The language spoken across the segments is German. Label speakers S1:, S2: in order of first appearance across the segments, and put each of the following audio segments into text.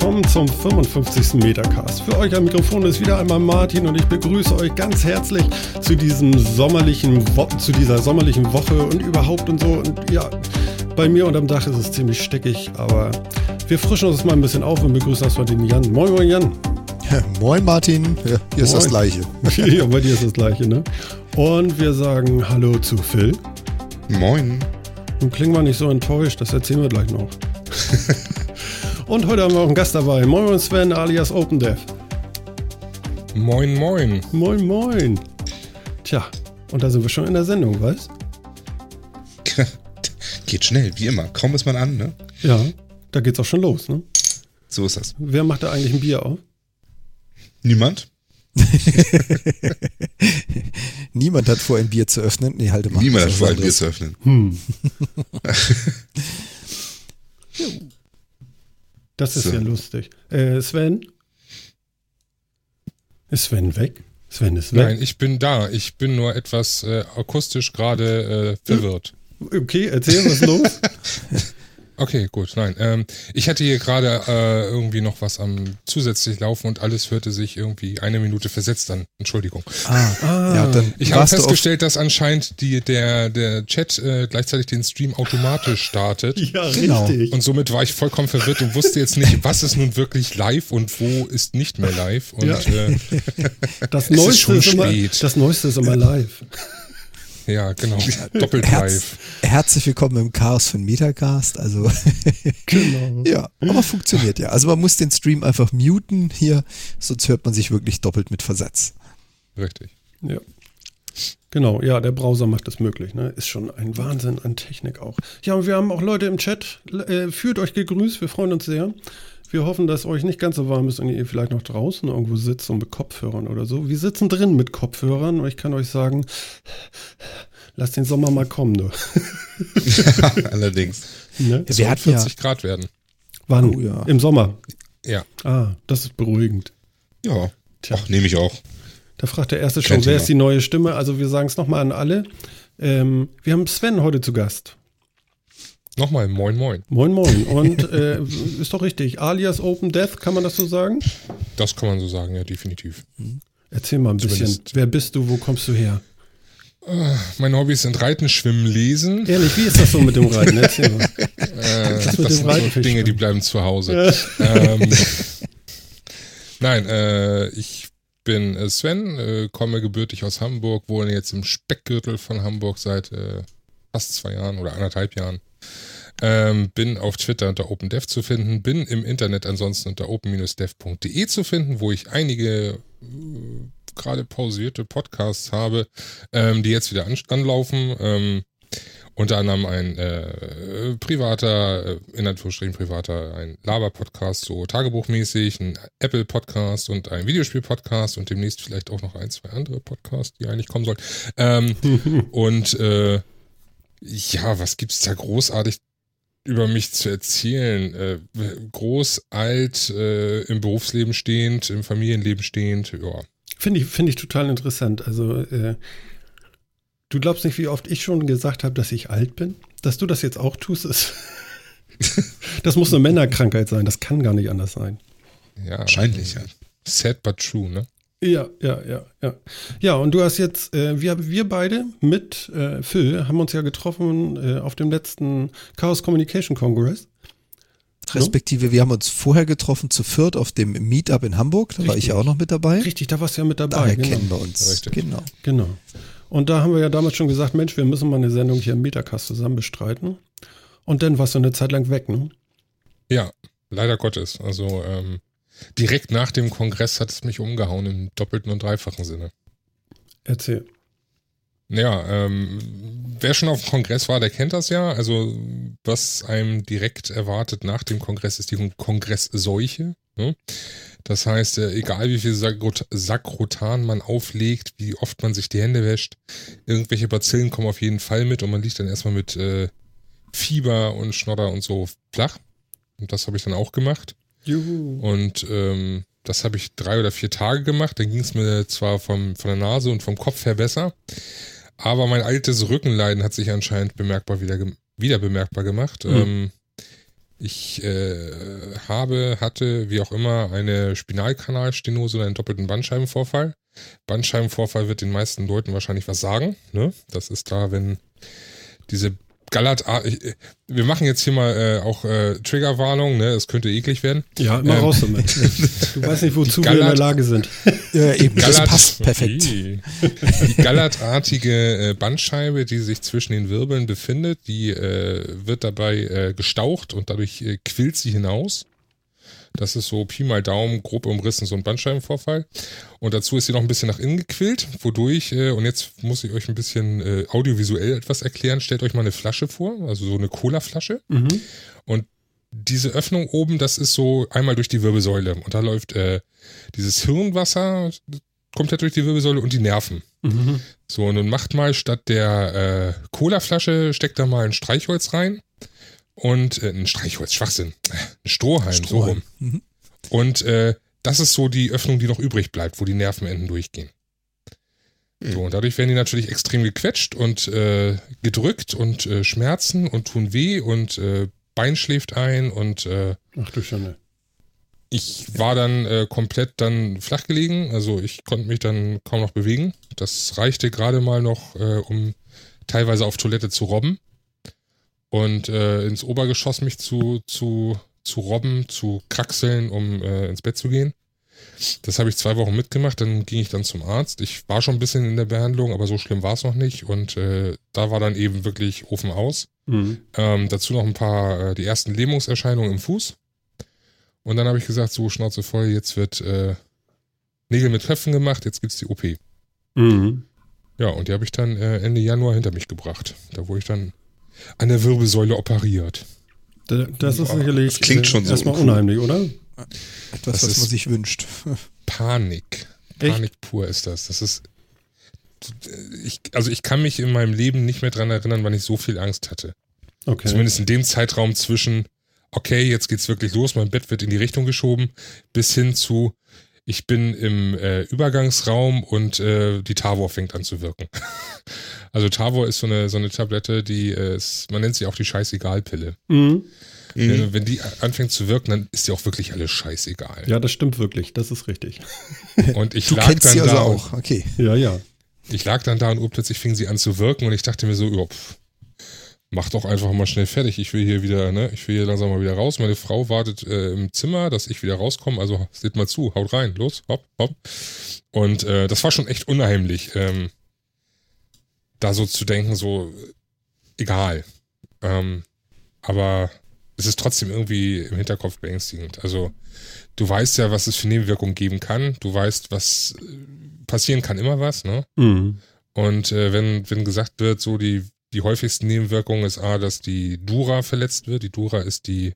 S1: willkommen zum 55. Metacast. Für euch am Mikrofon ist wieder einmal Martin und ich begrüße euch ganz herzlich zu diesem sommerlichen Wo zu dieser sommerlichen Woche und überhaupt und so. Und ja, bei mir unterm Dach ist es ziemlich steckig, aber wir frischen uns mal ein bisschen auf und begrüßen erstmal den Jan. Moin, moin, Jan.
S2: Ja, moin, Martin. Ja, hier moin. ist das Gleiche.
S1: ja, bei dir ist das Gleiche, ne? Und wir sagen Hallo zu Phil.
S3: Moin.
S1: Nun klingen wir nicht so enttäuscht, das erzählen wir gleich noch. Und heute haben wir auch einen Gast dabei. Moin Sven alias OpenDev.
S3: Moin, moin.
S1: Moin, moin. Tja, und da sind wir schon in der Sendung, weißt?
S3: Geht schnell, wie immer. Kaum ist man an, ne?
S1: Ja, da geht's auch schon los, ne?
S3: So ist das.
S1: Wer macht da eigentlich ein Bier auf?
S3: Niemand.
S2: Niemand hat vor, ein Bier zu öffnen. Nee, halte mal.
S3: Niemand hat vor, ein Bier zu öffnen. Hm.
S1: das ist so. ja lustig. Äh, Sven? Ist Sven weg? Sven ist weg.
S4: Nein, ich bin da. Ich bin nur etwas äh, akustisch gerade äh, verwirrt.
S1: Okay, erzähl, was ist los?
S4: Okay, gut, nein. Ähm, ich hatte hier gerade äh, irgendwie noch was am zusätzlich laufen und alles hörte sich irgendwie eine Minute versetzt an. Entschuldigung.
S2: Ah, ah ja, dann
S4: ich habe festgestellt, dass anscheinend die, der, der Chat äh, gleichzeitig den Stream automatisch startet.
S1: Ja, genau. richtig.
S4: Und somit war ich vollkommen verwirrt und wusste jetzt nicht, was ist nun wirklich live und wo ist nicht mehr live. Und ja. äh,
S1: das, Neueste ist, ist immer, das Neueste ist immer live.
S4: Ja, genau. Doppelt Herz, live.
S2: Herzlich willkommen im Chaos von Metacast. Also, genau. ja, aber funktioniert ja. Also man muss den Stream einfach muten hier, sonst hört man sich wirklich doppelt mit Versatz.
S4: Richtig.
S1: Ja. Genau, ja, der Browser macht das möglich. Ne? Ist schon ein Wahnsinn an Technik auch. Ja, und wir haben auch Leute im Chat. Äh, fühlt euch gegrüßt, wir freuen uns sehr. Wir hoffen, dass euch nicht ganz so warm ist und ihr vielleicht noch draußen irgendwo sitzt und mit Kopfhörern oder so. Wir sitzen drin mit Kopfhörern und ich kann euch sagen, lass den Sommer mal kommen, du.
S3: Allerdings.
S4: Ne? Es wird 40 ja. Grad werden.
S1: Wann? Oh, ja. Im Sommer?
S4: Ja.
S1: Ah, das ist beruhigend.
S3: Ja. Tja. nehme ich auch.
S1: Da fragt der erste schon, wer ist die neue Stimme? Also wir sagen es nochmal an alle. Ähm, wir haben Sven heute zu Gast.
S4: Nochmal, moin, moin.
S1: Moin, moin. Und äh, ist doch richtig, alias Open Death, kann man das so sagen?
S4: Das kann man so sagen, ja, definitiv.
S1: Erzähl mal ein Zumindest. bisschen, wer bist du, wo kommst du her?
S4: Äh, meine Hobbys sind Reiten, Schwimmen, Lesen.
S1: Ehrlich, wie ist das so mit dem Reiten? Erzähl mal.
S4: Äh, das, das sind so Dinge, die bleiben zu Hause. ähm, nein, äh, ich bin äh, Sven, äh, komme gebürtig aus Hamburg, wohne jetzt im Speckgürtel von Hamburg seit fast zwei Jahren oder anderthalb Jahren. Ähm, bin auf Twitter unter OpenDev zu finden, bin im Internet ansonsten unter open-dev.de zu finden, wo ich einige äh, gerade pausierte Podcasts habe, ähm, die jetzt wieder an, anlaufen. Ähm, unter anderem ein äh, privater, äh, in Anführungsstrichen privater, ein Laber-Podcast, so tagebuchmäßig, ein Apple-Podcast und ein Videospiel-Podcast und demnächst vielleicht auch noch ein, zwei andere Podcasts, die eigentlich kommen sollen. Ähm, und äh, ja, was gibt's da großartig über mich zu erzählen. Äh, groß, alt, äh, im Berufsleben stehend, im Familienleben stehend, ja.
S1: Finde ich, finde ich total interessant. Also, äh, du glaubst nicht, wie oft ich schon gesagt habe, dass ich alt bin? Dass du das jetzt auch tust, ist. das muss eine Männerkrankheit sein. Das kann gar nicht anders sein.
S4: Ja, wahrscheinlich, ja. Sad but true, ne?
S1: Ja, ja, ja, ja. Ja, und du hast jetzt, äh, wir, wir beide mit äh, Phil haben uns ja getroffen äh, auf dem letzten Chaos Communication Congress.
S2: Respektive, no? wir haben uns vorher getroffen zu viert auf dem Meetup in Hamburg. Da Richtig. war ich ja auch noch mit dabei.
S1: Richtig, da warst du ja mit dabei.
S2: Daher genau. kennen wir uns.
S1: Richtig. Genau. Genau. Und da haben wir ja damals schon gesagt, Mensch, wir müssen mal eine Sendung hier im Metacast zusammen bestreiten. Und dann warst du eine Zeit lang weg, ne?
S4: Ja, leider Gottes. Also, ähm, direkt nach dem Kongress hat es mich umgehauen im doppelten und dreifachen Sinne.
S1: Erzähl.
S4: Ja, ähm, wer schon auf dem Kongress war, der kennt das ja. Also, was einem direkt erwartet nach dem Kongress, ist die Kongressseuche. Ne? Das heißt, äh, egal wie viel Sakrotan man auflegt, wie oft man sich die Hände wäscht, irgendwelche Bazillen kommen auf jeden Fall mit und man liegt dann erstmal mit äh, Fieber und Schnodder und so flach. Und das habe ich dann auch gemacht. Juhu. Und ähm, das habe ich drei oder vier Tage gemacht. Dann ging es mir zwar vom, von der Nase und vom Kopf her besser, aber mein altes Rückenleiden hat sich anscheinend bemerkbar wieder, wieder bemerkbar gemacht. Mhm. Ähm, Ich äh, habe, hatte, wie auch immer, eine Spinalkanalstenose und einen doppelten Bandscheibenvorfall. Bandscheibenvorfall wird den meisten Leuten wahrscheinlich was sagen. Ne? Das ist da, wenn diese Galat, wir machen jetzt hier mal äh, auch äh, Triggerwarnung, ne? Es könnte eklig werden.
S1: Ja, immer ähm, raus damit. Du weißt nicht, wozu Galat, wir in der Lage sind.
S2: Ja, eben, Galat, das passt perfekt.
S4: Die, Gallertartige äh, Bandscheibe, die sich zwischen den Wirbeln befindet, die äh, wird dabei äh, gestaucht und dadurch äh, quillt sie hinaus. Das ist so Pi mal Daumen, grob umrissen, so ein Bandscheibenvorfall. Und dazu ist sie noch ein bisschen nach innen gequillt, wodurch, äh, und jetzt muss ich euch ein bisschen äh, audiovisuell etwas erklären. Stellt euch mal eine Flasche vor, also so eine Cola-Flasche. Mhm. Und diese Öffnung oben, das ist so einmal durch die Wirbelsäule. Und da läuft äh, dieses Hirnwasser komplett durch die Wirbelsäule und die Nerven. Mhm. So, und nun macht mal statt der äh, Cola-Flasche, steckt da mal ein Streichholz rein und äh, ein Streichholz, Schwachsinn, ein Strohhalm, Strohhalm. so rum. Mhm. Und äh, das ist so die Öffnung, die noch übrig bleibt, wo die Nervenenden durchgehen. Mhm. So, und dadurch werden die natürlich extrem gequetscht und äh, gedrückt und äh, schmerzen und tun weh und äh, Bein schläft ein und äh,
S1: Ach du Schande.
S4: Ich war dann äh, komplett dann flach gelegen, also ich konnte mich dann kaum noch bewegen. Das reichte gerade mal noch, äh, um teilweise auf Toilette zu robben und äh, ins Obergeschoss mich zu, zu, zu robben, zu kraxeln, um äh, ins Bett zu gehen. Das habe ich zwei Wochen mitgemacht, dann ging ich dann zum Arzt. Ich war schon ein bisschen in der Behandlung, aber so schlimm war es noch nicht. Und äh, da war dann eben wirklich Ofen aus. Mhm. Ähm, dazu noch ein paar, äh, die ersten Lähmungserscheinungen im Fuß. Und dann habe ich gesagt, so Schnauze voll, jetzt wird äh, Nägel mit Köpfen gemacht, jetzt gibt's die OP. Mhm. Ja, und die habe ich dann äh, Ende Januar hinter mich gebracht. Da wurde ich dann an der Wirbelsäule operiert.
S1: Das ist sicherlich
S3: das klingt schon
S1: so erstmal cool. unheimlich, oder?
S2: Etwas, das was man sich wünscht.
S4: Panik. Panik Echt? pur ist das. Das ist. Ich, also ich kann mich in meinem Leben nicht mehr dran erinnern, wann ich so viel Angst hatte. Okay. Zumindest in dem Zeitraum zwischen, okay, jetzt geht's wirklich los, mein Bett wird in die Richtung geschoben, bis hin zu, ich bin im äh, Übergangsraum und äh, die Tavor fängt an zu wirken. also Tavor ist so eine, so eine Tablette, die äh, ist, man nennt sie auch die Scheißegal-Pille. Mhm. Mhm. Wenn die anfängt zu wirken, dann ist die auch wirklich alles scheißegal.
S1: Ja, das stimmt wirklich, das ist richtig.
S4: Und ich du lag dann sie also da
S2: auch, okay.
S1: Ja, ja.
S4: Ich lag dann da und urplötzlich fing sie an zu wirken und ich dachte mir so, ja, pff, mach doch einfach mal schnell fertig. Ich will hier wieder, ne, ich will hier langsam mal wieder raus. Meine Frau wartet äh, im Zimmer, dass ich wieder rauskomme. Also seht mal zu, haut rein, los, hopp, hopp. Und äh, das war schon echt unheimlich, ähm, da so zu denken, so egal. Ähm, aber es ist trotzdem irgendwie im Hinterkopf beängstigend. Also du weißt ja, was es für Nebenwirkungen geben kann. Du weißt, was äh, passieren kann, immer was, ne? Mhm. Und äh, wenn, wenn gesagt wird, so die die häufigsten Nebenwirkungen ist A, dass die Dura verletzt wird. Die Dura ist die,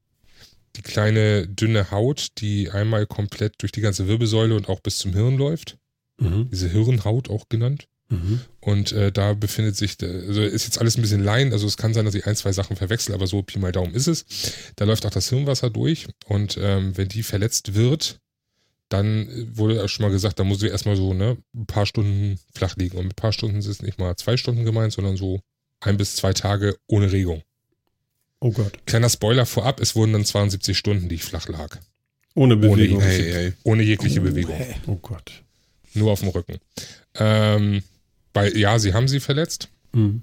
S4: die kleine dünne Haut, die einmal komplett durch die ganze Wirbelsäule und auch bis zum Hirn läuft. Mhm. Diese Hirnhaut auch genannt. Mhm. Und äh, da befindet sich, also ist jetzt alles ein bisschen Laien, also es kann sein, dass ich ein, zwei Sachen verwechsel, aber so Pi mal Daumen ist es. Da läuft auch das Hirnwasser durch und ähm, wenn die verletzt wird, dann wurde ja schon mal gesagt, da muss ich erstmal so ne, ein paar Stunden flach liegen. Und mit ein paar Stunden ist es nicht mal zwei Stunden gemeint, sondern so ein bis zwei Tage ohne Regung.
S1: Oh Gott.
S4: Kleiner Spoiler vorab, es wurden dann 72 Stunden, die ich flach lag.
S1: Ohne Bewegung.
S4: Ohne, hey, hey. ohne jegliche oh, Bewegung.
S1: Hey. Oh Gott.
S4: Nur auf dem Rücken. Ähm, bei, ja, sie haben sie verletzt. Mhm.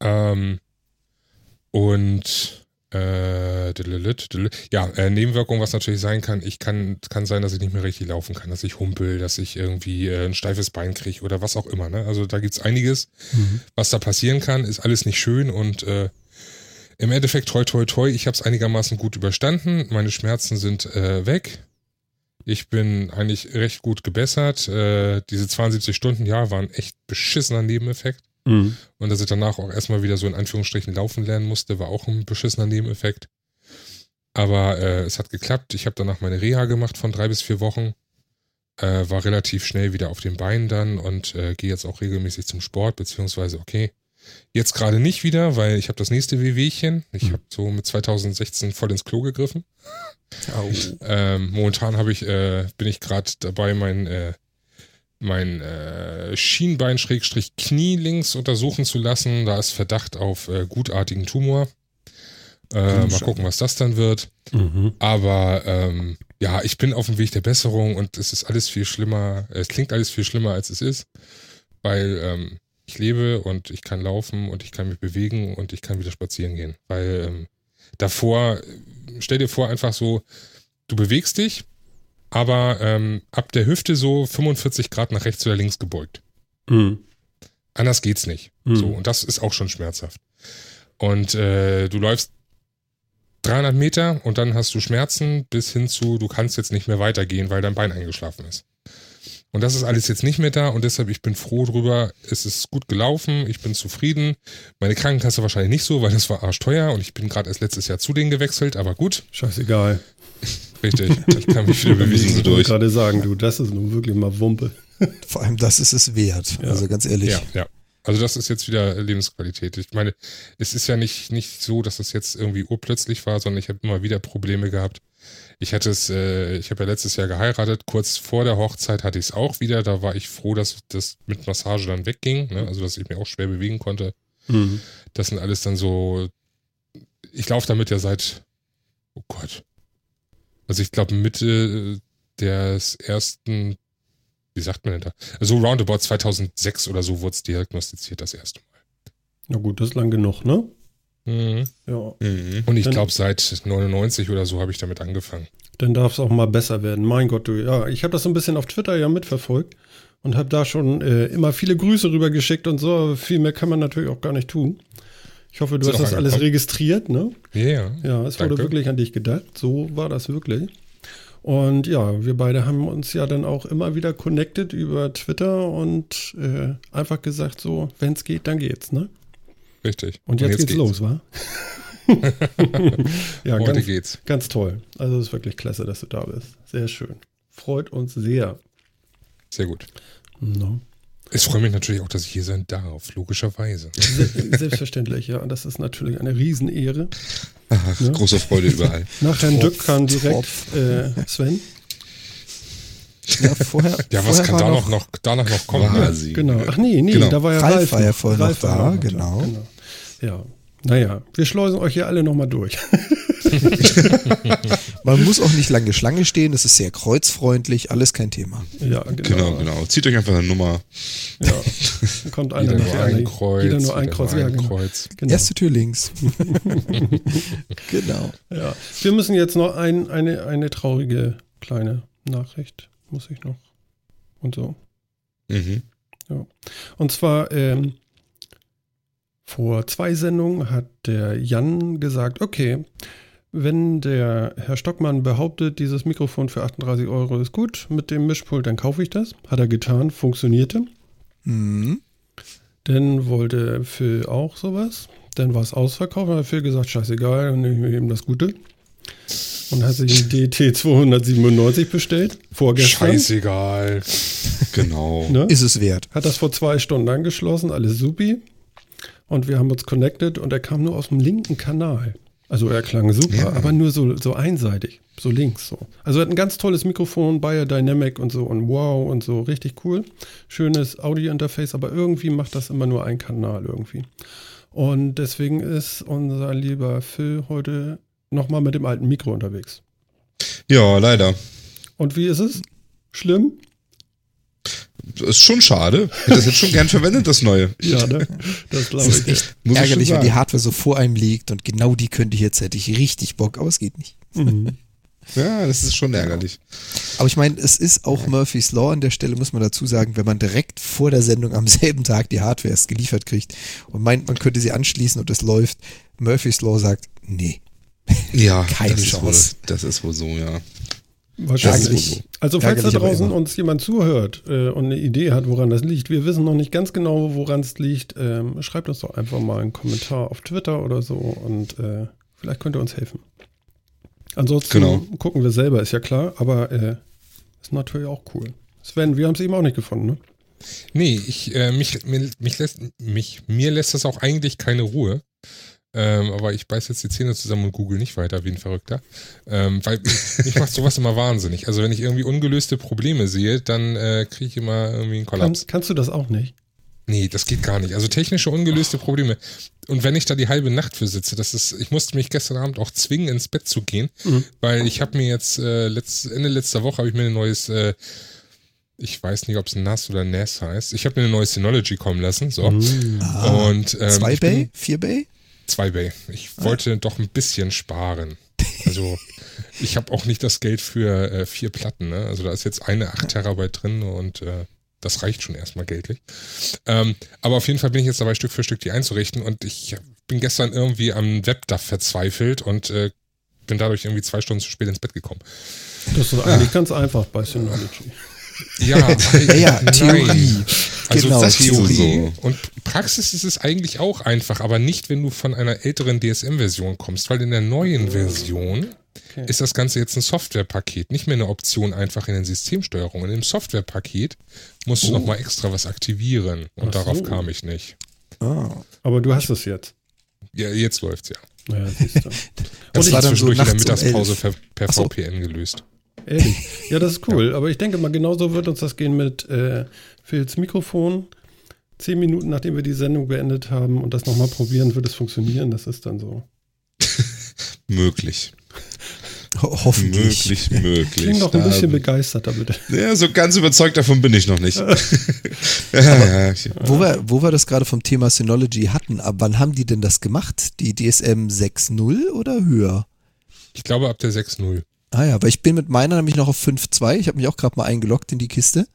S4: Ähm, und ja, äh, Nebenwirkung, was natürlich sein kann, ich kann, kann sein, dass ich nicht mehr richtig laufen kann, dass ich humpel, dass ich irgendwie äh, ein steifes Bein kriege oder was auch immer. Ne? Also da gibt es einiges, mhm. was da passieren kann, ist alles nicht schön und äh, im Endeffekt, toi, toi, toi, ich habe es einigermaßen gut überstanden. Meine Schmerzen sind äh, weg. Ich bin eigentlich recht gut gebessert. Äh, diese 72 Stunden, ja, waren echt beschissener Nebeneffekt. Mhm. Und dass ich danach auch erstmal wieder so in Anführungsstrichen laufen lernen musste, war auch ein beschissener Nebeneffekt. Aber äh, es hat geklappt. Ich habe danach meine Reha gemacht von drei bis vier Wochen. Äh, war relativ schnell wieder auf den Beinen dann und äh, gehe jetzt auch regelmäßig zum Sport, beziehungsweise okay. Jetzt gerade nicht wieder, weil ich habe das nächste Wehwehchen. Ich mhm. habe so mit 2016 voll ins Klo gegriffen. Oh. ähm, momentan habe ich, äh, bin ich gerade dabei, mein äh, mein äh, Schienbein-Knie links untersuchen zu lassen. Da ist Verdacht auf äh, gutartigen Tumor. Äh, mal gucken, was das dann wird. Mhm. Aber ähm, ja, ich bin auf dem Weg der Besserung und es ist alles viel schlimmer. Es klingt alles viel schlimmer, als es ist, weil ähm, ich lebe und ich kann laufen und ich kann mich bewegen und ich kann wieder spazieren gehen. Weil ähm, davor, stell dir vor, einfach so, du bewegst dich, aber ähm, ab der Hüfte so 45 Grad nach rechts oder links gebeugt. Mhm. Anders geht's nicht. Mhm. So, und das ist auch schon schmerzhaft. Und äh, du läufst 300 Meter und dann hast du Schmerzen bis hin zu, du kannst jetzt nicht mehr weitergehen, weil dein Bein eingeschlafen ist. Und das ist alles jetzt nicht mehr da und deshalb, ich bin froh drüber. Es ist gut gelaufen, ich bin zufrieden. Meine Krankenkasse wahrscheinlich nicht so, weil das war arschteuer und ich bin gerade erst letztes Jahr zu denen gewechselt, aber gut.
S1: Scheißegal.
S4: Richtig, ich kann mich wieder bewegen.
S1: Ich wollte gerade sagen, du, das ist nun wirklich mal Wumpe.
S2: Vor allem, das ist es wert. Ja. Also ganz ehrlich.
S4: Ja, ja. Also das ist jetzt wieder Lebensqualität. Ich meine, es ist ja nicht, nicht so, dass das jetzt irgendwie urplötzlich war, sondern ich habe immer wieder Probleme gehabt. Ich hatte es, äh, ich habe ja letztes Jahr geheiratet, kurz vor der Hochzeit hatte ich es auch wieder. Da war ich froh, dass das mit Massage dann wegging, ne? also dass ich mich auch schwer bewegen konnte. Mhm. Das sind alles dann so, ich laufe damit ja seit, oh Gott, also ich glaube Mitte des ersten wie sagt man denn da? Also roundabout 2006 oder so wurde es diagnostiziert das erste Mal.
S1: Na gut, das ist lang genug, ne?
S4: Mhm. Ja. Mhm. Und ich glaube, seit 99 oder so habe ich damit angefangen.
S1: Dann darf es auch mal besser werden. Mein Gott, du, ja, ich habe das so ein bisschen auf Twitter ja mitverfolgt und habe da schon äh, immer viele Grüße rübergeschickt und so, aber viel mehr kann man natürlich auch gar nicht tun. Ich hoffe, du hast das alles registriert, ne?
S4: Ja, yeah,
S1: ja. es wurde wirklich an dich gedacht. So war das wirklich. Und ja, wir beide haben uns ja dann auch immer wieder connected über Twitter und äh, einfach gesagt, so, wenn es geht, dann geht's, ne?
S4: Richtig.
S1: Und jetzt, und jetzt geht's, geht's, los, wa? ja, Heute ganz, geht's. Ganz toll. Also es ist wirklich klasse, dass du da bist. Sehr schön. Freut uns sehr.
S4: Sehr gut. No. Es freut mich natürlich auch, dass ich hier sein darf, logischerweise.
S1: Selbstverständlich, ja. Das ist natürlich eine Riesenehre.
S3: Ach, ja. Große Freude überall.
S1: Nach Herrn Dück kam direkt äh, Sven.
S4: Ja, vorher, ja was kann da noch, noch, danach noch kommen?
S1: Ja, genau. Ach nee, nee, genau. da war ja Ralf.
S2: Ralf war ja vorher Ralf noch da, genau. genau.
S1: Ja, naja, wir schleusen euch hier alle nochmal durch.
S2: Man muss auch nicht lange Schlange stehen, es ist sehr kreuzfreundlich, alles kein Thema.
S3: Ja, genau. genau, genau. Zieht euch einfach eine Nummer.
S1: Ja, kommt einer
S4: jeder nur ein Kreuz.
S1: Jeder nur ein Kreuz. Nur ein ja, genau.
S2: Kreuz. Genau. Erste Tür links. genau.
S1: Ja. Wir müssen jetzt noch ein, eine, eine traurige kleine Nachricht, muss ich noch. Und so. Mhm. Ja. Und zwar, ähm, vor zwei Sendungen hat der Jan gesagt, okay, wenn der Herr Stockmann behauptet, dieses Mikrofon für 38 Euro ist gut mit dem Mischpult, dann kaufe ich das. Hat er getan, funktionierte. Mhm. Dann wollte Phil auch sowas. Dann war es ausverkauft, dann hat Phil gesagt, scheißegal, dann nehme ich mir eben das Gute. Und hat sich ein DT 297 bestellt, vorgestern.
S4: Scheißegal.
S3: genau.
S2: Ne? Ist es wert.
S1: Hat das vor zwei Stunden angeschlossen, alles supi und wir haben uns connected und er kam nur aus dem linken Kanal. Also er klang super, ja. aber nur so, so einseitig, so links so. Also er hat ein ganz tolles Mikrofon, Bayer Dynamic und so und wow und so, richtig cool. Schönes Audio-Interface, aber irgendwie macht das immer nur ein Kanal irgendwie. Und deswegen ist unser lieber Phil heute nochmal mit dem alten Mikro unterwegs.
S3: Ja, leider.
S1: Und wie ist es? Schlimm?
S3: Das ist schon schade. Ich hätte das jetzt schon gern verwendet, das neue.
S1: Ja, ne?
S2: Das glaube ich. Echt Muss ärgerlich, wenn die Hardware so vor einem liegt und genau die könnte ich jetzt, hätte ich richtig Bock, aber es geht nicht. Mhm.
S3: Ja, das ist schon ärgerlich.
S2: Aber ich meine, es ist auch Murphy's Law an der Stelle, muss man dazu sagen, wenn man direkt vor der Sendung am selben Tag die Hardware erst geliefert kriegt und meint, man könnte sie anschließen und es läuft, Murphy's Law sagt, nee.
S3: Ja, keine das Chance. Ist wohl, das ist wohl so, ja.
S1: Wahrscheinlich. Also falls da draußen uns jemand zuhört äh, und eine Idee hat, woran das liegt, wir wissen noch nicht ganz genau, woran es liegt, ähm, schreibt uns doch einfach mal einen Kommentar auf Twitter oder so und äh, vielleicht könnt ihr uns helfen. Ansonsten genau. gucken wir selber, ist ja klar, aber äh, ist natürlich auch cool. Sven, wir haben es eben auch nicht gefunden, ne?
S4: Nee, ich, äh, mich, mir, mich lässt, mich, mir lässt das auch eigentlich keine Ruhe. Ähm, aber ich beiß jetzt die Zähne zusammen und google nicht weiter wie ein Verrückter. Ähm, weil mich macht sowas immer wahnsinnig. Also wenn ich irgendwie ungelöste Probleme sehe, dann äh, kriege ich immer irgendwie einen Kollaps.
S1: Kann, kannst du das auch nicht?
S4: Nee, das geht gar nicht. Also technische ungelöste Probleme. Und wenn ich da die halbe Nacht für sitze, das ist, ich musste mich gestern Abend auch zwingen, ins Bett zu gehen, mhm. weil ich habe mir jetzt äh, letzt, Ende letzter Woche habe ich mir ein neues, äh, ich weiß nicht, ob es NAS oder NAS heißt. Ich habe mir eine neue Synology kommen lassen. So. Mhm. Und, ähm,
S2: zwei Bay? Vier Bay?
S4: Zwei Bay. Ich ah. wollte doch ein bisschen sparen. Also ich habe auch nicht das Geld für äh, vier Platten. Ne? Also da ist jetzt eine 8 Terabyte drin und äh, das reicht schon erstmal geldlich. Ähm, aber auf jeden Fall bin ich jetzt dabei, Stück für Stück die einzurichten und ich bin gestern irgendwie am WebDAV verzweifelt und äh, bin dadurch irgendwie zwei Stunden zu spät ins Bett gekommen.
S1: Das ist eigentlich ganz einfach bei Synology.
S4: Ja, ja, ja Theorie. Also genau, Theorie so. und Praxis ist es eigentlich auch einfach, aber nicht, wenn du von einer älteren DSM-Version kommst, weil in der neuen Version okay. ist das Ganze jetzt ein Softwarepaket, nicht mehr eine Option einfach in den Systemsteuerungen. In dem Softwarepaket musst oh. du nochmal extra was aktivieren und Ach darauf so. kam ich nicht.
S1: Ah. Aber du hast es jetzt.
S4: Ja, jetzt läuft's ja.
S1: Ja,
S4: das war dann so in der Mittagspause per, per so. VPN gelöst.
S1: Ehrlich? Ja, das ist cool. Ja. Aber ich denke mal, genauso wird uns das gehen mit äh, Phils Mikrofon. Zehn Minuten nachdem wir die Sendung beendet haben und das nochmal probieren, wird es funktionieren. Das ist dann so.
S3: möglich.
S2: Ho hoffentlich.
S3: Möglich, möglich.
S1: Klingt doch ein da, bisschen begeisterter, bitte.
S3: Ja, so ganz überzeugt davon bin ich noch nicht. ja,
S2: wo, wir, wo wir das gerade vom Thema Synology hatten, ab wann haben die denn das gemacht? Die DSM 6.0 oder höher?
S4: Ich glaube ab der 6.0.
S2: Ah ja, weil ich bin mit meiner nämlich noch auf 5.2. Ich habe mich auch gerade mal eingeloggt in die Kiste.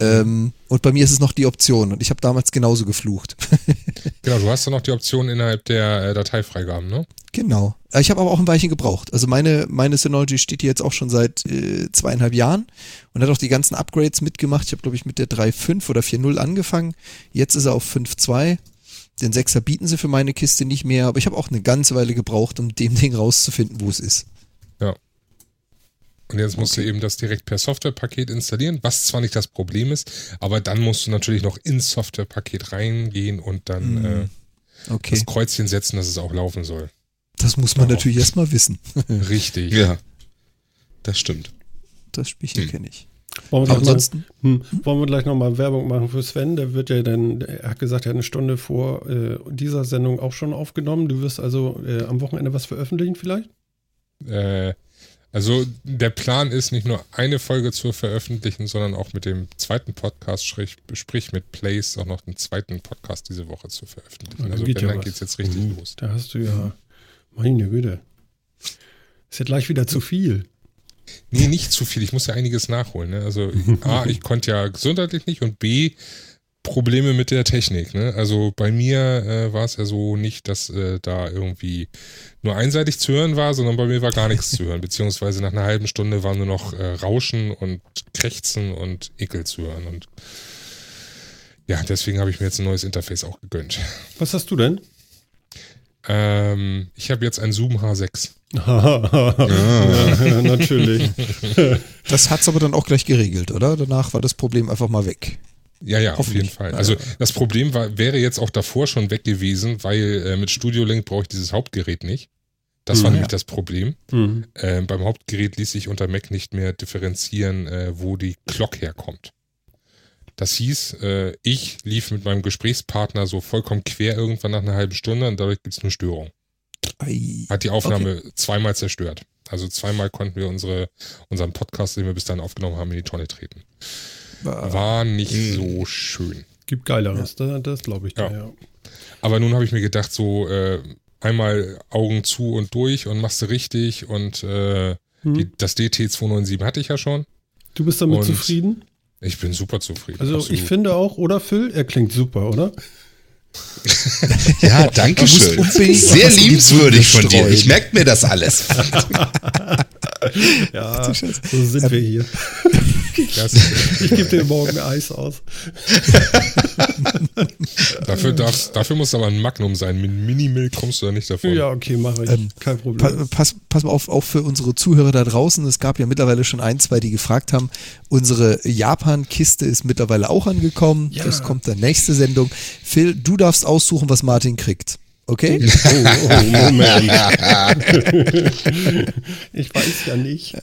S2: Ähm, und bei mir ist es noch die Option und ich habe damals genauso geflucht.
S4: genau, du hast dann noch die Option innerhalb der äh, Dateifreigaben, ne?
S2: Genau. Äh, ich habe aber auch ein Weilchen gebraucht. Also meine, meine Synology steht hier jetzt auch schon seit äh, zweieinhalb Jahren und hat auch die ganzen Upgrades mitgemacht. Ich habe, glaube ich, mit der 3.5 oder 4.0 angefangen. Jetzt ist er auf 5.2. Den 6er bieten sie für meine Kiste nicht mehr, aber ich habe auch eine ganze Weile gebraucht, um dem Ding rauszufinden, wo es ist.
S4: Und jetzt musst okay. du eben das direkt per Softwarepaket installieren, was zwar nicht das Problem ist, aber dann musst du natürlich noch ins Softwarepaket reingehen und dann mm. äh, okay. das Kreuzchen setzen, dass es auch laufen soll.
S2: Das muss man oh. natürlich erstmal wissen.
S4: Richtig.
S3: Ja. Das stimmt.
S2: Das Spielchen hm. kenne ich.
S1: Wollen wir, ansonsten, mal, hm, wollen wir gleich nochmal Werbung machen für Sven? Der wird ja dann, er hat gesagt, er hat eine Stunde vor äh, dieser Sendung auch schon aufgenommen. Du wirst also äh, am Wochenende was veröffentlichen vielleicht?
S4: Äh, also der Plan ist nicht nur eine Folge zu veröffentlichen, sondern auch mit dem zweiten Podcast, sprich mit Plays, auch noch einen zweiten Podcast diese Woche zu veröffentlichen. Also wenn, ja dann geht es jetzt richtig mhm. los.
S1: Da hast du ja, meine Güte, ist ja gleich wieder zu viel.
S4: Nee, nicht zu viel. Ich muss ja einiges nachholen. Ne? Also A, ich konnte ja gesundheitlich nicht und B, Probleme mit der Technik. Ne? Also bei mir äh, war es ja so nicht, dass äh, da irgendwie nur einseitig zu hören war, sondern bei mir war gar nichts zu hören. Beziehungsweise nach einer halben Stunde war nur noch äh, Rauschen und Krächzen und Ekel zu hören. Und ja, deswegen habe ich mir jetzt ein neues Interface auch gegönnt.
S1: Was hast du denn?
S4: Ähm, ich habe jetzt ein Zoom H6.
S1: ja, natürlich.
S2: Das hat es aber dann auch gleich geregelt, oder? Danach war das Problem einfach mal weg.
S4: Ja, ja, auf jeden Fall. Also das Problem war, wäre jetzt auch davor schon weg gewesen, weil äh, mit Studio Link brauche ich dieses Hauptgerät nicht. Das mhm, war nämlich ja. das Problem. Mhm. Äh, beim Hauptgerät ließ sich unter Mac nicht mehr differenzieren, äh, wo die Clock herkommt. Das hieß, äh, ich lief mit meinem Gesprächspartner so vollkommen quer irgendwann nach einer halben Stunde und dadurch gibt es eine Störung. Hat die Aufnahme okay. zweimal zerstört. Also zweimal konnten wir unsere, unseren Podcast, den wir bis dahin aufgenommen haben, in die Tonne treten. War nicht mhm. so schön.
S1: Gibt Geileres, ja. das, das glaube ich. Ja. ja.
S4: Aber nun habe ich mir gedacht, so äh, einmal Augen zu und durch und machst du richtig und äh, hm. die, das DT297 hatte ich ja schon.
S1: Du bist damit und zufrieden?
S4: Ich bin super zufrieden.
S1: Also absolut. ich finde auch, oder Phil, er klingt super, oder?
S3: ja, danke schön. Sehr liebenswürdig von dir. Ich merke mir das alles.
S1: ja, so sind wir hier. ich gebe dir morgen Eis aus.
S4: dafür, darfst, dafür muss aber ein Magnum sein. Mit Minimilk kommst du da nicht davon.
S1: Ja, okay, mache ich. Ähm, Kein Problem.
S2: pass, pass mal auf, auch für unsere Zuhörer da draußen. Es gab ja mittlerweile schon ein, zwei, die gefragt haben. Unsere Japan-Kiste ist mittlerweile auch angekommen. Ja. Das kommt der nächste Sendung. Phil, du darfst aussuchen, was Martin kriegt. Okay?
S1: Oh, oh, Moment. ich weiß ja nicht.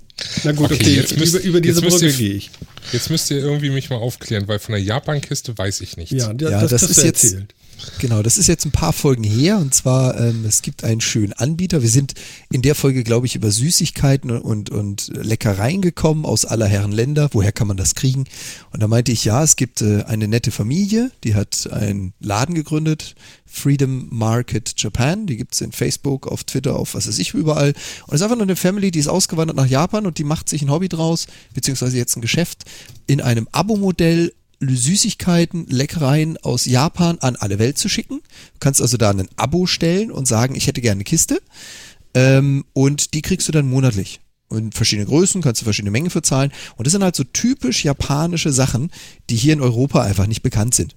S1: Na gut, okay,
S4: Okay, jetzt müsst-
S1: über, über diese Brücke
S4: ihr-
S1: gehe ich.
S4: Jetzt müsst ihr irgendwie mich mal aufklären, weil von der Japan-Kiste weiß ich nichts.
S1: Ja, der,
S2: Ja,
S1: das,
S2: das
S1: das
S2: ist
S1: ist
S2: jetzt-
S1: erzählt.
S2: Genau, das ist jetzt ein paar Folgen her und zwar, ähm, es gibt einen schönen Anbieter. Wir sind in der Folge, glaube ich, über Süßigkeiten und, und Leckereien gekommen aus aller Herren Länder. Woher kann man das kriegen? Und da meinte ich, ja, es gibt äh, eine nette Familie, die hat einen Laden gegründet, Freedom Market Japan. Die gibt's in Facebook, auf Twitter, auf was weiß ich, überall. Und es ist einfach nur eine Family, die ist ausgewandert nach Japan und die macht sich ein Hobby draus, beziehungsweise jetzt ein Geschäft in einem Abo-Modell Süßigkeiten, Leckereien aus Japan an alle Welt zu schicken. Du kannst also da ein Abo stellen und sagen, ich hätte gerne eine Kiste. Ähm, und die kriegst du dann monatlich. In verschiedene Größen, kannst du verschiedene Mengen für zahlen. Und das sind halt so typisch japanische Sachen, die hier in Europa einfach nicht bekannt sind.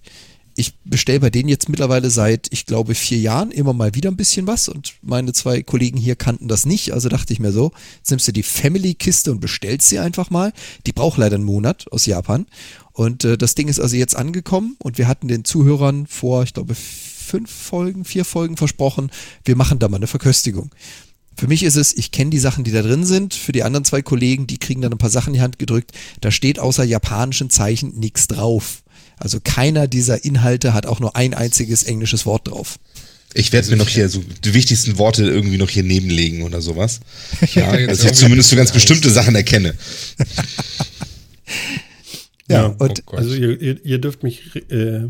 S2: Ich bestelle bei denen jetzt mittlerweile seit, ich glaube, vier Jahren immer mal wieder ein bisschen was und meine zwei Kollegen hier kannten das nicht, also dachte ich mir so, jetzt nimmst du die Family-Kiste und bestellst sie einfach mal. Die braucht leider einen Monat aus Japan und äh, das Ding ist also jetzt angekommen und wir hatten den Zuhörern vor, ich glaube, fünf Folgen, vier Folgen versprochen, wir machen da mal eine Verköstigung. Für mich ist es, ich kenne die Sachen, die da drin sind. Für die anderen zwei Kollegen, die kriegen dann ein paar Sachen in die Hand gedrückt. Da steht außer japanischen Zeichen nichts drauf. Also keiner dieser Inhalte hat auch nur ein einziges englisches Wort drauf.
S3: Ich werde mir noch hier so die wichtigsten Worte irgendwie noch hier nebenlegen oder sowas. Ja, dass ich zumindest so ganz bestimmte Sachen erkenne.
S2: Ja,
S1: Ja,
S2: und
S4: oh.
S1: Also ihr, ihr, ihr dürft mich, äh,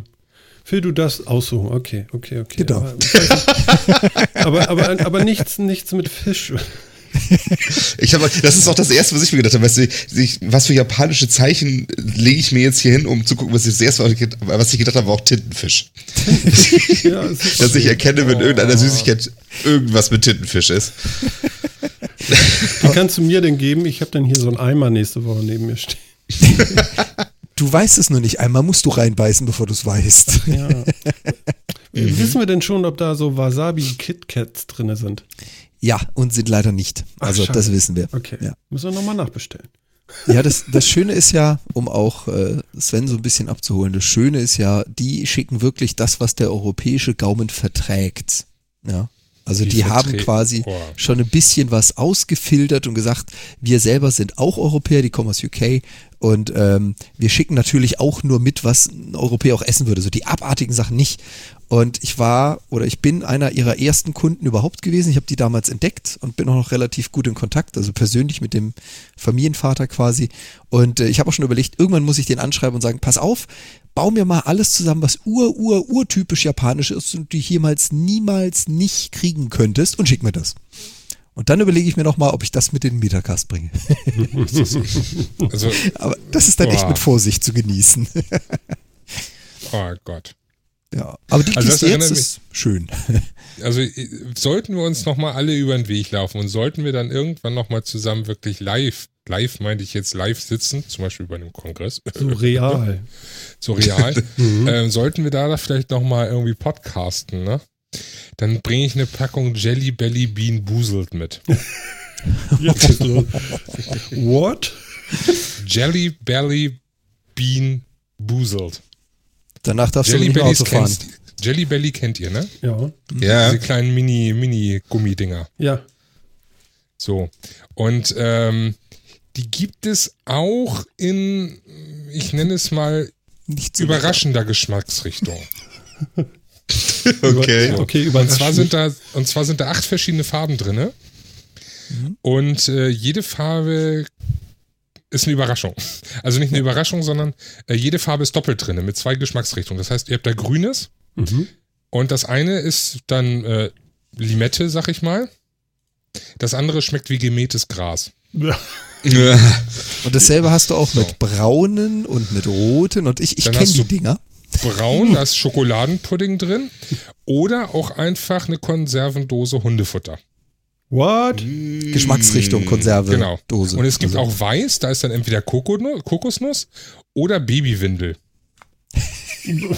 S1: Phil, du das aussuchen. Okay, okay, okay.
S2: Genau.
S1: Aber, aber, aber, aber nichts, nichts mit Fisch.
S3: Ich habe, das ist auch das erste, was ich mir gedacht habe. Weißt du, ich, was für japanische Zeichen lege ich mir jetzt hier hin, um zu gucken, was ich das erste, was ich, was ich gedacht habe, war auch Tintenfisch.
S1: Ja, ist
S3: Dass ich erkenne, wenn irgendeiner Süßigkeit irgendwas mit Tintenfisch ist.
S1: Wie kannst du mir denn geben? Ich habe dann hier so einen Eimer nächste Woche neben mir stehen.
S2: Du weißt es nur nicht. Einmal musst du reinbeißen, bevor du es weißt.
S1: Ja. Wissen wir denn schon, ob da so Wasabi-KitKats drin sind?
S2: Ja, und sind leider nicht.
S1: Ach,
S2: Also
S1: schade.
S2: das wissen wir.
S1: Okay.
S2: Ja.
S1: Müssen wir nochmal nachbestellen.
S2: Ja, das, das Schöne ist ja, um auch äh, Sven so ein bisschen abzuholen, das Schöne ist ja, die schicken wirklich das, was der europäische Gaumen verträgt. Ja. Also
S4: Die
S2: die, haben quasi
S4: Boah.
S2: schon ein bisschen was ausgefiltert und gesagt, wir selber sind auch Europäer, die kommen aus UK und ähm, wir schicken natürlich auch nur mit, was ein Europäer auch essen würde, so die abartigen Sachen nicht. Und ich war oder ich bin einer ihrer ersten Kunden überhaupt gewesen. Ich habe die damals entdeckt und bin auch noch relativ gut in Kontakt, also persönlich mit dem Familienvater quasi. Und äh, ich habe auch schon überlegt, irgendwann muss ich den anschreiben und sagen, pass auf, bau mir mal alles zusammen, was ur, ur, urtypisch japanisch ist und du jemals, niemals nicht kriegen könntest und schick mir das. Und dann überlege ich mir noch mal, ob ich das mit in den Metacast bringe.
S4: Also,
S2: Aber das ist dann echt
S4: Boah.
S2: mit Vorsicht zu genießen.
S4: oh Gott.
S2: ja. Aber die
S4: Also das
S2: Kiste jetzt
S4: mich-
S2: ist schön.
S4: Also äh, sollten wir uns nochmal alle über den Weg laufen und sollten wir dann irgendwann nochmal zusammen wirklich live, live meinte ich jetzt live sitzen, zum Beispiel bei einem Kongress,
S1: So real.
S4: so real, ähm, sollten wir da vielleicht nochmal irgendwie podcasten, ne? Dann bringe ich eine Packung Jelly Belly Bean Boozled mit.
S1: Los. What?
S4: Jelly Belly Bean Boozled.
S2: Danach darfst
S4: Jelly
S2: du nicht mehr Auto fahren.
S4: kennst, Jelly Belly kennt ihr, ne?
S1: Ja.
S3: Ja.
S4: Diese kleinen Mini, Mini-Gummidinger.
S1: Ja.
S4: So. Und ähm, die gibt es auch in, ich nenne es mal,
S2: Nicht so
S4: überraschender Geschmacksrichtung.
S3: Okay.
S1: Okay,
S4: Und zwar sind da, und zwar sind da acht verschiedene Farben drinne. Und äh, jede Farbe ist eine Überraschung. Also nicht eine Überraschung, sondern äh, jede Farbe ist doppelt drinne mit zwei Geschmacksrichtungen. Das heißt, ihr habt da grünes
S1: Mhm.
S4: und das eine ist dann äh, Limette, sag ich mal. Das andere schmeckt wie gemähtes Gras.
S1: Ja.
S2: Und dasselbe hast du auch mit braunen und mit roten und ich, ich kenne die Dinger.
S4: Braun, da ist Schokoladenpudding drin. Oder auch einfach eine Konservendose Hundefutter.
S1: What?
S2: Geschmacksrichtung, Konserve,
S4: Genau.
S2: Dose.
S4: Und es gibt
S2: Also,
S4: auch weiß, da ist dann entweder Kokosnuss oder Babywindel.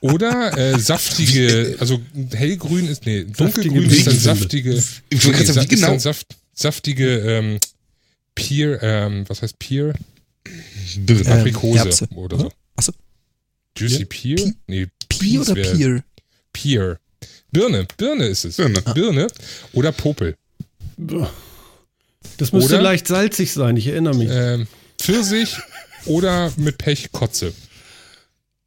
S4: oder äh, saftige, also hellgrün ist, nee, dunkelgrün ist dann saftige,
S3: Ich
S4: ist
S3: genau?
S4: dann saft, saftige ähm, Peer, ähm, was heißt Peer?
S3: Birne.
S2: Ähm,
S4: Aprikose
S2: Erbse.
S4: oder so.
S2: Achso,
S4: Juicy
S1: Ja.
S4: Peer?
S2: Pi-
S4: Nee,
S2: Pi
S4: Peas
S2: oder Peer?
S4: Peer. Birne, Birne ist es. Birne. Birne oder Popel.
S1: Das müsste oder, leicht salzig sein, ich erinnere mich.
S4: Ähm, Pfirsich oder mit Pech Kotze.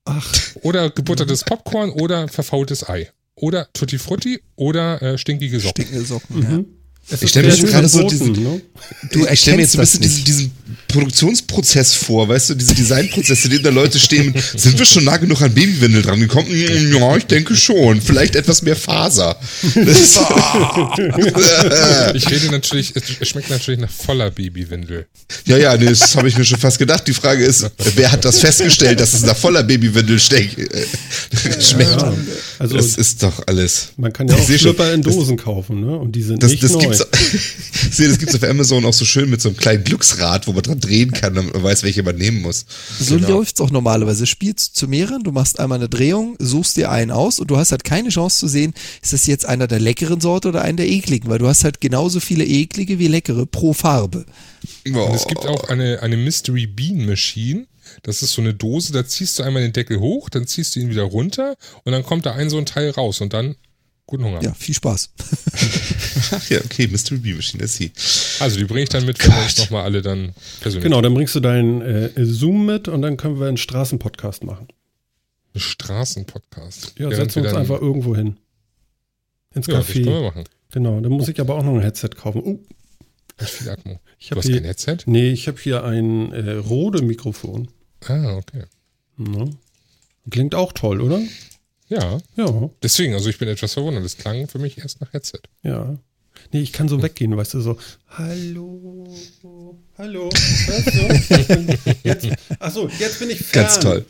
S4: Ach. Oder gebuttertes Popcorn oder verfaultes Ei. Oder Tutti Frutti oder äh, stinkige Socken. Stinkige Socken,
S3: mhm. ja. Ich stelle mir gerade so diesen, ne? du ich stell mir jetzt ein bisschen diesen, diesen, Produktionsprozess vor, weißt du, diese Designprozesse, in denen da Leute stehen. Sind wir schon nah genug an Babywindel dran gekommen? Hm, ja, ich denke schon. Vielleicht etwas mehr Faser.
S4: ich rede natürlich, es schmeckt natürlich nach voller Babywindel.
S3: Ja, ja, nee, das habe ich mir schon fast gedacht. Die Frage ist, wer hat das festgestellt, dass es nach voller Babywindel schmeckt? schmeckt. Ja, also, das ist doch alles.
S1: Man kann ja auch Schlüpper in Dosen kaufen, ne? Und die sind
S3: das,
S1: nicht
S3: das
S1: neu.
S3: Gibt's, das gibt es auf Amazon auch so schön mit so einem kleinen Glücksrad, wo man dran drehen kann, damit man weiß, welche man nehmen muss.
S2: So genau. läuft es auch normalerweise. Spielst zu mehreren, du machst einmal eine Drehung, suchst dir einen aus und du hast halt keine Chance zu sehen, ist das jetzt einer der leckeren Sorte oder einer der ekligen, weil du hast halt genauso viele eklige wie leckere pro Farbe.
S4: Oh. Und es gibt auch eine, eine Mystery Bean Machine. Das ist so eine Dose, da ziehst du einmal den Deckel hoch, dann ziehst du ihn wieder runter und dann kommt da ein so ein Teil raus und dann Guten Hunger.
S2: Ja, viel Spaß.
S3: Ach ja, okay, Mystery Bee Machine, das sie.
S4: Also die bringe ich dann mit, wenn wir uns nochmal alle dann
S1: persönlich. Genau, dann bringst du deinen äh, Zoom mit und dann können wir einen Straßenpodcast machen.
S4: Ein Straßenpodcast?
S1: Ja, setzen wir uns einfach irgendwo hin. Ins ja, Café. Das können wir machen. Genau, dann muss ich aber auch noch ein Headset kaufen.
S4: Viel Atmo.
S1: Ich du hast hier, kein Headset? Nee, ich habe hier ein äh, Rode-Mikrofon.
S4: Ah, okay.
S1: Ja. Klingt auch toll, oder?
S4: Ja. Ja. Deswegen, also ich bin etwas verwundert. Das klang für mich erst nach Headset.
S1: Ja. Nee, ich kann so weggehen, weißt du, so, hallo, hallo, hörst du? Jetzt, achso, jetzt bin ich fern.
S3: Ganz toll.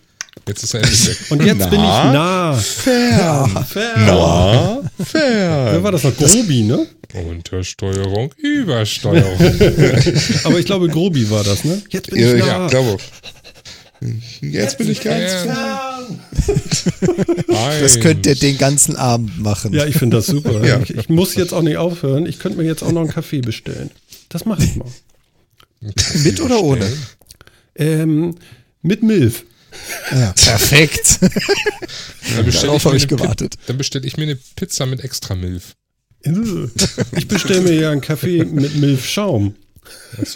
S4: Jetzt ist er endlich weg.
S1: Und jetzt na, bin ich nah.
S3: Fern. Fern. Na,
S1: fern. Wer war das noch? Grobi, ne?
S4: Untersteuerung, Übersteuerung.
S1: Aber ich glaube, Grobi war das, ne?
S3: Jetzt bin ich nah. Ja, glaube Jetzt, Jetzt bin ich ganz
S2: fern. Das könnt ihr den ganzen Abend machen.
S1: Ja, ich finde das super. ja. ich, ich, muss jetzt auch nicht aufhören. Ich könnte mir jetzt auch noch einen Kaffee bestellen. Das mache ich mal.
S2: mit oder ohne?
S1: Ähm, mit Milf.
S2: Ja, perfekt.
S4: dann bestelle ich, ich, gewartet. dann bestelle ich mir eine Pizza mit extra Milf.
S1: Ich bestelle mir ja einen Kaffee mit Milfschaum.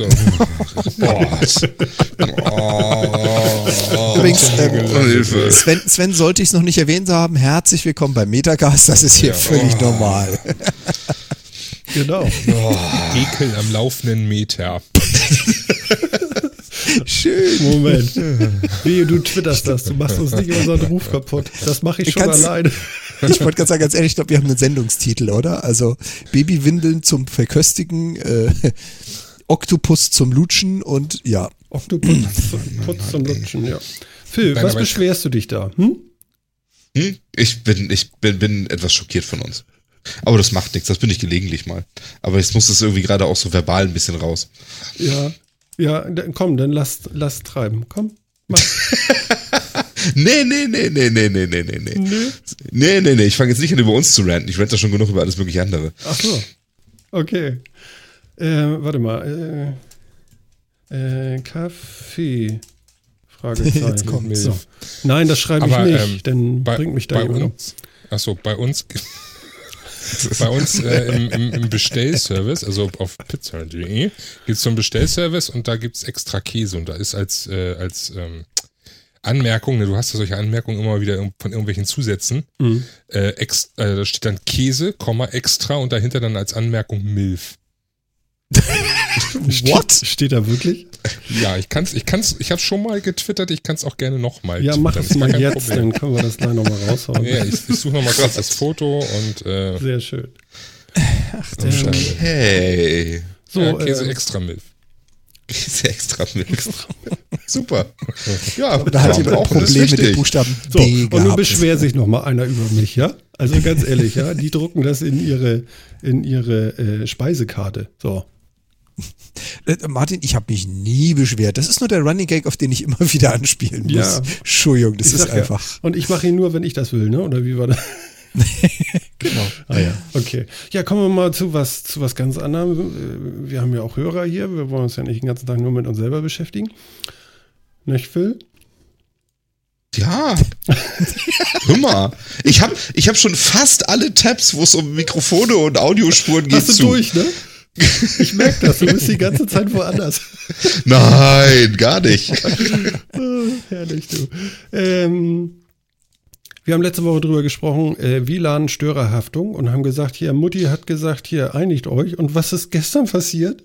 S1: So.
S2: Übrigens, ähm, Sven, Sven, sollte ich es noch nicht erwähnt haben, herzlich willkommen bei Metagast, das ist hier ja, völlig oh. normal.
S1: Genau.
S4: Oh. Ekel am laufenden Meter.
S1: Schön. Moment. Wie du twitterst das, du machst uns nicht unseren Ruf kaputt. Das mache ich, ich schon alleine.
S2: Ich wollte gerade sagen, ganz ehrlich, ich glaube, wir haben einen Sendungstitel, oder? Also Babywindeln zum Verköstigen, äh, Oktopus zum Lutschen und ja.
S1: Oktopus zum Lutschen, ja. Phil, Nein, was beschwerst du dich da? Hm?
S3: Hm? Ich, bin, ich bin, bin etwas schockiert von uns. Aber das macht nichts, das bin ich gelegentlich mal. Aber jetzt muss es irgendwie gerade auch so verbal ein bisschen raus.
S1: Ja, ja, komm, dann lass, lass treiben. Komm, mach.
S3: nee, nee, nee, nee, nee, nee, nee, nee. Nee, nee, nee, nee. ich fange jetzt nicht an, über uns zu ranten. Ich rente schon genug über alles mögliche andere.
S1: Ach so. Okay. Äh, warte mal. Äh, äh, Kaffee. Fragezeichen. Jetzt kommt so. Nein, das schreibe Aber, ich nicht, ähm, denn bei, bringt mich da
S4: bei uns, Achso, bei uns bei uns äh, im, im, im, Bestellservice, also auf pizza.de, gibt es so einen Bestellservice und da gibt es extra Käse und da ist als, äh, als ähm, Anmerkung, ne, du hast ja solche Anmerkungen immer wieder von irgendwelchen Zusätzen, mhm. äh, ex, äh, da steht dann Käse, Komma, extra und dahinter dann als Anmerkung Milf.
S1: What? Steht, steht da wirklich?
S4: Ja, ich kann's, ich kann's, ich habe schon mal getwittert, ich kann es auch gerne nochmal
S1: Ja, mach es mal jetzt, Problem. dann können wir das gleich nochmal raushauen.
S4: Ja, ich, ich suche nochmal kurz das Foto und äh,
S1: Sehr schön.
S3: Ach, okay.
S4: So, ja, Käse äh, extra Milch.
S3: Käse extra Milch. Super.
S2: Ja, da hat jemand ein Problem mit den Buchstaben
S1: so, B Und nun beschwert sich nochmal einer über mich, ja? Also ganz ehrlich, ja, die drucken das in ihre, in ihre äh, Speisekarte. So.
S2: Äh, Martin, ich habe mich nie beschwert. Das ist nur der Running Gag, auf den ich immer wieder anspielen muss. Ja. Entschuldigung, das ich ist einfach. Ja.
S1: Und ich mache ihn nur, wenn ich das will, ne? Oder wie war das?
S2: genau.
S1: Ah ja. Okay. Ja, kommen wir mal zu was, zu was ganz anderem. Wir haben ja auch Hörer hier. Wir wollen uns ja nicht den ganzen Tag nur mit uns selber beschäftigen. Nicht, Phil?
S3: Ja. Hör mal. Ich habe ich hab schon fast alle Tabs, wo es um Mikrofone und Audiospuren geht.
S1: Hast du zu. durch, ne? Ich merke das, du bist die ganze Zeit woanders.
S3: Nein, gar nicht.
S1: oh, herrlich, du. Ähm, wir haben letzte Woche drüber gesprochen, äh, WLAN-Störerhaftung und haben gesagt, hier, Mutti hat gesagt, hier, einigt euch. Und was ist gestern passiert?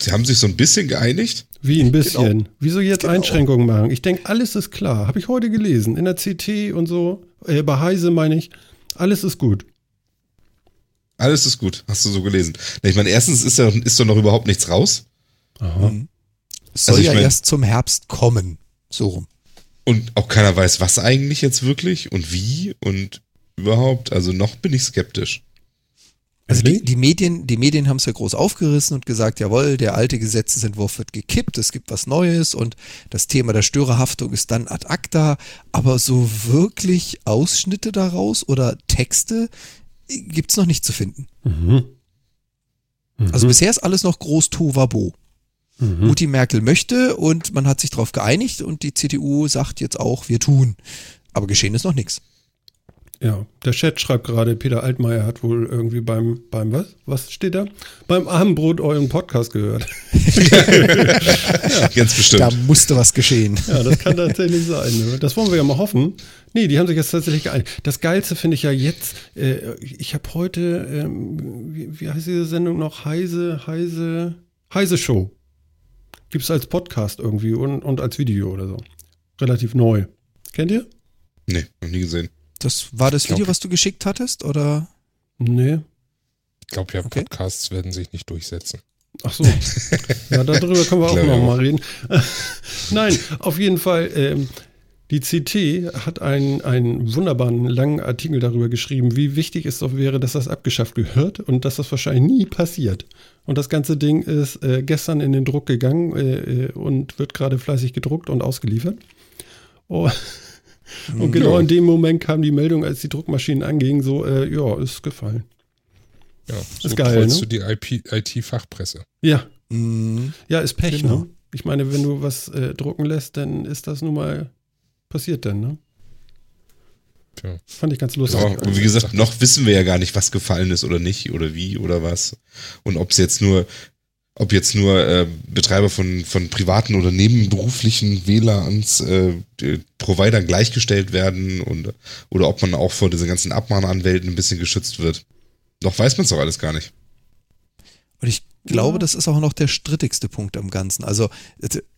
S3: Sie haben sich so ein bisschen geeinigt?
S1: Wie ein bisschen? Genau. Wieso jetzt genau. Einschränkungen machen? Ich denke, alles ist klar. Habe ich heute gelesen. In der CT und so. Äh, bei Heise meine ich, alles ist gut.
S3: Alles ist gut, hast du so gelesen. Ich meine, erstens ist, ja, ist doch noch überhaupt nichts raus.
S2: Aha. Mhm. Es soll also ja mein, erst zum Herbst kommen. So rum.
S3: Und auch keiner weiß, was eigentlich jetzt wirklich und wie und überhaupt. Also noch bin ich skeptisch.
S2: Also die, die, Medien, die Medien haben es ja groß aufgerissen und gesagt, jawohl, der alte Gesetzesentwurf wird gekippt, es gibt was Neues und das Thema der Störerhaftung ist dann ad acta. Aber so wirklich Ausschnitte daraus oder Texte gibt es noch nicht zu finden. Mhm. Mhm. Also bisher ist alles noch groß Tovabo. Mhm. Mutti Merkel möchte und man hat sich darauf geeinigt und die CDU sagt jetzt auch, wir tun. Aber geschehen ist noch nichts.
S1: Ja, der Chat schreibt gerade, Peter Altmaier hat wohl irgendwie beim, beim was? Was steht da? Beim Abendbrot euren Podcast gehört.
S3: ja. Ganz bestimmt.
S2: Da musste was geschehen.
S1: Ja, das kann tatsächlich sein. Ne? Das wollen wir ja mal hoffen. Nee, die haben sich jetzt tatsächlich geeinigt. Das Geilste finde ich ja jetzt, äh, ich habe heute, ähm, wie, wie heißt diese Sendung noch? Heise, Heise, Heise Show. Gibt es als Podcast irgendwie und, und als Video oder so. Relativ neu. Kennt ihr?
S3: Nee, noch nie gesehen.
S2: Das war das Video, was du geschickt hattest, oder?
S1: Nee.
S4: Ich glaube ja, okay. Podcasts werden sich nicht durchsetzen.
S1: Ach so. Ja, darüber können wir auch noch mal reden. Nein, auf jeden Fall. Ähm, die CT hat einen, einen wunderbaren langen Artikel darüber geschrieben, wie wichtig es doch wäre, dass das abgeschafft gehört und dass das wahrscheinlich nie passiert. Und das ganze Ding ist äh, gestern in den Druck gegangen äh, äh und wird gerade fleißig gedruckt und ausgeliefert. Oh, und genau ja. in dem Moment kam die Meldung, als die Druckmaschinen angingen, so, äh, ja, ist gefallen.
S4: Ja, so ist geil, ne? du die IT-Fachpresse.
S1: Ja. Mhm. Ja, ist Pech, genau. ne? Ich meine, wenn du was äh, drucken lässt, dann ist das nun mal passiert dann, ne?
S3: Tja. Fand ich ganz lustig. Ja, und wie gesagt, noch wissen wir ja gar nicht, was gefallen ist oder nicht oder wie oder was. Und ob es jetzt nur ob jetzt nur äh, Betreiber von, von privaten oder nebenberuflichen WLANs äh, Providern gleichgestellt werden und, oder ob man auch vor diesen ganzen Abmahnanwälten ein bisschen geschützt wird. Noch weiß man es doch alles gar nicht.
S2: Und ich glaube, ja. das ist auch noch der strittigste Punkt am Ganzen. Also,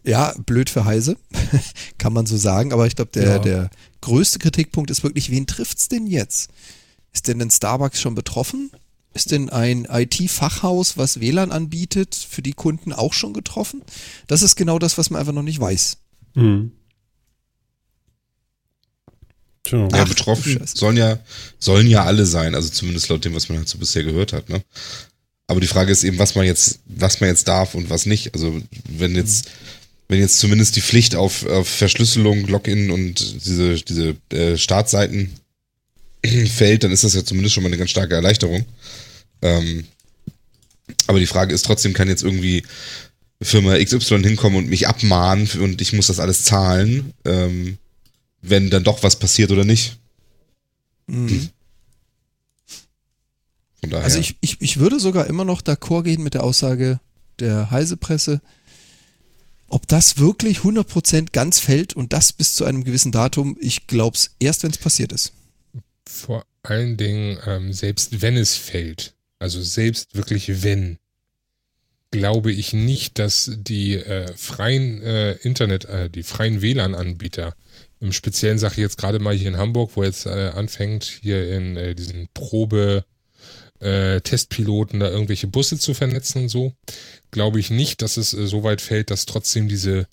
S2: ja, blöd für Heise, kann man so sagen, aber ich glaube, der, ja. der größte Kritikpunkt ist wirklich, wen trifft's denn jetzt? Ist denn ein Starbucks schon betroffen? Ist denn ein IT-Fachhaus, was WLAN anbietet, für die Kunden auch schon getroffen? Das ist genau das, was man einfach noch nicht weiß. Mhm.
S3: Ja, Ach, betroffen sollen ja, sollen ja alle sein, also zumindest laut dem, was man halt so bisher gehört hat, ne? Aber die Frage ist eben, was man jetzt, was man jetzt darf und was nicht. Also wenn jetzt, wenn jetzt zumindest die Pflicht auf, auf Verschlüsselung, Login und diese, diese äh, Startseiten fällt, dann ist das ja zumindest schon mal eine ganz starke Erleichterung. Ähm, aber die Frage ist trotzdem, kann jetzt irgendwie Firma XY hinkommen und mich abmahnen und ich muss das alles zahlen, ähm, wenn dann doch was passiert oder nicht? Mhm.
S2: Hm. Also ich, ich, ich würde sogar immer noch d'accord gehen mit der Aussage der Heisepresse, ob das wirklich 100% ganz fällt und das bis zu einem gewissen Datum, ich glaube es erst, wenn es passiert ist
S4: vor allen Dingen, ähm, selbst wenn es fällt, also selbst wirklich wenn, glaube ich nicht, dass die äh, freien äh, Internet, äh, die freien WLAN-Anbieter, im Speziellen Sache jetzt gerade mal hier in Hamburg, wo jetzt äh, anfängt, hier in äh, diesen Probe äh, Testpiloten da irgendwelche Busse zu vernetzen und so, glaube ich nicht, dass es äh, so weit fällt, dass trotzdem diese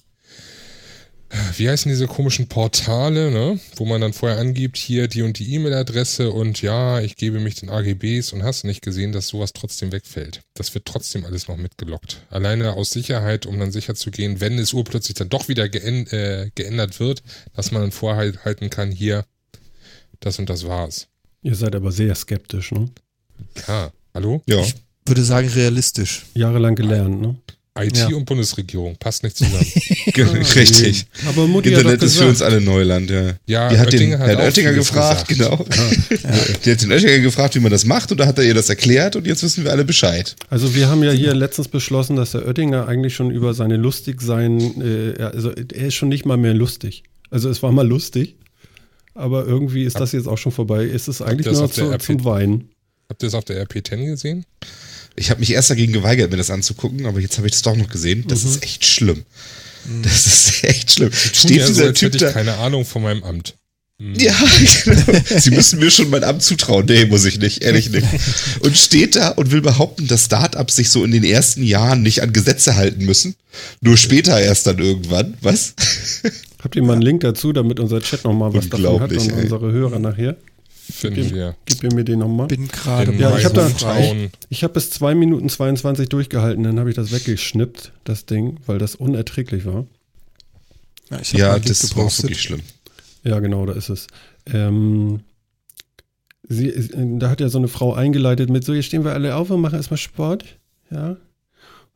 S4: wie heißen diese komischen Portale, ne? wo man dann vorher angibt, hier die und die E-Mail-Adresse und ja, ich gebe mich den AGBs und hast nicht gesehen, dass sowas trotzdem wegfällt. Das wird trotzdem alles noch mitgelockt. Alleine aus Sicherheit, um dann sicher zu gehen, wenn es urplötzlich dann doch wieder geänd äh, geändert wird, dass man dann vorhalten kann, hier, das und das war's.
S1: Ihr seid aber sehr skeptisch, ne?
S4: Ja, hallo?
S2: Ja. Ich würde sagen realistisch.
S1: Jahrelang gelernt, ne?
S4: IT ja. und Bundesregierung passt nicht zusammen.
S3: Richtig.
S1: Aber Mutti
S3: Internet ist für uns alle Neuland, ja.
S4: Ja,
S3: die hat Oettinger den hat Oettinger gefragt, genau. Ja. Die hat den Oettinger gefragt, wie man das macht und da hat er ihr das erklärt und jetzt wissen wir alle Bescheid.
S1: Also wir haben ja hier letztens beschlossen, dass der Oettinger eigentlich schon über seine Lustigsein, äh, also er ist schon nicht mal mehr lustig. Also es war mal lustig, aber irgendwie ist das jetzt auch schon vorbei. Ist es eigentlich nur zu, zum Weinen.
S4: Habt ihr es auf der RP10 gesehen?
S3: Ich habe mich erst dagegen geweigert, mir das anzugucken, aber jetzt habe ich das doch noch gesehen. Das mhm. ist echt schlimm. Mhm. Das ist echt schlimm.
S4: Steht ja dieser so, Typ hätte ich keine Ahnung von meinem Amt.
S3: Mhm. Ja, genau. Sie müssen mir schon mein Amt zutrauen. Nee, muss ich nicht, ehrlich nicht. Und steht da und will behaupten, dass Startups sich so in den ersten Jahren nicht an Gesetze halten müssen. Nur später erst dann irgendwann. Was?
S1: Habt ihr mal einen Link dazu, damit unser Chat nochmal was davon hat und ey. unsere Hörer nachher?
S4: Finden gib, wir.
S1: Gib mir den nochmal.
S2: Bin gerade
S1: Ja, ich habe da. Ich, ich habe bis 2 Minuten 22 durchgehalten, dann habe ich das weggeschnippt, das Ding, weil das unerträglich war.
S3: Ja, ja das war wirklich schlimm.
S1: Ja, genau, da ist es. Ähm, sie, da hat ja so eine Frau eingeleitet mit so, hier stehen wir alle auf und machen erstmal Sport. Ja,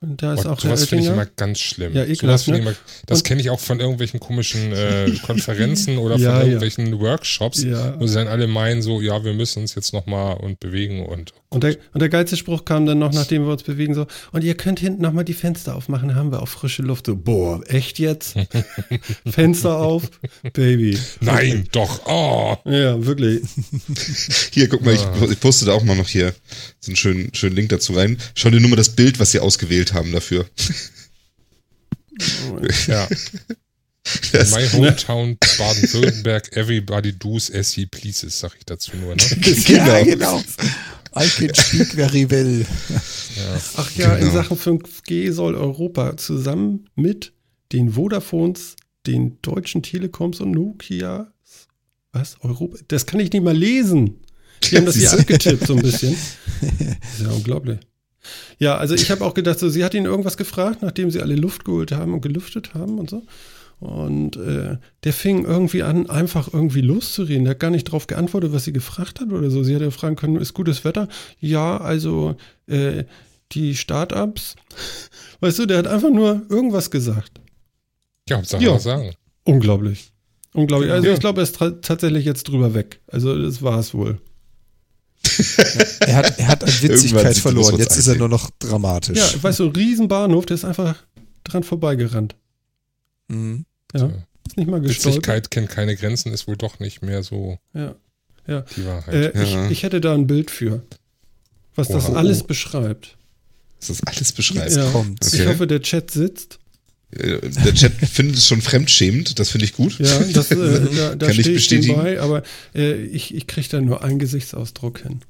S1: und da ist oh, auch
S4: sowas finde ich immer ganz schlimm.
S1: Ja, ekelhaft,
S4: ne? immer, das kenne ich auch von irgendwelchen komischen äh, Konferenzen oder ja, von irgendwelchen ja. Workshops, ja. wo sie dann alle meinen so, ja, wir müssen uns jetzt nochmal und bewegen und.
S1: Und der, und der geilste Spruch kam dann noch, nachdem wir uns bewegen, so, und ihr könnt hinten nochmal die Fenster aufmachen, haben wir auch frische Luft. So, boah, echt jetzt? Fenster auf? Baby.
S4: Nein, doch. Oh.
S1: Ja, wirklich.
S3: Hier, guck mal, ich, ich poste da auch mal noch hier so einen schönen, schönen Link dazu rein. Schau dir nur mal das Bild, was sie ausgewählt haben dafür.
S4: ja. In my hometown Baden-Württemberg, everybody does as he pleases, sag ich dazu nur. Ne?
S2: genau. Ja, genau. I can speak very well.
S1: Ja. Ach ja, genau. in Sachen 5G soll Europa zusammen mit den Vodafones, den deutschen Telekoms und Nokia, was, Europa, das kann ich nicht mal lesen. Die haben das hier abgetippt so ein bisschen. Das ist ja unglaublich. Ja, also ich habe auch gedacht, so, sie hat ihn irgendwas gefragt, nachdem sie alle Luft geholt haben und gelüftet haben und so. Und äh, der fing irgendwie an, einfach irgendwie loszureden. Der hat gar nicht darauf geantwortet, was sie gefragt hat oder so. Sie hätte fragen können, ist gutes Wetter? Ja, also äh, die Startups. Weißt du, der hat einfach nur irgendwas gesagt.
S4: Ja, Hauptsache ja. was sagen.
S1: Unglaublich. Unglaublich. Also ja. ich glaube, er ist tatsächlich jetzt drüber weg. Also das war es wohl.
S2: er, hat, er hat an Witzigkeit verloren. Jetzt ist er nur noch dramatisch.
S1: Ja, weißt du, Riesenbahnhof, der ist einfach dran vorbeigerannt.
S2: Mhm.
S1: Ja. Ist nicht mal
S4: gestolpert. Witzigkeit kennt keine Grenzen, ist wohl doch nicht mehr so
S1: ja. Ja.
S4: die Wahrheit.
S1: Äh, ja. ich, ich, hätte da ein Bild für, was wow. das alles beschreibt.
S3: Was das alles beschreibt.
S1: Ja. Kommt. Okay. Ich hoffe, der Chat sitzt.
S3: Äh, der Chat findet es schon fremdschämend, das finde ich gut.
S1: Ja, das, äh, da, da Kann ich bestätigen. Bei, aber äh, ich, ich kriege da nur einen Gesichtsausdruck hin.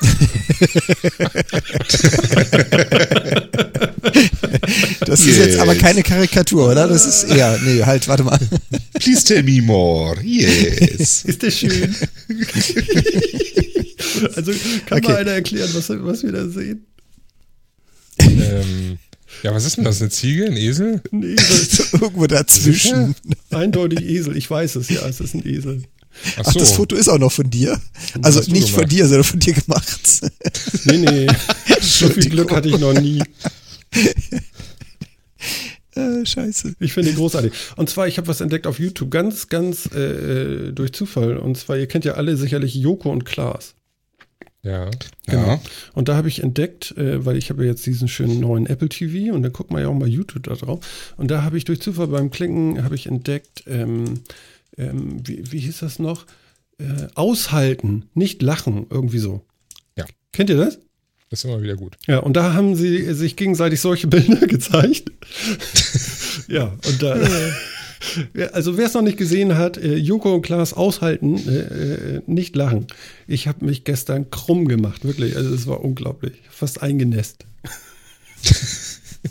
S2: das yes. ist jetzt aber keine Karikatur, oder? Das ist eher, nee, halt, warte mal.
S3: Please tell me more. Yes.
S1: ist der schön? also kann okay. mal einer erklären, was, was wir da sehen?
S4: Ähm, ja, was ist denn das? Eine Ziege? Ein Esel?
S2: Ein Esel. Irgendwo dazwischen.
S1: Eindeutig Esel. Ich weiß es, ja, es ist ein Esel.
S2: Ach, Ach, das Foto ist auch noch von dir. Also nicht von dir, sondern von dir gemacht.
S1: Nee, nee. so viel Glück hatte ich noch nie.
S2: Äh, scheiße.
S1: Ich finde ihn großartig. Und zwar, ich habe was entdeckt auf YouTube, ganz, ganz äh, äh, durch Zufall. Und zwar, ihr kennt ja alle sicherlich Joko und Klaas.
S4: Ja.
S1: Genau. Ja. Und da habe ich entdeckt, äh, weil ich habe jetzt diesen schönen neuen Apple TV und da guckt man ja auch mal YouTube da drauf. Und da habe ich durch Zufall beim Klicken habe ich entdeckt, ähm, ähm, wie, wie hieß das noch? Äh, aushalten, nicht lachen, irgendwie so.
S4: Ja.
S1: Kennt ihr das?
S4: Das ist immer wieder gut.
S1: Ja, und da haben sie sich gegenseitig solche Bilder gezeigt. ja, und da. Also wer es noch nicht gesehen hat, äh, Joko und Klaas aushalten, äh, äh, nicht lachen. Ich habe mich gestern krumm gemacht, wirklich. Also es war unglaublich. Fast eingenässt.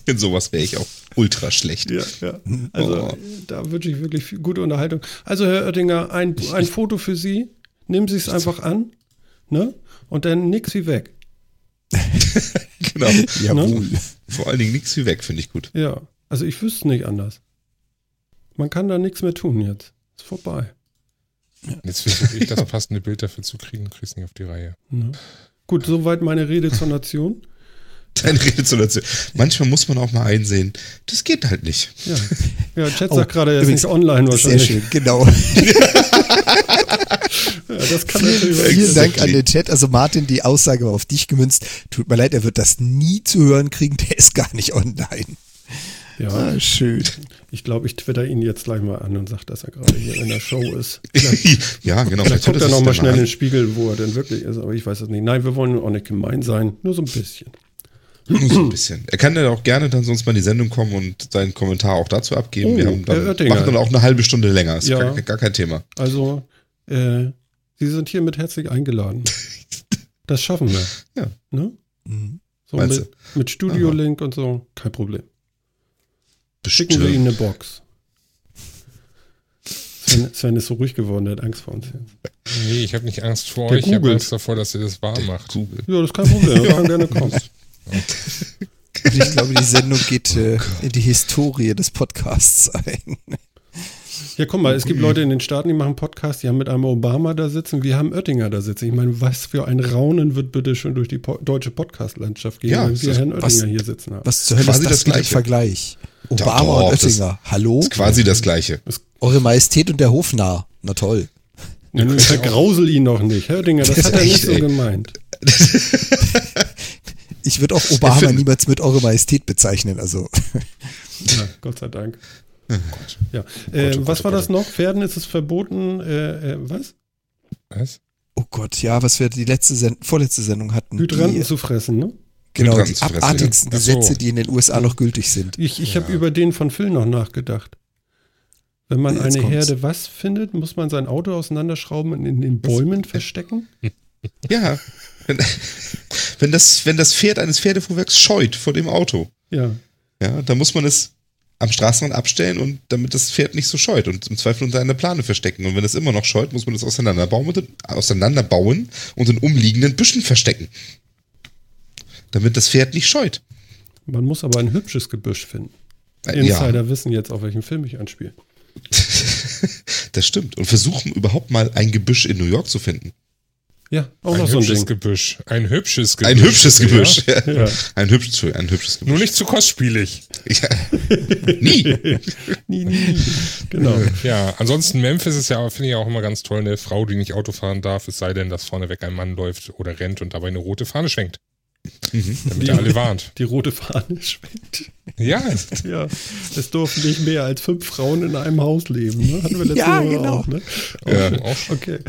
S3: In sowas wäre ich auch ultra schlecht.
S1: Ja, ja. Also oh. da wünsche ich wirklich gute Unterhaltung. Also Herr Oettinger, ein, ein Foto für Sie. Nehmen Sie es einfach an. Ne? Und dann nix wie weg.
S3: genau. Jawohl. Ne? Vor allen Dingen nichts wie weg, finde ich gut.
S1: Ja. Also ich wüsste nicht anders. Man kann da nichts mehr tun jetzt. Ist vorbei.
S4: Jetzt versuche ich das passende Bild dafür zu kriegen und krieg's nicht auf die Reihe.
S1: Ne? Gut, soweit meine Rede zur Nation.
S3: Deine Rede zu erzählen. Manchmal muss man auch mal einsehen, das geht halt nicht.
S1: Ja, ja Chat oh, sagt gerade, er ist nicht online wahrscheinlich.
S2: Sehr schön, genau. ja, das kann vielen, vielen Dank an den Chat. Also Martin, die Aussage war auf dich gemünzt. Tut mir leid, er wird das nie zu hören kriegen, der ist gar nicht online.
S1: Ja, ah, schön. Ich glaube, ich twitter ihn jetzt gleich mal an und sage, dass er gerade hier in der Show ist.
S3: Vielleicht, ja, genau.
S1: Vielleicht kommt er nochmal schnell in den Spiegel, wo er denn wirklich ist, aber ich weiß es nicht. Nein, wir wollen auch nicht gemein sein, nur so ein bisschen.
S3: So ein bisschen. Er kann dann auch gerne dann sonst mal in die Sendung kommen und seinen Kommentar auch dazu abgeben. Oh, wir haben dann, machen dann auch eine halbe Stunde länger. Ist ja. gar, gar, kein Thema.
S1: Also, äh, Sie sind hiermit herzlich eingeladen. Das schaffen wir.
S3: Ja.
S1: Ne? Mhm. So mit, mit Studio-Link und so, kein Problem. Bestimmt. Schicken wir ihm eine Box. Sven, Sven, ist so ruhig geworden, der hat Angst vor uns
S4: jetzt. Nee, ich habe nicht Angst vor der euch, ich habe Angst davor, dass ihr das wahr macht.
S1: Ja, das ist kein Problem, er kann gerne kommen.
S2: ich glaube, die Sendung geht äh, in die Historie des Podcasts ein.
S1: Ja, guck mal, es gibt Leute in den Staaten, die machen Podcasts, die haben mit einem Obama da sitzen, wir haben Oettinger da sitzen. Ich meine, was für ein Raunen wird bitte schon durch die po deutsche Podcast-Landschaft gehen, ja, wenn wir Herrn Oettinger was, hier sitzen haben.
S2: Was zur Hölle ist das, das gleiche Vergleich? Obama ja, doch, und Oettinger. Hallo?
S3: Ist quasi das Gleiche.
S2: Eure Majestät und der Hofnarr. Na toll.
S1: Ja, nun vergrausel ihn noch nicht. Oettinger, das, das hat er nicht so gemeint.
S2: ich würde auch Obama niemals mit Eure Majestät bezeichnen, also.
S1: Ja, Gott sei Dank. Ja. Äh, oh was war das noch? Pferden ist es verboten. Äh, äh, was?
S2: Was? Oh Gott, ja, was wir die letzte Send vorletzte Sendung hatten.
S1: Hydranten zu fressen, ne?
S2: Genau, die abartigsten Gesetze, die in den USA noch gültig sind.
S1: Ich, ich ja. habe über den von Phil noch nachgedacht. Wenn man Jetzt eine kommt's. Herde was findet, muss man sein Auto auseinanderschrauben und in den Bäumen verstecken?
S3: Ja. Wenn, wenn, das, wenn das Pferd eines Pferdefuhrwerks scheut vor dem Auto.
S1: Ja.
S3: Ja, dann muss man es am Straßenrand abstellen und damit das Pferd nicht so scheut und im Zweifel unter einer Plane verstecken. Und wenn es immer noch scheut, muss man es auseinanderbauen und, auseinanderbauen und in umliegenden Büschen verstecken damit das Pferd nicht scheut.
S1: Man muss aber ein hübsches Gebüsch finden. Äh, Insider ja. wissen jetzt, auf welchen Film ich anspiele.
S3: das stimmt. Und versuchen überhaupt mal ein Gebüsch in New York zu finden.
S1: Ja,
S4: auch ein noch so ein Ding. Gebüsch. Ein hübsches
S3: Gebüsch. Ein hübsches Gebüsch. Ja. Ja. Ein, hübsches, ein hübsches Gebüsch.
S4: Nur nicht zu kostspielig.
S3: Ja. nie.
S1: nie, nie, nie. Genau.
S4: Ja, ansonsten Memphis ist ja, finde ich auch immer ganz toll, eine Frau, die nicht Auto fahren darf, es sei denn, dass vorneweg ein Mann läuft oder rennt und dabei eine rote Fahne schwenkt. Mhm. Damit ihr alle warnt.
S1: Die rote Fahne schwenkt.
S4: Ja.
S1: ja. Es durften nicht mehr als fünf Frauen in einem Haus leben. Ne?
S2: Hatten wir letzte ja, Woche genau. auch.
S1: Ne? Ja. Auch, okay.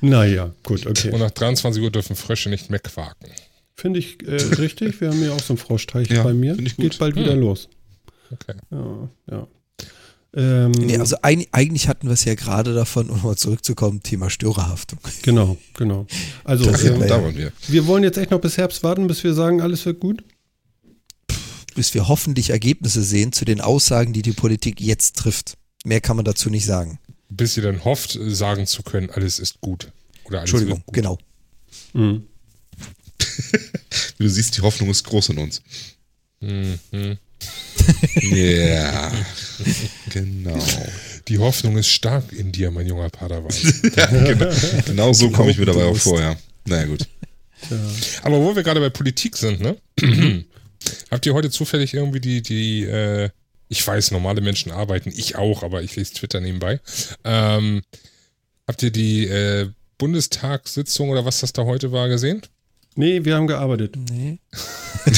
S1: Naja, gut, okay.
S4: Und nach 23 Uhr dürfen Frösche nicht mehr quaken.
S1: Finde ich äh, richtig. Wir haben ja auch so einen Froschteich ja, bei mir. Geht bald wieder hm. los.
S4: Okay.
S1: Ja, ja.
S2: Ähm, nee, also ein, eigentlich hatten wir es ja gerade davon, um mal zurückzukommen, Thema Störerhaftung.
S1: Genau, genau. Also
S3: das, ähm, da wollen wir.
S1: wir wollen jetzt echt noch bis Herbst warten, bis wir sagen, alles wird gut?
S2: Bis wir hoffentlich Ergebnisse sehen zu den Aussagen, die die Politik jetzt trifft. Mehr kann man dazu nicht sagen.
S4: Bis sie dann hofft, sagen zu können, alles ist gut. Oder alles
S2: Entschuldigung, gut. genau. Mhm.
S3: Wie du siehst, die Hoffnung ist groß in uns.
S4: Mhm.
S3: Ja, genau.
S4: Die Hoffnung ist stark in dir, mein junger Padawan.
S3: ja, genau, genau so komme ich mir dabei auch vor, ja. Naja, gut.
S4: Ja. Aber wo wir gerade bei Politik sind, ne? Habt ihr heute zufällig irgendwie die, die, äh, ich weiß, normale Menschen arbeiten, ich auch, aber ich lese Twitter nebenbei. Ähm, habt ihr die äh, Bundestagssitzung oder was das da heute war gesehen?
S1: Nee, wir haben gearbeitet.
S2: Nee.
S3: nee,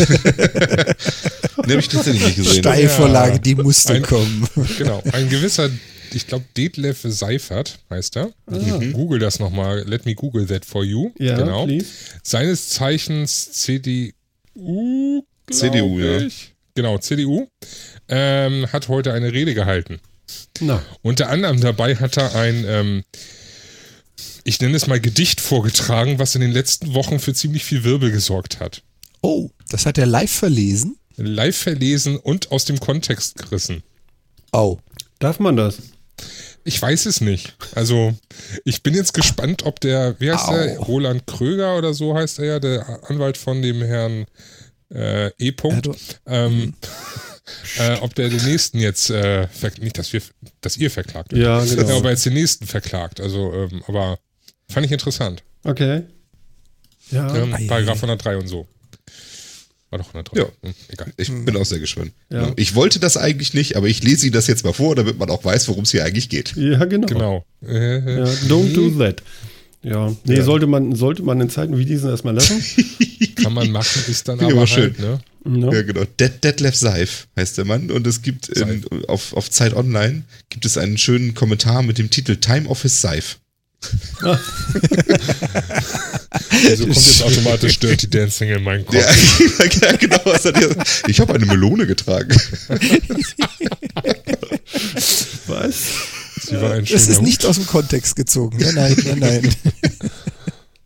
S3: habe ich tatsächlich nicht gesehen.
S2: Steilvorlage, ja. die musste
S4: ein,
S2: kommen.
S4: Genau, ein gewisser, ich glaube, Detlef Seifert heißt er. Ah. Mhm. Google das nochmal. Let me Google that for you.
S1: Ja,
S4: genau.
S1: Please.
S4: Seines Zeichens CDU.
S3: CDU,
S4: ich. ja. Genau, CDU. Ähm, hat heute eine Rede gehalten.
S1: Na.
S4: Unter anderem dabei hat er ein ähm, ich nenne es mal Gedicht vorgetragen, was in den letzten Wochen für ziemlich viel Wirbel gesorgt hat.
S2: Oh, das hat er live verlesen?
S4: Live verlesen und aus dem Kontext gerissen.
S2: Oh.
S1: Darf man das?
S4: Ich weiß es nicht. Also, ich bin jetzt gespannt, ob der, wie heißt Au. der? Roland Kröger oder so heißt er ja, der Anwalt von dem Herrn äh, E. -Punkt, ähm, mhm. äh, ob der den nächsten jetzt, äh, nicht, dass wir, dass ihr verklagt
S1: werdet. Ja, genau. Ja,
S4: ob er jetzt den nächsten verklagt. Also, ähm, aber Fand ich interessant.
S1: Okay.
S4: Ja. Ähm, Paragraph 103 und so. War doch eine
S3: Ja, hm, egal. Ich bin auch sehr gespannt. Ja. Ich wollte das eigentlich nicht, aber ich lese Ihnen das jetzt mal vor, damit man auch weiß, worum es hier eigentlich geht.
S1: Ja, genau.
S4: Genau.
S1: Ja, don't do that. Ja, nee, ja. sollte man, sollte man in Zeiten wie diesen erstmal lassen.
S4: Kann man machen, ist dann aber, aber schön. Halt, ne?
S3: No. Ja, genau. Dead, Detlef Seif heißt der Mann und es gibt in, auf, auf Zeit Online gibt es einen schönen Kommentar mit dem Titel Time Office Seif.
S4: Wieso kommt jetzt automatisch Dirty Dancing in meinen Kopf?
S3: Ja, ja genau. Ich habe eine Melone getragen.
S1: Was?
S2: Sie war ein das ist nicht aus dem Kontext gezogen. Nein, nein, nein, nein.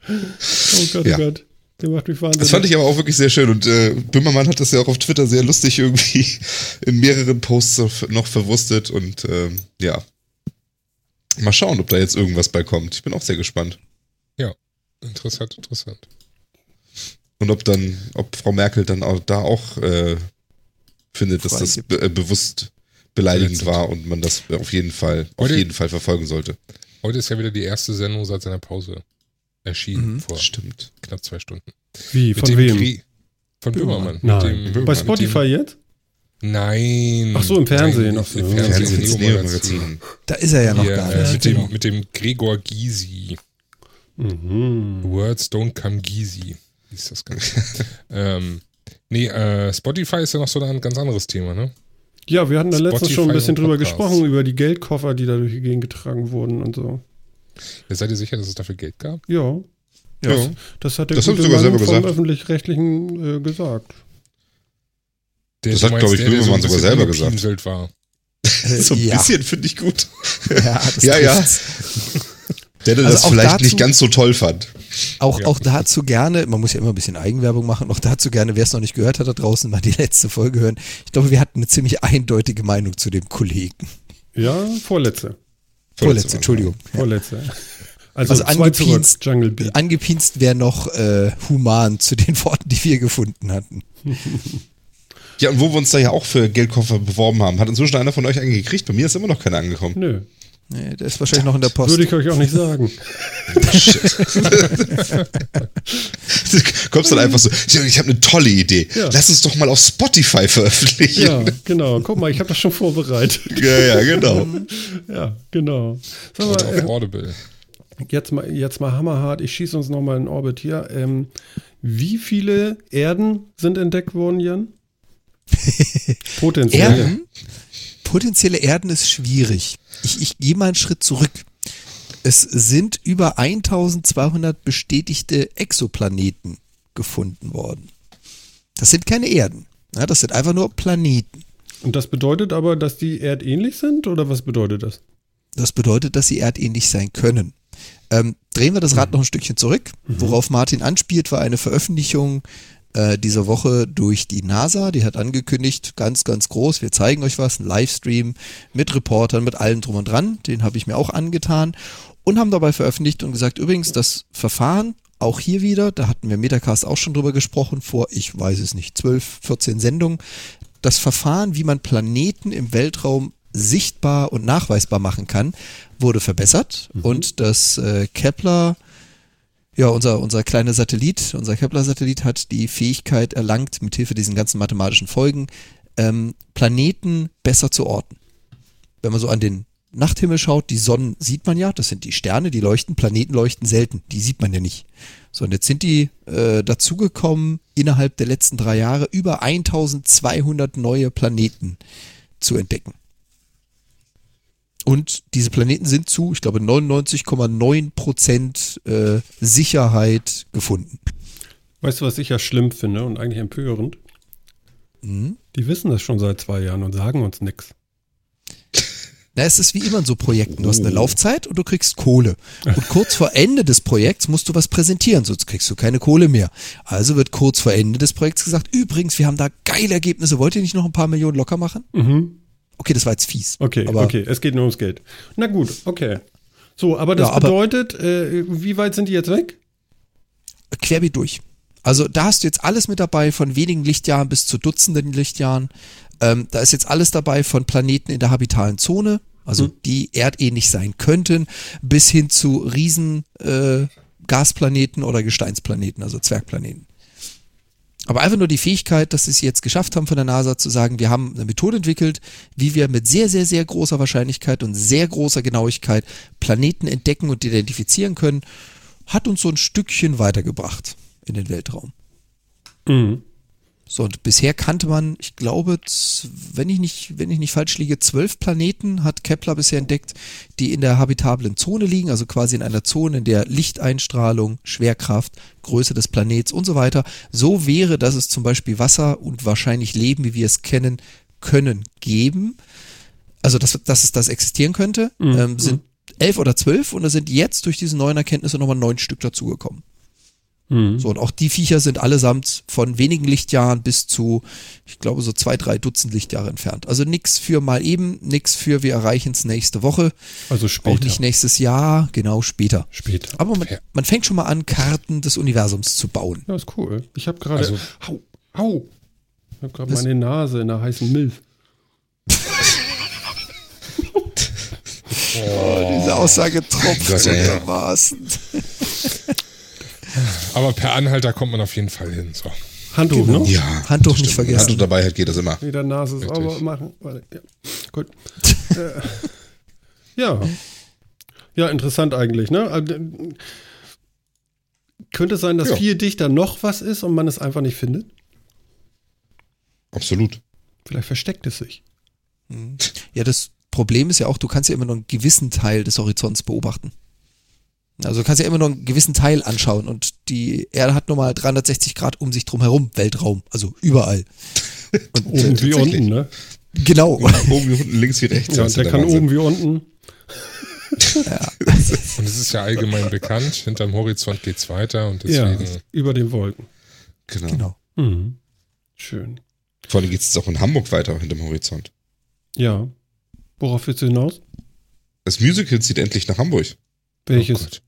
S1: oh Gott, oh ja. Gott. Der macht mich wahnsinnig.
S3: Das fand ich aber auch wirklich sehr schön. Und äh, Böhmermann hat das ja auch auf Twitter sehr lustig irgendwie in mehreren Posts noch verwurstet. Und ähm, ja, mal schauen, ob da jetzt irgendwas bei kommt. Ich bin auch sehr gespannt.
S4: Ja, interessant, interessant.
S3: Und ob dann, ob Frau Merkel dann auch da auch äh, findet, dass das be äh, bewusst beleidigend war und man das auf jeden Fall, heute, auf jeden Fall verfolgen sollte.
S4: Heute ist ja wieder die erste Sendung seit seiner Pause erschienen
S3: mhm, vor stimmt.
S4: knapp zwei Stunden.
S1: Wie? Von wem? Krie
S4: von Böhmermann.
S1: Nein. Dem, Bei Spotify jetzt?
S4: Nein.
S1: Ach so, im Fernsehen. Nein,
S3: Im Fernsehen, Fernsehen
S2: Da ist er ja noch ja, gar
S4: nicht. Mit dem, mit dem Gregor Gysi. Mhm. Words don't come Gysi. Wie ist das Ganze? ähm, nee, äh, Spotify ist ja noch so ein ganz anderes Thema, ne?
S1: Ja, wir hatten da letztens schon ein bisschen drüber gesprochen, über die Geldkoffer, die da durch die Gegend getragen wurden und so.
S4: Ja, seid ihr sicher, dass es dafür Geld gab?
S1: Ja.
S3: ja.
S1: Das, das hat der
S3: das
S1: gute
S3: sogar
S1: Mann
S3: vom
S1: Öffentlich-Rechtlichen äh, gesagt.
S3: Der, das hat, glaube ich, Böhmermann so sogar selber gesagt.
S4: War.
S3: so ein ja. bisschen finde ich gut.
S2: Ja, das
S3: ja, ja. Der, der also das vielleicht dazu, nicht ganz so toll fand.
S2: Auch, ja. auch dazu gerne, man muss ja immer ein bisschen Eigenwerbung machen, auch dazu gerne, wer es noch nicht gehört hat da draußen, mal die letzte Folge hören. Ich glaube, wir hatten eine ziemlich eindeutige Meinung zu dem Kollegen.
S1: Ja, vorletzte.
S2: Vorletzte, vorletzte Entschuldigung.
S1: Vorletzte.
S2: Also, also angepinst, angepinst wäre noch äh, human zu den Worten, die wir gefunden hatten.
S3: Ja, und wo wir uns da ja auch für Geldkoffer beworben haben, hat inzwischen einer von euch einen gekriegt. Bei mir ist immer noch keiner angekommen.
S1: Nö.
S2: Nee, der ist wahrscheinlich noch in der Post.
S1: Würde ich euch auch nicht sagen.
S3: du kommst dann einfach so, ich habe eine tolle Idee. Ja. Lass uns doch mal auf Spotify veröffentlichen.
S1: Ja, genau. Guck mal, ich habe das schon vorbereitet.
S3: Ja, ja, genau.
S1: ja, genau.
S4: Sag mal, auf äh, Audible.
S1: Jetzt mal, jetzt mal hammerhart. Ich schieße uns nochmal in Orbit hier. Ähm, wie viele Erden sind entdeckt worden, Jan?
S2: Potenzielle. Erden? Potenzielle Erden ist schwierig. Ich, ich gehe mal einen Schritt zurück. Es sind über 1200 bestätigte Exoplaneten gefunden worden. Das sind keine Erden. Ja, das sind einfach nur Planeten.
S1: Und das bedeutet aber, dass die erdähnlich sind oder was bedeutet das?
S2: Das bedeutet, dass sie erdähnlich sein können. Ähm, drehen wir das Rad mhm. noch ein Stückchen zurück. Mhm. Worauf Martin anspielt, war eine Veröffentlichung äh, diese Woche durch die NASA. Die hat angekündigt, ganz, ganz groß, wir zeigen euch was, ein Livestream mit Reportern, mit allem drum und dran. Den habe ich mir auch angetan und haben dabei veröffentlicht und gesagt, übrigens, das Verfahren, auch hier wieder, da hatten wir Metacast auch schon drüber gesprochen, vor, ich weiß es nicht, 12, 14 Sendungen. Das Verfahren, wie man Planeten im Weltraum sichtbar und nachweisbar machen kann, wurde verbessert mhm. und das äh, Kepler ja, unser, unser kleiner Satellit, unser Kepler-Satellit hat die Fähigkeit erlangt, mithilfe diesen ganzen mathematischen Folgen, ähm, Planeten besser zu orten. Wenn man so an den Nachthimmel schaut, die Sonnen sieht man ja, das sind die Sterne, die leuchten, Planeten leuchten selten, die sieht man ja nicht. So, und jetzt sind die äh, dazugekommen, innerhalb der letzten drei Jahre über 1200 neue Planeten zu entdecken. Und diese Planeten sind zu, ich glaube, 99,9 Prozent äh, Sicherheit gefunden.
S1: Weißt du, was ich ja schlimm finde und eigentlich empörend? Mhm. Die wissen das schon seit zwei Jahren und sagen uns nichts.
S2: Na, es ist wie immer in so Projekten. Du hast eine. Laufzeit und du kriegst Kohle. Und kurz vor Ende des Projekts musst du was präsentieren, sonst kriegst du keine Kohle mehr. Also wird kurz vor Ende des Projekts gesagt, übrigens, wir haben da geile Ergebnisse, wollt ihr nicht noch ein paar Millionen locker machen? Mhm. Okay, das war jetzt fies.
S1: Okay, aber okay, es geht nur ums Geld. Na gut, okay. So, aber das ja, aber bedeutet, äh, wie weit sind die jetzt weg?
S2: Querbeet durch. Also da hast du jetzt alles mit dabei, von wenigen Lichtjahren bis zu Dutzenden Lichtjahren. Ähm, da ist jetzt alles dabei von Planeten in der habitalen Zone, also hm. die erdähnlich sein könnten, bis hin zu riesen äh, Gasplaneten oder Gesteinsplaneten, also Zwergplaneten. Aber einfach nur die Fähigkeit, dass sie es jetzt geschafft haben von der NASA zu sagen, wir haben eine Methode entwickelt, wie wir mit sehr, sehr, sehr großer Wahrscheinlichkeit und sehr großer Genauigkeit Planeten entdecken und identifizieren können, hat uns so ein Stückchen weitergebracht in den Weltraum. Mhm. So, und bisher kannte man, ich glaube, wenn ich nicht, wenn ich nicht falsch liege, zwölf Planeten hat Kepler bisher entdeckt, die in der habitablen Zone liegen, also quasi in einer Zone, in der Lichteinstrahlung, Schwerkraft, Größe des Planets und so weiter so wäre, dass es zum Beispiel Wasser und wahrscheinlich Leben, wie wir es kennen, können, geben. Also, dass, dass es das existieren könnte, mhm. ähm, sind elf oder zwölf und da sind jetzt durch diese neuen Erkenntnisse nochmal neun Stück dazugekommen. Mhm. So, und auch die Viecher sind allesamt von wenigen Lichtjahren bis zu, ich glaube, so zwei, drei Dutzend Lichtjahre entfernt. Also nix für mal eben, nix für wir erreichen es nächste Woche.
S1: Also später. Auch
S2: nicht nächstes Jahr, genau später.
S1: Später.
S2: Aber man, man fängt schon mal an, Karten des Universums zu bauen.
S1: Ja, ist cool. Ich habe gerade. Also, hau, hau. Ich habe gerade meine Nase in der heißen Milch.
S2: Oh, diese Aussage tropft dermaßen.
S4: Aber per Anhalter kommt man auf jeden Fall hin. So.
S1: Handtuch, genau.
S2: ne? Ja. Handtuch nicht vergessen.
S3: Handtuch dabei hat, geht das immer.
S1: Wieder Nase Richtig. sauber machen. Warte, ja. Gut. äh, ja. Ja, interessant eigentlich, ne? Also, könnte es sein, dass ja. viel dichter noch was ist und man es einfach nicht findet?
S3: Absolut.
S1: Vielleicht versteckt es sich.
S2: Ja, das Problem ist ja auch, du kannst ja immer nur einen gewissen Teil des Horizonts beobachten. Also du kannst ja immer nur einen gewissen Teil anschauen und die Erde hat nochmal 360 Grad um sich drum herum, Weltraum, also überall.
S1: Und oben wie unten, ne?
S2: Genau.
S3: Oben wie unten, links wie rechts.
S1: Ja, der kann Wahnsinn. oben wie unten.
S4: ja. Und es ist ja allgemein bekannt, hinterm Horizont geht es weiter und deswegen. Ja,
S1: über den Wolken.
S3: Genau. genau.
S1: Mhm. Schön.
S3: Vor allem geht es auch in Hamburg weiter hinterm Horizont.
S1: Ja. Worauf willst du hinaus?
S3: Das Musical zieht endlich nach Hamburg.
S1: Welches?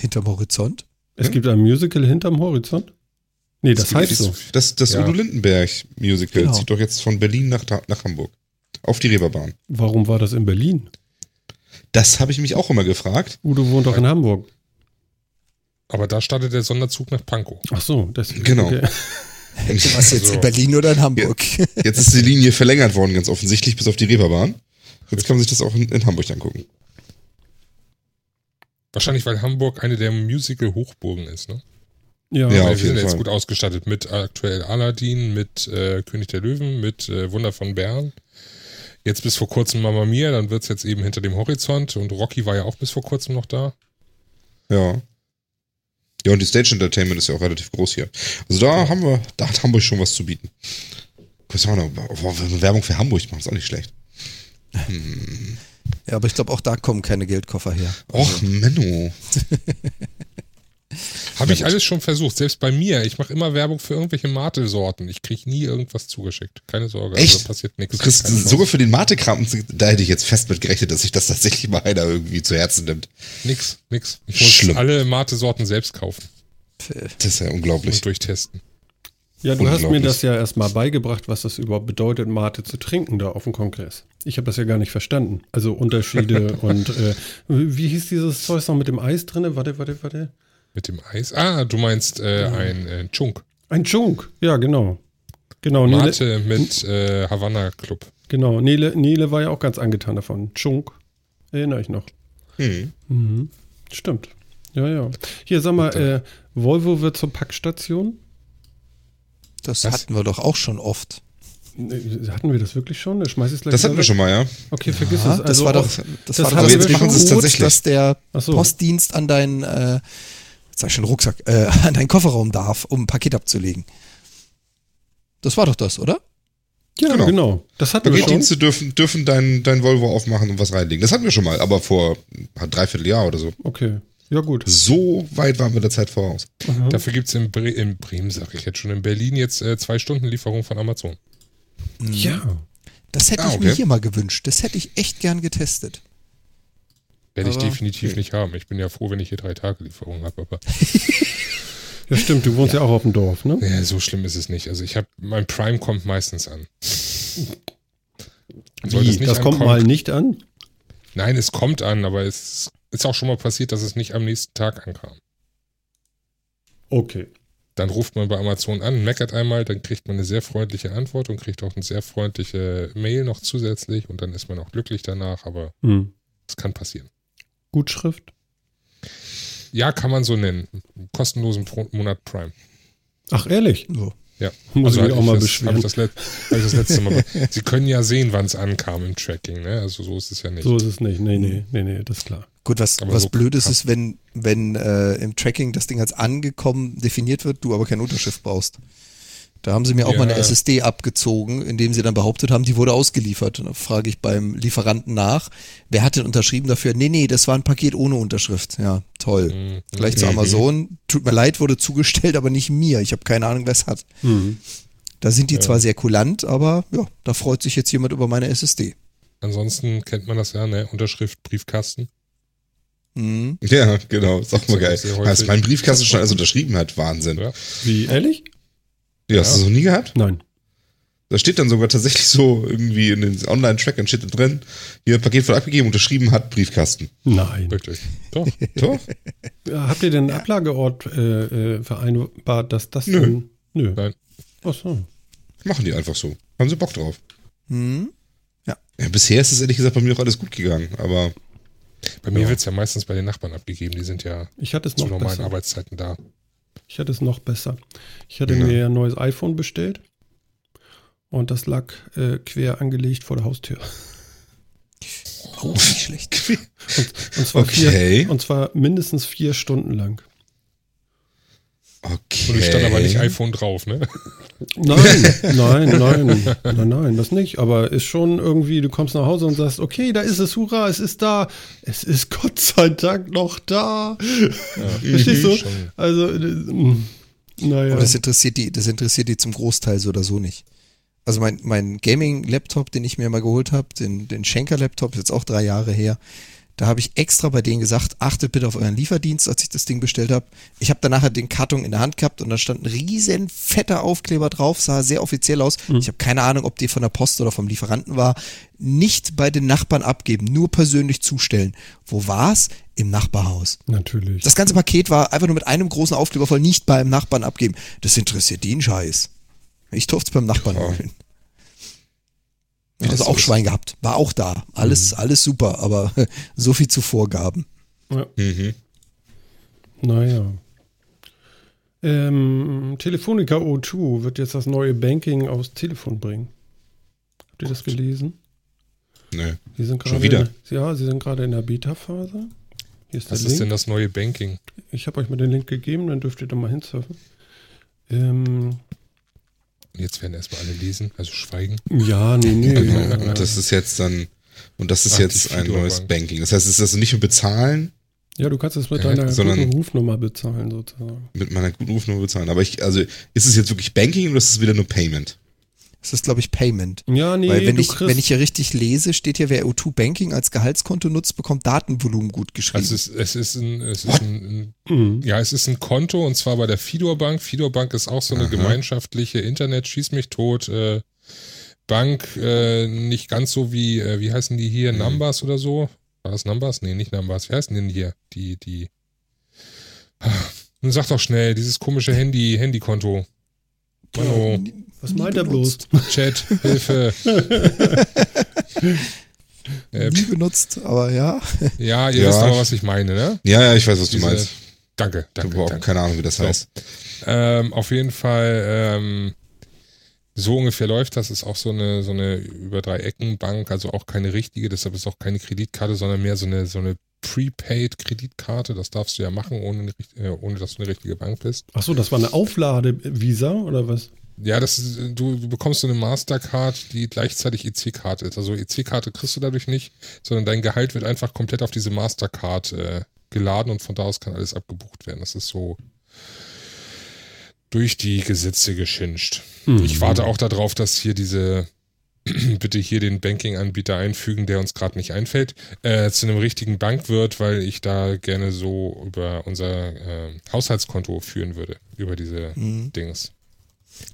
S2: Hinterm Horizont?
S1: Es ja? gibt ein Musical hinterm Horizont? Nee, das, das heißt so.
S3: Das, das ja. Udo Lindenberg Musical genau. zieht doch jetzt von Berlin nach, nach Hamburg. Auf die Reeperbahn.
S1: Warum war das in Berlin?
S3: Das habe ich mich auch immer gefragt.
S1: Udo wohnt doch in Hamburg.
S4: Aber da startet der Sonderzug nach Pankow.
S1: Ach so, deswegen.
S3: Genau. Okay.
S2: Du warst jetzt also, in Berlin oder in Hamburg?
S3: Jetzt ist die Linie verlängert worden, ganz offensichtlich, bis auf die Reeperbahn. Jetzt kann man sich das auch in, in Hamburg angucken.
S4: Wahrscheinlich, weil Hamburg eine der Musical-Hochburgen ist, ne?
S1: Ja,
S4: ja wir sind jetzt gut ausgestattet mit aktuell Aladdin, mit äh, König der Löwen, mit äh, Wunder von Bern. Jetzt bis vor kurzem Mama Mia, dann wird es jetzt eben hinter dem Horizont und Rocky war ja auch bis vor kurzem noch da.
S3: Ja. Ja, und die Stage Entertainment ist ja auch relativ groß hier. Also da haben wir, da hat Hamburg schon was zu bieten. Haben wir noch? Werbung für Hamburg machen, ist auch nicht schlecht.
S2: Hm. Ja, aber ich glaube, auch da kommen keine Geldkoffer her.
S3: Och, Menno.
S4: Habe ich alles schon versucht, selbst bei mir. Ich mache immer Werbung für irgendwelche Mate-Sorten. Ich kriege nie irgendwas zugeschickt. Keine Sorge,
S3: Echt? Also passiert nichts. Du kriegst sogar für den Mate-Kram, da hätte ich jetzt fest mit gerechnet, dass sich das tatsächlich mal einer irgendwie zu Herzen nimmt.
S4: Nix, nix. Ich muss Schlimm. alle Mate-Sorten selbst kaufen.
S3: Das ist ja unglaublich.
S4: Und durchtesten.
S1: Ja, du hast mir das ja erstmal beigebracht, was das überhaupt bedeutet, Mate zu trinken da auf dem Kongress. Ich habe das ja gar nicht verstanden. Also Unterschiede und äh, wie hieß dieses Zeug noch mit dem Eis drin? Warte, warte, warte.
S4: Mit dem Eis? Ah, du meinst äh, ja. ein äh, Chunk.
S1: Ein Chunk, ja, genau. Genau,
S4: Mate Nele, mit äh, Havanna Club.
S1: Genau, Nele, Nele war ja auch ganz angetan davon. Chunk, erinnere ich noch. Hm. Mhm. Stimmt. Ja, ja. Hier, sag mal, äh, Volvo wird zur Packstation.
S2: Das Was? hatten wir doch auch schon oft.
S1: Hatten wir das wirklich schon?
S3: Schmeiß es gleich das hatten wir schon mal, ja.
S1: Okay, vergiss ja, es.
S2: Also das war doch, das, das war doch jetzt machen sie es tatsächlich. dass der so. Postdienst an deinen, äh, sag ich schon Rucksack, äh, an deinen Kofferraum darf, um ein Paket abzulegen. Das war doch das, oder?
S1: Ja, genau. genau.
S3: Das hatten Paketdienste wir schon. dürfen, dürfen dein, dein Volvo aufmachen und was reinlegen. Das hatten wir schon mal, aber vor ein Dreivierteljahr oder so.
S1: Okay. Ja, gut.
S3: So weit waren wir der Zeit voraus.
S4: Mhm. Dafür gibt es in, Bre in Bremen, sag ich jetzt schon, in Berlin jetzt äh, zwei Stunden Lieferung von Amazon.
S2: Mhm. Ja. Das hätte ah, ich okay. mir hier mal gewünscht. Das hätte ich echt gern getestet.
S4: Werde ich definitiv okay. nicht haben. Ich bin ja froh, wenn ich hier drei Tage Lieferung habe, aber.
S1: ja, stimmt, du wohnst ja. ja. auch auf dem Dorf, ne?
S4: Ja, so schlimm ist es nicht. Also ich habe, mein Prime kommt meistens an.
S1: Wie? Das, das kommt mal nicht an?
S4: Nein, es kommt an, aber es ist auch schon mal passiert, dass es nicht am nächsten Tag ankam.
S1: Okay.
S4: Dann ruft man bei Amazon an, meckert einmal, dann kriegt man eine sehr freundliche Antwort und kriegt auch eine sehr freundliche Mail noch zusätzlich und dann ist man auch glücklich danach, aber es hm. kann passieren.
S1: Gutschrift?
S4: Ja, kann man so nennen. Kostenlosen Monat Prime.
S1: Ach, ehrlich?
S4: So. Ja.
S1: Muss also ich mich auch mal beschweren.
S4: Ich das, ich das letzte Mal. Sie können ja sehen, wann es ankam im Tracking, ne? Also so ist es ja nicht.
S1: So ist es nicht. Nee, nee, nee, nee, das ist klar.
S2: Gut, was, was so blöd ist, ist, wenn, wenn äh, im Tracking das Ding als angekommen definiert wird, du aber keine Unterschrift brauchst. Da haben sie mir auch ja. mal eine SSD abgezogen, indem sie dann behauptet haben, die wurde ausgeliefert. Und da frage ich beim Lieferanten nach, wer hat denn unterschrieben dafür? Nee, nee, das war ein Paket ohne Unterschrift. Ja, toll. Mhm. Gleich zu mhm. Amazon. Tut mir leid, wurde zugestellt, aber nicht mir. Ich habe keine Ahnung, wer es hat. Mhm. Da sind die ja. zwar sehr kulant, aber ja, da freut sich jetzt jemand über meine SSD.
S4: Ansonsten kennt man das ja, ne? Unterschrift, Briefkasten.
S3: Mhm. Ja, genau, ist auch mal geil. Als mein Briefkasten schon alles unterschrieben hat, Wahnsinn. Ja.
S1: Wie, ehrlich?
S3: Ja, hast du das noch nie gehabt?
S1: Nein.
S3: Da steht dann sogar tatsächlich so irgendwie in den Online-Trackern steht da drin, hier Paket voll abgegeben, unterschrieben hat, Briefkasten.
S1: Nein.
S4: Wirklich.
S1: Doch. Doch. Ja, habt ihr den Ablageort äh, äh, vereinbart, dass das
S3: Nö.
S1: Dann,
S4: nö. Nein.
S1: Ach so.
S3: Machen die einfach so. Haben sie Bock drauf.
S2: Hm? Ja.
S3: ja. Bisher ist es ehrlich gesagt bei mir auch alles gut gegangen, aber.
S4: Bei mir ja. wird es ja meistens bei den Nachbarn abgegeben, die sind ja
S1: ich hatte es zu
S4: normalen
S1: besser.
S4: Arbeitszeiten da.
S1: Ich hatte es noch besser. Ich hatte ja. mir ein neues iPhone bestellt und das lag äh, quer angelegt vor der Haustür.
S2: Oh, nicht schlecht.
S1: Und, und, zwar okay. vier, und zwar mindestens vier Stunden lang.
S3: Okay.
S4: Und es stand aber nicht iPhone drauf, ne?
S1: Nein, nein, nein, nein, nein, das nicht. Aber ist schon irgendwie, du kommst nach Hause und sagst, okay, da ist es, hurra, es ist da. Es ist Gott sei Dank noch da. Ja, Verstehst du? Also, äh, naja.
S2: Aber das interessiert die, das interessiert die zum Großteil so oder so nicht. Also mein, mein Gaming-Laptop, den ich mir mal geholt habe, den, den Schenker-Laptop, ist jetzt auch drei Jahre her, da habe ich extra bei denen gesagt, achtet bitte auf euren Lieferdienst, als ich das Ding bestellt habe. Ich habe dann nachher den Karton in der Hand gehabt und da stand ein riesen fetter Aufkleber drauf, sah sehr offiziell aus. Mhm. Ich habe keine Ahnung, ob die von der Post oder vom Lieferanten war. Nicht bei den Nachbarn abgeben, nur persönlich zustellen. Wo war's? Im Nachbarhaus.
S1: Natürlich.
S2: Das ganze Paket war einfach nur mit einem großen Aufkleber voll, nicht beim Nachbarn abgeben. Das interessiert den Scheiß. Ich durfte es beim Nachbarn holen. Also auch Schwein gehabt, war auch da. Alles, mhm. alles super, aber so viel zu Vorgaben.
S1: Ja. Mhm. Naja. Ähm, Telefonica O2 wird jetzt das neue Banking aufs Telefon bringen. Habt ihr das gelesen?
S3: Nee.
S1: Sie sind
S3: Schon wieder?
S1: Ja, sie sind gerade in der Beta-Phase.
S4: Was ist denn das neue Banking?
S1: Ich habe euch mal den Link gegeben, dann dürft ihr da mal hinsurfen. Ähm,
S4: Jetzt werden erstmal alle lesen, also schweigen.
S1: Ja, nee, nee.
S3: Genau. Und das ist jetzt dann, und das ist Ach, jetzt ein neues Banking. Das heißt, es ist also nicht nur bezahlen.
S1: Ja, du kannst es mit ja, deiner guten Rufnummer bezahlen, sozusagen.
S3: Mit meiner guten Rufnummer bezahlen. Aber ich, also, ist es jetzt wirklich Banking oder ist es wieder nur Payment?
S2: Das ist, glaube ich, Payment.
S1: Ja, nee,
S2: Weil wenn ich, wenn ich hier richtig lese, steht hier, wer O2 Banking als Gehaltskonto nutzt, bekommt Datenvolumen gut geschrieben.
S4: Also es ist, es ist ein, es ist ein, ein mhm. ja, es ist ein Konto und zwar bei der Fidor Bank. Fidor Bank ist auch so eine Aha. gemeinschaftliche Internet, schieß mich tot, äh, Bank, äh, nicht ganz so wie, äh, wie heißen die hier, mhm. Numbers oder so? War das Numbers? Nee, nicht Numbers. Wie heißen denn hier? Die, die, nun sag doch schnell, dieses komische Handy, Handykonto.
S1: Mano. Was meint er bloß?
S4: Chat, Hilfe.
S2: äh, Nie benutzt, aber ja.
S4: Ja, ihr ja. wisst aber, was ich meine, ne?
S3: Ja, ja, ich weiß, was Diese, du meinst.
S4: Danke, danke.
S3: Ich habe keine Ahnung, wie das so. heißt.
S4: Ähm, auf jeden Fall, ähm, so ungefähr läuft das. Ist auch so eine, so eine über drei Ecken Bank, also auch keine richtige, deshalb ist auch keine Kreditkarte, sondern mehr so eine, so eine Prepaid-Kreditkarte. Das darfst du ja machen, ohne, äh, ohne dass du eine richtige Bank bist.
S1: Ach so, das war eine Auflade-Visa oder was?
S4: Ja, das ist, du, du bekommst so eine Mastercard, die gleichzeitig EC-Karte ist. Also EC-Karte kriegst du dadurch nicht, sondern dein Gehalt wird einfach komplett auf diese Mastercard äh, geladen und von da aus kann alles abgebucht werden. Das ist so durch die Gesetze geschinscht. Mhm. Ich warte auch darauf, dass hier diese bitte hier den Banking-Anbieter einfügen, der uns gerade nicht einfällt, äh, zu einem richtigen Bank wird, weil ich da gerne so über unser äh, Haushaltskonto führen würde, über diese mhm. Dings.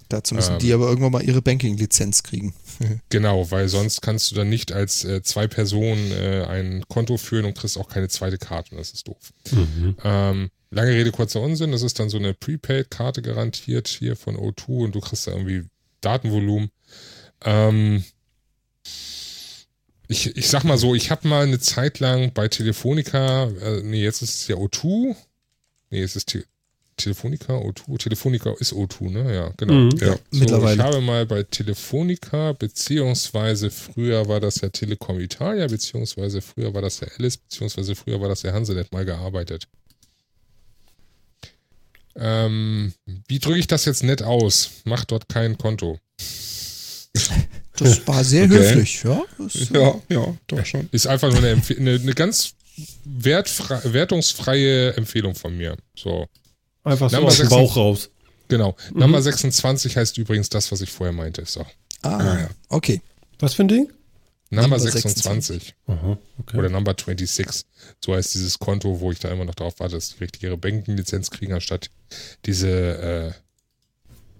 S2: Dazu müssen ähm, die aber irgendwann mal ihre Banking-Lizenz kriegen.
S4: genau, weil sonst kannst du dann nicht als äh, zwei Personen äh, ein Konto führen und kriegst auch keine zweite Karte. Das ist doof. Mhm. Ähm, lange Rede, kurzer Unsinn. Das ist dann so eine Prepaid-Karte garantiert hier von O2 und du kriegst da irgendwie Datenvolumen. Ähm, ich, ich sag mal so, ich habe mal eine Zeit lang bei Telefonica, äh, nee, jetzt ist es ja O2. Nee, es ist Telefonica, O2. Telefonica ist O2, ne? Ja, genau. Mhm, ja. So,
S2: Mittlerweile.
S4: Ich habe mal bei Telefonica, beziehungsweise früher war das ja Telekom Italia, beziehungsweise früher war das ja Alice, beziehungsweise früher war das ja Hansenet mal gearbeitet. Ähm, wie drücke ich das jetzt nett aus? Mach dort kein Konto.
S2: Das war sehr okay. höflich, ja.
S3: Das, ja, ja, doch schon.
S4: Ist einfach nur eine, eine, eine ganz wertungsfreie Empfehlung von mir. So.
S1: Einfach so aus dem Bauch raus.
S4: Genau. Mhm. Nummer 26 heißt übrigens das, was ich vorher meinte. So.
S2: Ah, ah okay.
S1: Was für ein Ding?
S4: Number, 26. 26. Aha, okay. Oder Number 26. So heißt dieses Konto, wo ich da immer noch darauf warte, dass die richtig ihre Bankenlizenz kriegen, anstatt diese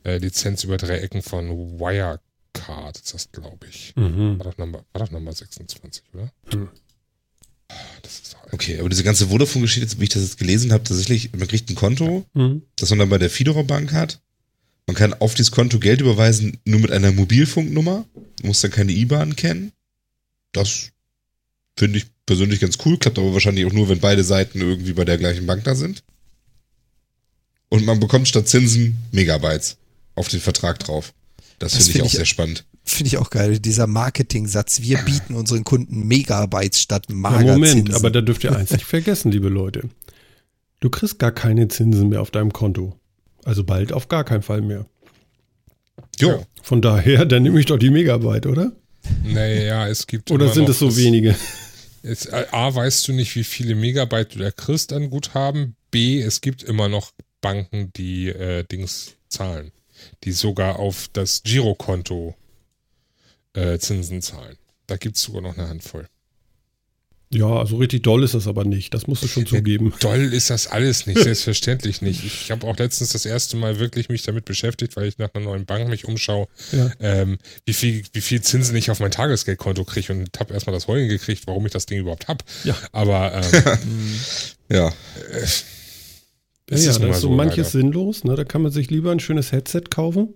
S4: äh, äh, Lizenz über drei Ecken von Wirecard, ist das, glaube ich. Mhm. War, doch Number, war doch Number 26, oder? Mhm.
S3: Okay, aber diese ganze Vodafone-Geschichte, wie ich das jetzt gelesen habe, tatsächlich, man kriegt ein Konto, mhm. das man dann bei der Fidora Bank hat. Man kann auf dieses Konto Geld überweisen, nur mit einer Mobilfunknummer. Man muss dann keine IBAN kennen. Das finde ich persönlich ganz cool, klappt aber wahrscheinlich auch nur, wenn beide Seiten irgendwie bei der gleichen Bank da sind. Und man bekommt statt Zinsen Megabytes auf den Vertrag drauf. Das, das finde ich auch ich, sehr spannend.
S2: Finde ich auch geil, dieser Marketing-Satz. Wir bieten unseren Kunden Megabytes statt Magerzinsen. Ja, Moment,
S1: aber da dürft ihr eins nicht vergessen, liebe Leute. Du kriegst gar keine Zinsen mehr auf deinem Konto. Also bald auf gar keinen Fall mehr. Jo. Von daher, dann nehme ich doch die Megabyte, oder?
S4: Naja, es gibt.
S1: Oder sind es so das, wenige?
S4: Es, A, weißt du nicht, wie viele Megabyte du da kriegst an Guthaben. B, es gibt immer noch Banken, die äh, Dings zahlen. Die sogar auf das Girokonto äh, Zinsen zahlen. Da gibt es sogar noch eine Handvoll.
S1: Ja, also richtig doll ist das aber nicht. Das musst du schon zugeben.
S4: Doll ist das alles nicht, selbstverständlich nicht. Ich habe auch letztens das erste Mal wirklich mich damit beschäftigt, weil ich nach einer neuen Bank mich umschaue, ja. ähm, wie, viel, wie viel Zinsen ich auf mein Tagesgeldkonto kriege und habe erstmal das Heulen gekriegt, warum ich das Ding überhaupt habe.
S1: Ja.
S4: Aber ähm,
S3: ja.
S1: Äh, ja, ja, da ist so manches leider. sinnlos. Ne? Da kann man sich lieber ein schönes Headset kaufen.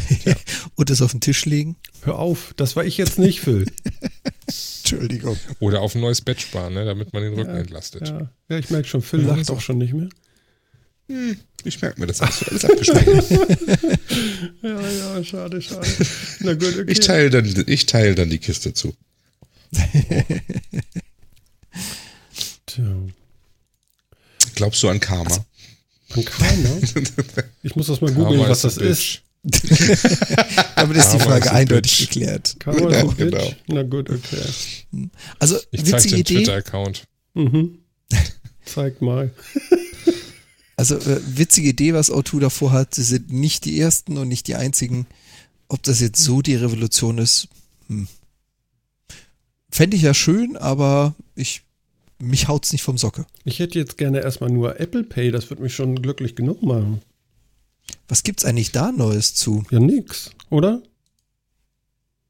S2: Und das auf den Tisch legen?
S1: Hör auf, das war ich jetzt nicht, Phil.
S2: Entschuldigung.
S4: Oder auf ein neues Bett sparen, ne, damit man den Rücken
S1: ja,
S4: entlastet.
S1: Ja. ja, ich merke schon, Phil lacht auch schon nicht mehr.
S3: Hm, ich merke mir das hast alles abgespeichert.
S1: ja, ja, schade, schade. Na gut, okay.
S3: Ich teile dann, ich teile dann die Kiste zu. Tja. Glaubst du an Karma?
S1: An Karma? Ich muss das mal googeln, was das ist.
S2: Damit ist die Frage eindeutig bitch. geklärt.
S1: Karma genau, genau. Na gut, okay.
S2: Also,
S4: ich witzige Idee. Twitter-Account.
S1: Mhm. Zeig mal.
S2: Also, äh, witzige Idee, was O2 davor hat. Sie sind nicht die ersten und nicht die einzigen. Ob das jetzt so die Revolution ist, hm. fände ich ja schön, aber ich mich haut's nicht vom Socke.
S1: Ich hätte jetzt gerne erstmal nur Apple Pay, das würde mich schon glücklich genug machen.
S2: Was gibt's eigentlich da Neues zu?
S1: Ja, nix, oder?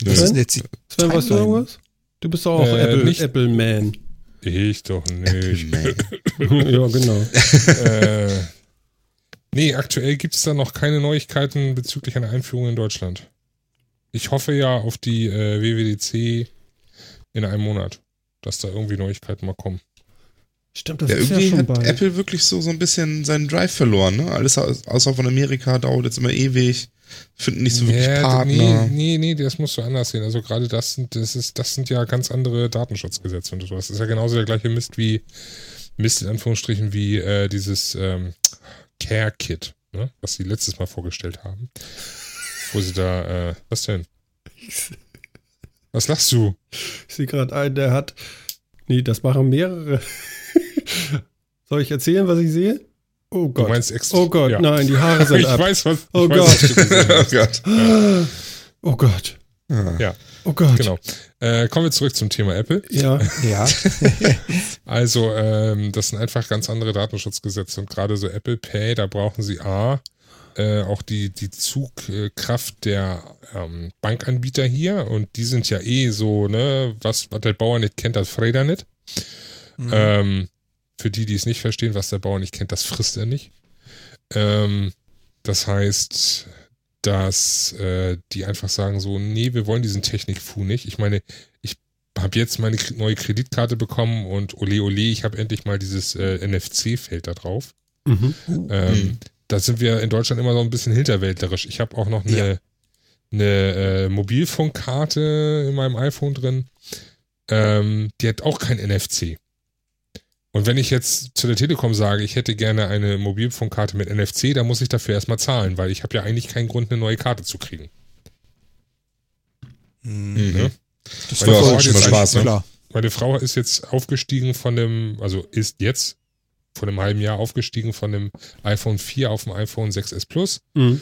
S2: Was Sven? ist denn jetzt die
S1: Sven, weißt du irgendwas? Du bist doch auch äh, Apple, nicht, Apple Man.
S4: Ich doch nicht.
S1: ja, genau.
S4: äh, nee, aktuell gibt es da noch keine Neuigkeiten bezüglich einer Einführung in Deutschland. Ich hoffe ja auf die äh, WWDC in einem Monat dass da irgendwie Neuigkeiten mal kommen.
S3: Stimmt, das ja, ist irgendwie ja schon hat bald. Apple wirklich so, so ein bisschen seinen Drive verloren, ne? Alles außer von Amerika dauert jetzt immer ewig, finden nicht so wirklich ja, Partner.
S4: Nee, nee, nee, das musst du anders sehen. Also gerade das sind, das ist, das sind ja ganz andere Datenschutzgesetze und sowas. Das ist ja genauso der gleiche Mist wie, Mist in Anführungsstrichen, wie äh, dieses ähm, Care-Kit, ne? was sie letztes Mal vorgestellt haben. Wo sie da, äh, was denn? Was lachst du?
S1: Ich sehe gerade einen, der hat. Nee, das machen mehrere. Soll ich erzählen, was ich sehe? Oh Gott.
S4: Du meinst extra,
S1: oh Gott, ja. nein, die Haare sind
S4: ich
S1: ab.
S4: Weiß, was,
S1: oh,
S4: Gott.
S1: Weiß, oh Gott. Ja. Oh Gott.
S4: Ja.
S1: Oh Gott.
S4: Genau. Äh, kommen wir zurück zum Thema Apple.
S2: Ja. ja.
S4: also, ähm, das sind einfach ganz andere Datenschutzgesetze und gerade so Apple Pay, da brauchen sie A, äh, auch die, die Zugkraft der ähm, Bankanbieter hier und die sind ja eh so, ne, was, was der Bauer nicht kennt, das Freder nicht. Mhm. Ähm, für die, die es nicht verstehen, was der Bauer nicht kennt, das frisst er nicht. Ähm, das heißt, dass äh, die einfach sagen so, nee, wir wollen diesen Technikfu nicht. Ich meine, ich habe jetzt meine neue Kreditkarte bekommen und ole ole, ich habe endlich mal dieses äh, NFC-Feld da drauf. Mhm. Ähm, mhm. Da sind wir in Deutschland immer so ein bisschen hinterwäldlerisch. Ich habe auch noch eine, ja. eine äh, Mobilfunkkarte in meinem iPhone drin. Ähm, die hat auch kein NFC. Und wenn ich jetzt zu der Telekom sage, ich hätte gerne eine Mobilfunkkarte mit NFC, dann muss ich dafür erstmal zahlen, weil ich habe ja eigentlich keinen Grund, eine neue Karte zu kriegen.
S3: Mhm. Ja?
S4: Das meine, Frau schon mal Spaß, ne? klar. meine Frau ist jetzt aufgestiegen von dem, also ist jetzt vor einem halben Jahr aufgestiegen von dem iPhone 4 auf dem iPhone 6S Plus. Mhm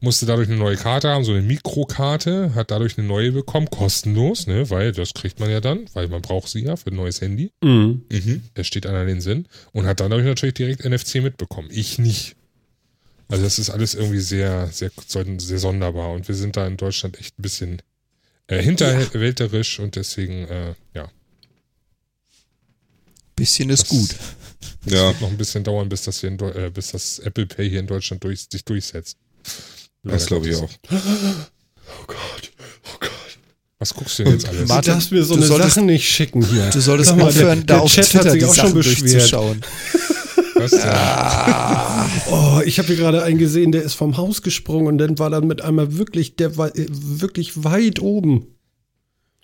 S4: musste dadurch eine neue Karte haben, so eine Mikrokarte, hat dadurch eine neue bekommen, kostenlos, ne, weil das kriegt man ja dann, weil man braucht sie ja für ein neues Handy. Mhm. Mhm. Das steht einer den Sinn. Und hat dadurch natürlich direkt NFC mitbekommen. Ich nicht. Also das ist alles irgendwie sehr, sehr, sehr sonderbar. Und wir sind da in Deutschland echt ein bisschen äh, hinterwälterisch und deswegen, äh, ja.
S2: Bisschen ist das, gut.
S4: Ja. Wird noch ein bisschen dauern, bis das, hier in, äh, bis das Apple Pay hier in Deutschland durch, sich durchsetzt.
S3: Das glaube ich auch.
S1: Oh Gott, oh Gott.
S4: Was guckst du denn jetzt alles?
S1: Martin, darfst mir so eine solltest, Sachen nicht schicken hier.
S2: Du solltest mal, aufhören, der, da auf Chat Twitter hat sich auch schon beschwert.
S1: Was? Ah. Oh, ich habe hier gerade einen gesehen, der ist vom Haus gesprungen und dann war dann mit einmal wirklich, der war äh, wirklich weit oben.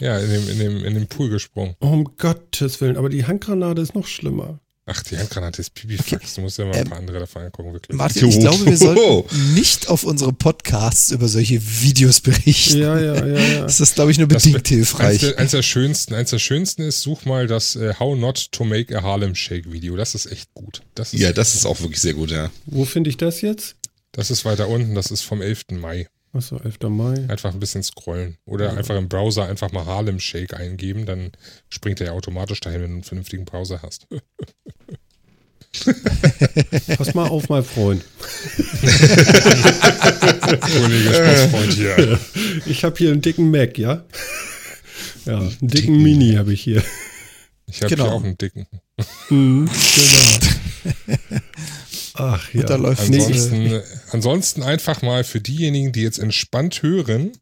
S4: Ja, in dem, in dem, in dem Pool gesprungen.
S1: Oh, um Gottes Willen, aber die Handgranate ist noch schlimmer.
S4: Ach, die Handgranate ist Pipifax. Okay. Du musst ja mal ein ähm, paar andere davon angucken, wirklich.
S2: Martin, ich glaube, wir sollten nicht auf unsere Podcasts über solche Videos berichten.
S1: Ja, ja, ja. ja.
S2: Das ist, glaube ich, nur bedingt das, hilfreich.
S4: Eins der, eins der, schönsten, eins der schönsten ist, such mal das uh, How Not to Make a Harlem Shake Video. Das ist echt gut.
S3: Das ist ja, das ist auch wirklich sehr gut, ja.
S1: Wo finde ich das jetzt?
S4: Das ist weiter unten, das ist vom 11. Mai.
S1: Achso, 11. Mai.
S4: Einfach ein bisschen scrollen. Oder ja. einfach im Browser einfach mal Harlem Shake eingeben, dann springt er ja automatisch dahin, wenn du einen vernünftigen Browser hast.
S1: Pass mal auf, mein Freund.
S4: Kollege hier.
S1: Ich habe hier einen dicken Mac, ja? Ja, einen dicken, dicken. Mini habe ich hier.
S4: Ich habe genau. hier auch einen dicken. Mhm, genau.
S1: Ach ja.
S4: Da läuft ansonsten, ansonsten einfach mal für diejenigen, die jetzt entspannt hören,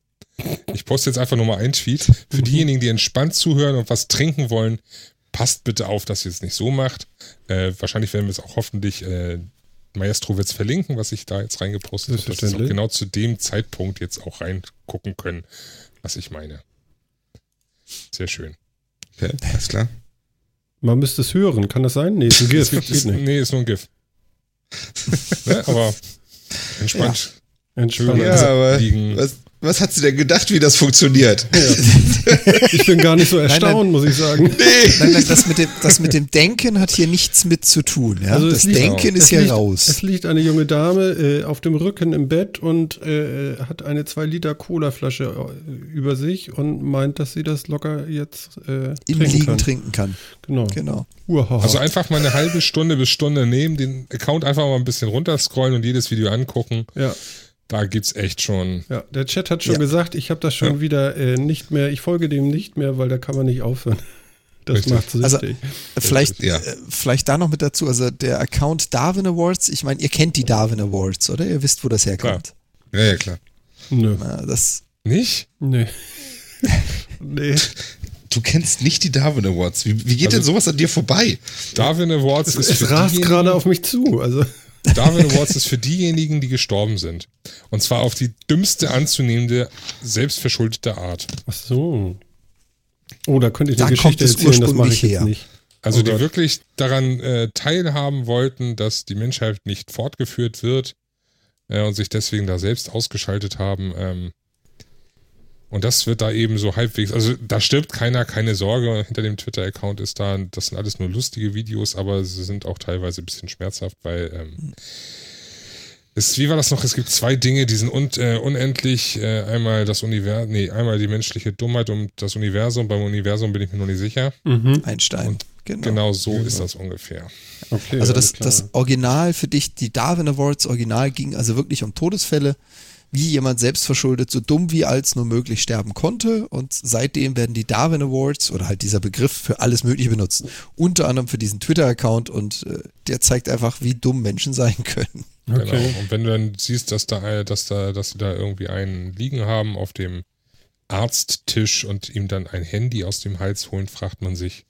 S4: ich poste jetzt einfach nur mal einen Tweet. Für mhm. diejenigen, die entspannt zuhören und was trinken wollen, passt bitte auf, dass ihr es nicht so macht. Äh, wahrscheinlich werden wir es auch hoffentlich, äh, Maestro wird es verlinken, was ich da jetzt reingepostet habe, dass wir auch genau zu dem Zeitpunkt jetzt auch reingucken können, was ich meine. Sehr schön.
S3: Okay, alles klar.
S1: Man müsste es hören, kann das sein? Nee, ist ein GIF.
S4: ist, nee, ist nur ein GIF. ne, aber entspannt.
S3: Ja. Entspannt. Ja, aber was, was hat sie denn gedacht, wie das funktioniert?
S1: Ja. Ich bin gar nicht so erstaunt, nein, nein. muss ich sagen.
S2: Nee. Nein, nein, das mit, dem, das mit dem Denken hat hier nichts mit zu tun. Ja? Also das Denken auch. ist ja raus.
S1: Es liegt eine junge Dame äh, auf dem Rücken im Bett und äh, hat eine 2 Liter Cola-Flasche äh, über sich und meint, dass sie das locker jetzt äh,
S2: im Liegen kann. trinken kann.
S1: Genau.
S2: genau.
S4: Also einfach mal eine halbe Stunde bis Stunde nehmen, den Account einfach mal ein bisschen runterscrollen und jedes Video angucken.
S1: Ja.
S4: Da gibt's echt schon.
S1: Ja, der Chat hat schon ja. gesagt, ich habe das schon ja. wieder äh, nicht mehr, ich folge dem nicht mehr, weil da kann man nicht aufhören. Das Richtig. macht
S2: also, süchtig. Also vielleicht, ja. äh, vielleicht da noch mit dazu, also der Account Darwin Awards, ich meine, ihr kennt die Darwin Awards, oder? Ihr wisst, wo das herkommt.
S3: Klar. Ja, ja, klar.
S4: Nö.
S2: Na, das
S4: nicht?
S1: Nee. nee.
S3: Du kennst nicht die Darwin Awards. Wie, wie geht also, denn sowas an dir vorbei?
S4: Darwin Awards
S1: es, ist. Es rast gerade auf mich zu. Also.
S4: Darwin Awards ist für diejenigen, die gestorben sind. Und zwar auf die dümmste anzunehmende, selbstverschuldete Art.
S1: Ach so. Oh, da könnte ich eine da Geschichte erzählen, das mache ich her. jetzt nicht.
S4: Also die wirklich daran äh, teilhaben wollten, dass die Menschheit nicht fortgeführt wird äh, und sich deswegen da selbst ausgeschaltet haben. Ähm, und das wird da eben so halbwegs, also da stirbt keiner, keine Sorge, hinter dem Twitter-Account ist da, das sind alles nur lustige Videos, aber sie sind auch teilweise ein bisschen schmerzhaft, weil ähm, es, wie war das noch? Es gibt zwei Dinge, die sind un, äh, unendlich. Äh, einmal das Universum, nee, einmal die menschliche Dummheit und das Universum. Beim Universum bin ich mir noch nicht sicher.
S2: Mhm. Einstein.
S4: Und genau. genau so genau. ist das ungefähr.
S2: Okay, also das, das Original für dich, die Darwin Awards Original ging also wirklich um Todesfälle wie jemand selbstverschuldet so dumm wie als nur möglich sterben konnte. Und seitdem werden die Darwin Awards oder halt dieser Begriff für alles Mögliche benutzt. Unter anderem für diesen Twitter-Account und äh, der zeigt einfach, wie dumm Menschen sein können.
S4: Okay. Genau. Und wenn du dann siehst, dass da, dass da, dass sie da irgendwie einen liegen haben auf dem Arzttisch und ihm dann ein Handy aus dem Hals holen, fragt man sich,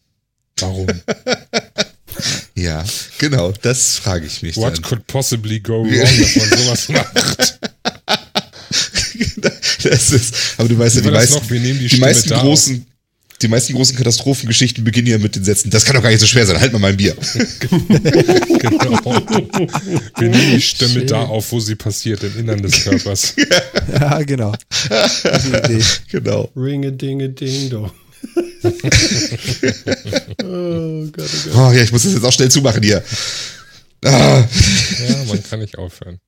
S4: warum?
S3: ja, genau, das frage ich mich.
S4: What dann. could possibly go wrong, dass man sowas macht?
S3: das ist, aber du weißt ja, die meisten, die, die meisten großen, die meisten großen Katastrophengeschichten beginnen ja mit den Sätzen, das kann doch gar nicht so schwer sein, halt mal mein Bier. genau.
S4: Wir nehmen die Stimme Schön. da auf, wo sie passiert, im Innern des Körpers.
S2: ja, genau.
S1: Genau. Ring a ding a ding dong.
S3: oh Gott, oh Gott. Oh ja, ich muss das jetzt auch schnell zumachen hier.
S4: Ah. Ja, man kann nicht aufhören.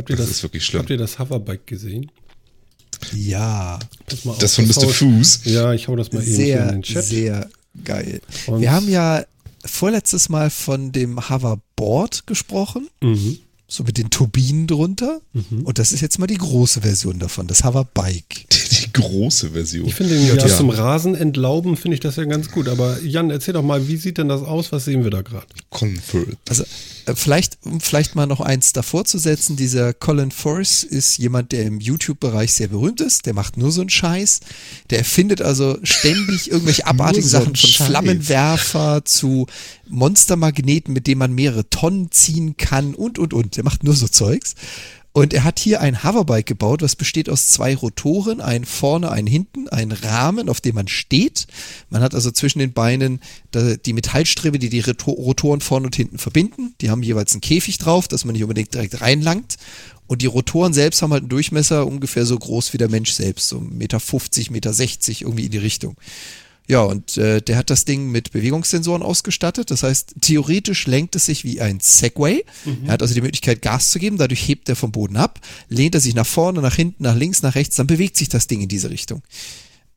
S1: Habt ihr das, das ist wirklich schlimm. Habt ihr das Hoverbike gesehen?
S2: Ja.
S3: Das, das von Mr. Foos.
S1: Ja, ich hau das mal
S2: sehr, eben in den Chat. Sehr geil. Und Wir haben ja vorletztes Mal von dem Hoverboard gesprochen. Mhm. So mit den Turbinen drunter. Mhm. Und das ist jetzt mal die große Version davon, das Hoverbike.
S3: Die große Version.
S1: Ich finde, ja, ja, zum Rasen entlauben finde ich das ja ganz gut. Aber Jan, erzähl doch mal, wie sieht denn das aus? Was sehen wir da gerade?
S2: Also äh, vielleicht, um vielleicht mal noch eins davor zu setzen, dieser Colin Force ist jemand, der im YouTube-Bereich sehr berühmt ist. Der macht nur so einen Scheiß. Der erfindet also ständig irgendwelche abartigen so Sachen von Scheiß. Flammenwerfer zu Monstermagneten, mit denen man mehrere Tonnen ziehen kann und, und, und. Der macht nur so Zeugs. Und er hat hier ein Hoverbike gebaut, was besteht aus zwei Rotoren, einen vorne, einen hinten, einen Rahmen, auf dem man steht. Man hat also zwischen den Beinen die Metallstrebe, die die Rotoren vorne und hinten verbinden. Die haben jeweils einen Käfig drauf, dass man nicht unbedingt direkt reinlangt. Und die Rotoren selbst haben halt einen Durchmesser ungefähr so groß wie der Mensch selbst, so 1,50 Meter, 1,60 Meter irgendwie in die Richtung. Ja, und äh, der hat das Ding mit Bewegungssensoren ausgestattet. Das heißt, theoretisch lenkt es sich wie ein Segway. Mhm. Er hat also die Möglichkeit, Gas zu geben. Dadurch hebt er vom Boden ab, lehnt er sich nach vorne, nach hinten, nach links, nach rechts. Dann bewegt sich das Ding in diese Richtung.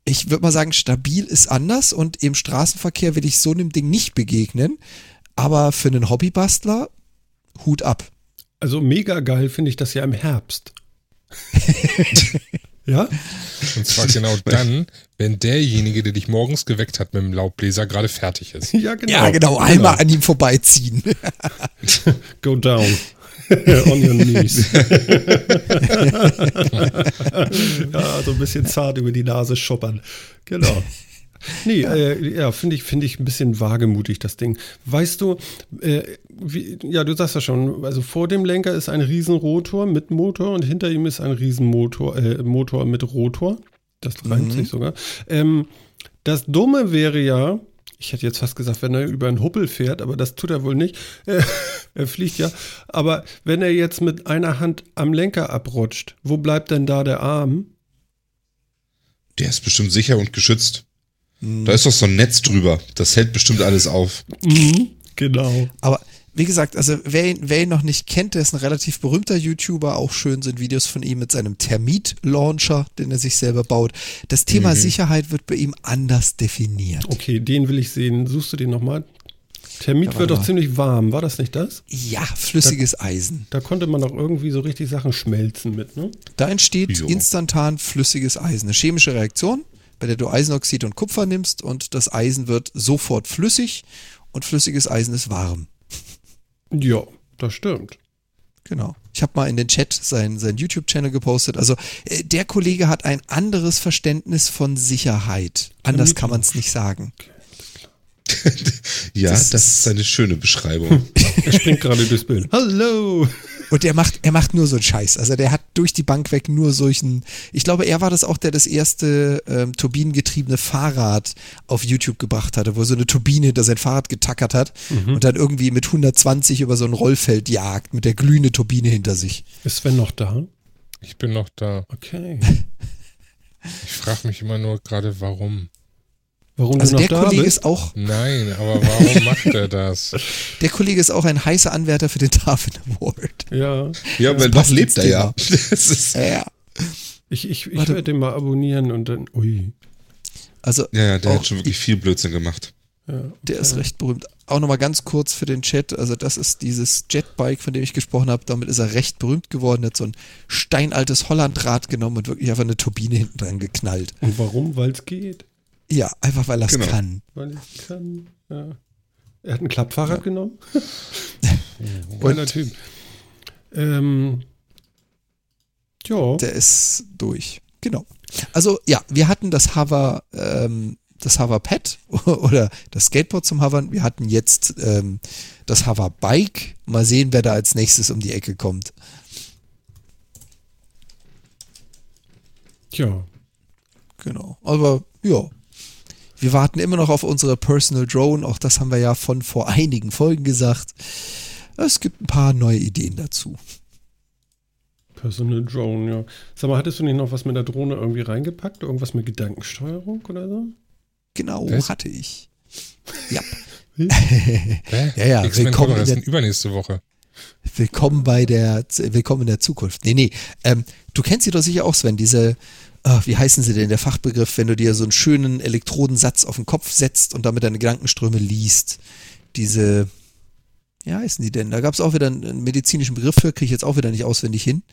S2: Ich würde mal sagen, stabil ist anders und im Straßenverkehr will ich so einem Ding nicht begegnen. Aber für einen Hobbybastler, Hut ab.
S1: Also mega geil finde ich das ja im Herbst. Ja?
S4: Und zwar genau dann, wenn derjenige, der dich morgens geweckt hat mit dem Laubbläser, gerade fertig ist.
S2: Ja, genau. Ja, genau. Einmal genau. an ihm vorbeiziehen.
S1: Go down. On your knees. ja, so ein bisschen zart über die Nase schuppern. Genau. Nee, äh, ja, finde ich, finde ich ein bisschen wagemutig, das Ding. Weißt du, äh, wie, ja, du sagst ja schon, also vor dem Lenker ist ein Riesenrotor mit Motor und hinter ihm ist ein Riesenmotor, äh, Motor mit Rotor. Das reimt mhm. sich sogar. Ähm, das Dumme wäre ja, ich hätte jetzt fast gesagt, wenn er über einen Huppel fährt, aber das tut er wohl nicht. er fliegt ja. Aber wenn er jetzt mit einer Hand am Lenker abrutscht, wo bleibt denn da der Arm?
S3: Der ist bestimmt sicher und geschützt. Mhm. Da ist doch so ein Netz drüber. Das hält bestimmt alles auf.
S1: Mhm, genau.
S2: Aber wie gesagt, also wer ihn, wer ihn noch nicht kennt, der ist ein relativ berühmter YouTuber. Auch schön sind Videos von ihm mit seinem Termit-Launcher, den er sich selber baut. Das Thema mhm. Sicherheit wird bei ihm anders definiert.
S1: Okay, den will ich sehen. Suchst du den nochmal? Termit ja, wird doch mal. ziemlich warm, war das nicht das?
S2: Ja, flüssiges da, Eisen.
S1: Da konnte man doch irgendwie so richtig Sachen schmelzen mit, ne?
S2: Da entsteht jo. instantan flüssiges Eisen. Eine chemische Reaktion bei der du Eisenoxid und Kupfer nimmst und das Eisen wird sofort flüssig und flüssiges Eisen ist warm.
S1: Ja, das stimmt.
S2: Genau. Ich habe mal in den Chat seinen sein YouTube-Channel gepostet. Also äh, der Kollege hat ein anderes Verständnis von Sicherheit. Anders kann man es nicht sagen.
S3: ja, das, das, ist eine schöne Beschreibung.
S1: er springt gerade durchs Bild. Hallo!
S2: Und er macht, er macht nur so einen Scheiß. Also der hat durch die Bank weg nur solchen. Ich glaube, er war das auch, der das erste ähm, turbinengetriebene Fahrrad auf YouTube gebracht hatte, wo so eine Turbine hinter sein Fahrrad getackert hat mhm. und dann irgendwie mit 120 über so ein Rollfeld jagt, mit der glühende Turbine hinter sich.
S1: Ist Sven noch da?
S4: Ich bin noch da.
S1: Okay.
S4: Ich frage mich immer nur gerade, warum.
S2: Warum also der Kollege bist? ist auch.
S4: Nein, aber warum macht er das?
S2: Der Kollege ist auch ein heißer Anwärter für den Darwin Award.
S1: Ja.
S3: Ja, weil was lebt er ja.
S2: Das ist ja.
S1: Ich, ich, ich werde den mal abonnieren und dann. Ui.
S2: Also.
S3: Ja, ja der hat schon wirklich viel Blödsinn gemacht.
S2: Ja, okay. Der ist recht berühmt. Auch nochmal ganz kurz für den Chat. Also, das ist dieses Jetbike, von dem ich gesprochen habe. Damit ist er recht berühmt geworden. Er hat so ein steinaltes Hollandrad genommen und wirklich einfach eine Turbine hinten dran geknallt.
S1: Und warum? Weil es geht.
S2: Ja, einfach weil er es genau. kann.
S1: Weil es kann, ja. Er hat ein Klappfahrrad ja. genommen.
S2: und, Typ. Ähm, ja. Der ist durch. Genau. Also ja, wir hatten das Hover, ähm, das Hover Pad oder das Skateboard zum Hovern. Wir hatten jetzt ähm, das Hover Bike. Mal sehen, wer da als nächstes um die Ecke kommt.
S1: Tja.
S2: Genau. Aber ja. Wir warten immer noch auf unsere Personal Drone. Auch das haben wir ja von vor einigen Folgen gesagt. Es gibt ein paar neue Ideen dazu.
S1: Personal Drone, ja. Sag mal, hattest du nicht noch was mit der Drohne irgendwie reingepackt? Irgendwas mit Gedankensteuerung oder so?
S2: Genau, was? hatte ich. Ja.
S4: ja, ja. Willkommen in der, übernächste Woche.
S2: Willkommen bei der, willkommen in der Zukunft. Nee, nee. Ähm, du kennst sie doch sicher auch, Sven, diese, oh, wie heißen sie denn, der Fachbegriff, wenn du dir so einen schönen Elektrodensatz auf den Kopf setzt und damit deine Gedankenströme liest. Diese, ja, heißen die denn? Da gab es auch wieder einen medizinischen Begriff für, kriege ich jetzt auch wieder nicht auswendig hin.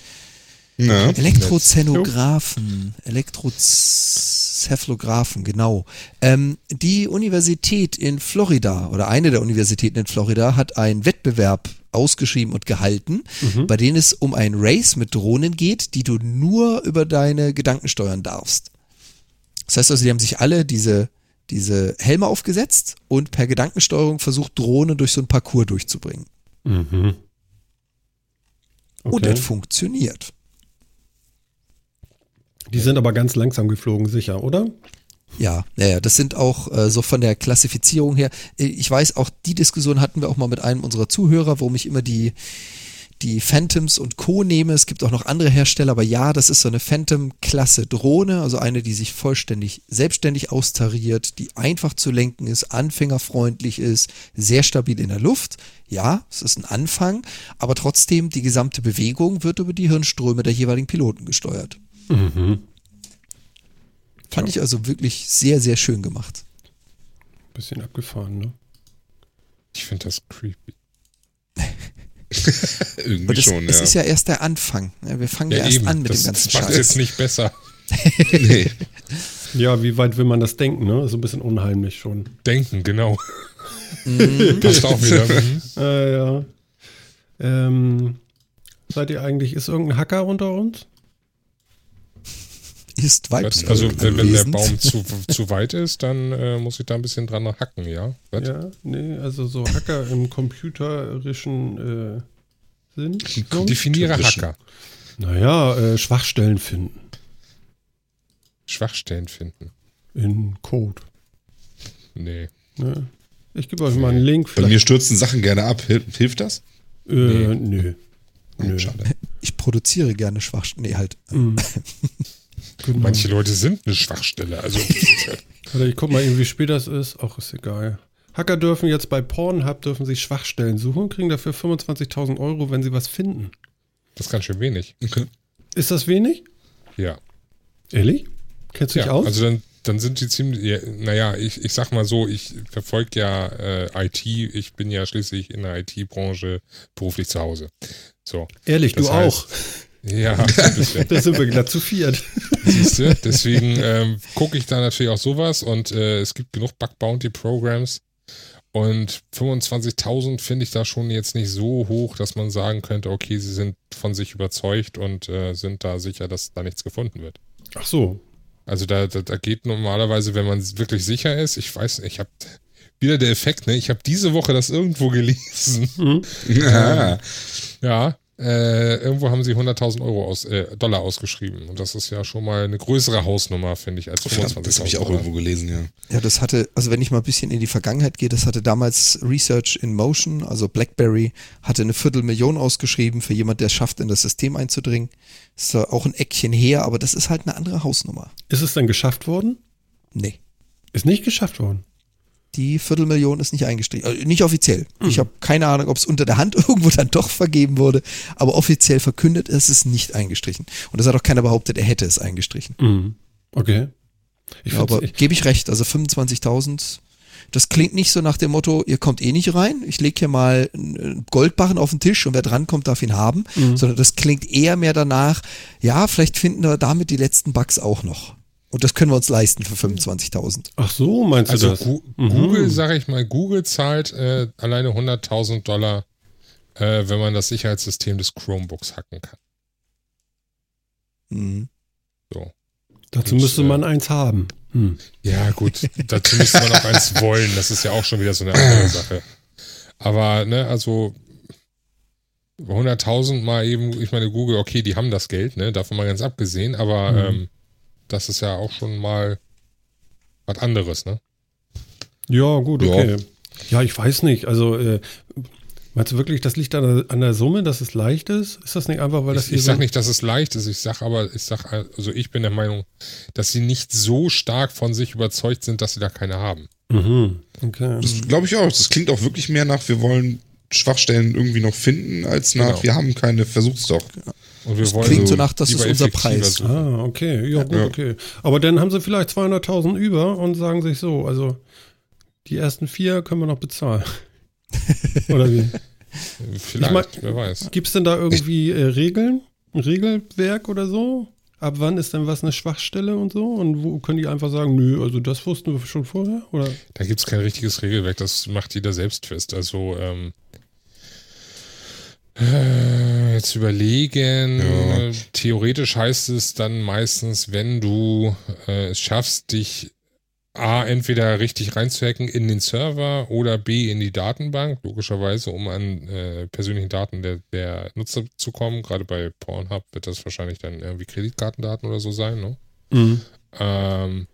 S2: Ja, Elektrozenographen, Elektrocephalographen, genau. Ähm, die Universität in Florida oder eine der Universitäten in Florida hat einen Wettbewerb ausgeschrieben und gehalten, mhm. bei dem es um ein Race mit Drohnen geht, die du nur über deine Gedanken steuern darfst. Das heißt also, die haben sich alle diese diese Helme aufgesetzt und per Gedankensteuerung versucht, Drohnen durch so ein Parcours durchzubringen. Mhm. Okay. Und das funktioniert.
S1: Die sind aber ganz langsam geflogen, sicher, oder?
S2: Ja, naja, das sind auch äh, so von der Klassifizierung her. Äh, ich weiß, auch die Diskussion hatten wir auch mal mit einem unserer Zuhörer, wo mich immer die, die Phantoms und Co. nehme. Es gibt auch noch andere Hersteller, aber ja, das ist so eine Phantom-Klasse Drohne, also eine, die sich vollständig selbstständig austariert, die einfach zu lenken ist, anfängerfreundlich ist, sehr stabil in der Luft. Ja, es ist ein Anfang, aber trotzdem die gesamte Bewegung wird über die Hirnströme der jeweiligen Piloten gesteuert. Mhm. Fand ja. ich also wirklich sehr, sehr schön gemacht.
S1: Bisschen abgefahren, ne?
S4: Ich finde das creepy.
S2: Irgendwie das, schon, ja. Es ist ja erst der Anfang. Wir fangen ja, ja erst eben. an mit das, dem ganzen
S4: das macht Scheiß. jetzt nicht besser.
S1: nee. Ja, wie weit will man das denken, ne? So ein bisschen unheimlich schon.
S4: Denken, genau. Mhm. Passt auch wieder.
S1: Mhm. Äh, ja. Ähm, seid ihr eigentlich, ist irgendein Hacker unter uns?
S2: Ist weit.
S4: Also wenn, wenn der Baum zu, zu weit ist, dann äh, muss ich da ein bisschen dran hacken, ja?
S1: Was? Ja, nee, also so Hacker im computerischen äh, Sinn.
S4: Definiere Hacker.
S1: Naja, äh, Schwachstellen finden.
S4: Schwachstellen finden.
S1: In Code.
S4: Nee.
S1: Ne? Ich gebe euch mal einen Link.
S3: Bei mir stürzen Sachen gerne ab. Hilf, hilft das?
S1: Äh, nee. nö.
S2: nö. Schade. Ich produziere gerne Schwachstellen. Nee, halt. Mm.
S4: Genau. Manche Leute sind eine Schwachstelle. Also,
S1: Warte, ich guck mal eben, wie spät das ist. Auch ist egal. Hacker dürfen jetzt bei Pornhub dürfen sich Schwachstellen suchen und kriegen dafür 25.000 Euro, wenn sie was finden.
S4: Das ist ganz schön wenig. Okay.
S1: Ist das wenig?
S4: Ja.
S1: Ehrlich? Kennst du dich aus?
S4: Also dann, dann sind die ziemlich, ja, naja, ich, ich sag mal so, ich verfolge ja äh, IT, ich bin ja schließlich in der IT-Branche beruflich zu Hause. So.
S1: Ehrlich, das du heißt, auch.
S4: Ja,
S1: da sind wir glatt zu viert.
S4: Siehst du, deswegen ähm, gucke ich da natürlich auch sowas und äh, es gibt genug Bug Bounty Programs und 25.000 finde ich da schon jetzt nicht so hoch, dass man sagen könnte, okay, sie sind von sich überzeugt und äh, sind da sicher, dass da nichts gefunden wird.
S1: Ach so.
S4: Also da, da, da geht normalerweise, wenn man wirklich sicher ist, ich weiß, ich habe wieder der Effekt, ne? Ich habe diese Woche das irgendwo gelesen. Mhm. Ja. ja, äh, irgendwo haben sie 100.000 Euro aus, äh, Dollar ausgeschrieben. Und das ist ja schon mal eine größere Hausnummer, finde ich, als 25.000.
S3: Das habe ich auch Dollar. irgendwo gelesen, ja.
S2: Ja, das hatte, also wenn ich mal ein bisschen in die Vergangenheit gehe, das hatte damals Research in Motion, also BlackBerry, hatte eine Viertelmillion ausgeschrieben für jemand, der es schafft, in das System einzudringen. Ist auch ein Eckchen her, aber das ist halt eine andere Hausnummer.
S1: Ist es dann geschafft worden?
S2: Nee.
S1: Ist nicht geschafft worden.
S2: Die Viertelmillion ist nicht eingestrichen. Also nicht offiziell. Mhm. Ich habe keine Ahnung, ob es unter der Hand irgendwo dann doch vergeben wurde, aber offiziell verkündet ist es nicht eingestrichen. Und das hat auch keiner behauptet, er hätte es eingestrichen.
S1: Mhm. Okay.
S2: Ich ja, aber gebe ich recht, also 25.000 Das klingt nicht so nach dem Motto, ihr kommt eh nicht rein, ich lege hier mal einen Goldbarren auf den Tisch und wer drankommt, darf ihn haben, mhm. sondern das klingt eher mehr danach, ja, vielleicht finden wir damit die letzten Bugs auch noch. Und das können wir uns leisten für 25.000.
S1: Ach so, meinst
S4: du
S1: also das?
S4: Gu mhm. Google, sage ich mal, Google zahlt äh, alleine 100.000 Dollar, äh, wenn man das Sicherheitssystem des Chromebooks hacken kann.
S2: Mhm.
S1: So. Dazu Und, müsste man äh, eins haben. Hm.
S4: Ja, gut, dazu müsste man auch eins wollen. Das ist ja auch schon wieder so eine andere Sache. Aber, ne, also 100.000 mal eben, ich meine, Google, okay, die haben das Geld, ne, davon mal ganz abgesehen, aber mhm. ähm, das ist ja auch schon mal was anderes, ne?
S1: Ja, gut, okay. Ja, ja ich weiß nicht. Also, äh, meinst du wirklich, das liegt an der, an der, Summe, dass es leicht ist? Ist das nicht einfach, weil das
S4: Ich, ich sag so nicht, dass es leicht ist. Ich sag aber, ich sag, also ich bin der Meinung, dass sie nicht so stark von sich überzeugt sind, dass sie da keine haben.
S1: Mhm. Okay.
S3: Das glaube ich auch. Das klingt auch wirklich mehr nach, wir wollen Schwachstellen irgendwie noch finden, als nach, genau. wir haben keine, versuch's doch.
S2: Und wir das wollen klingt so nach, das ist unser Preis.
S1: Suchen. Ah, okay, ja, gut, ja. okay. Aber dann haben sie vielleicht 200.000 über und sagen sich so, also die ersten vier können wir noch bezahlen. Oder wie?
S4: Vielleicht, ich mein, wer weiß.
S1: Gibt es denn da irgendwie äh, Regeln? Ein Regelwerk oder so? Ab wann ist denn was eine Schwachstelle und so? Und wo können die einfach sagen, nö, also das wussten wir schon vorher? Oder?
S4: Da gibt es kein richtiges Regelwerk, das macht jeder selbst fest. Also ähm, äh, jetzt überlegen. Ja. Theoretisch heißt es dann meistens, wenn du äh, es schaffst, dich A, entweder richtig reinzuhacken in den Server oder B, in die Datenbank, logischerweise, um an äh, persönlichen Daten der, der Nutzer zu kommen. Gerade bei Pornhub wird das wahrscheinlich dann irgendwie Kreditkartendaten oder so sein, ne? Mhm. Ähm,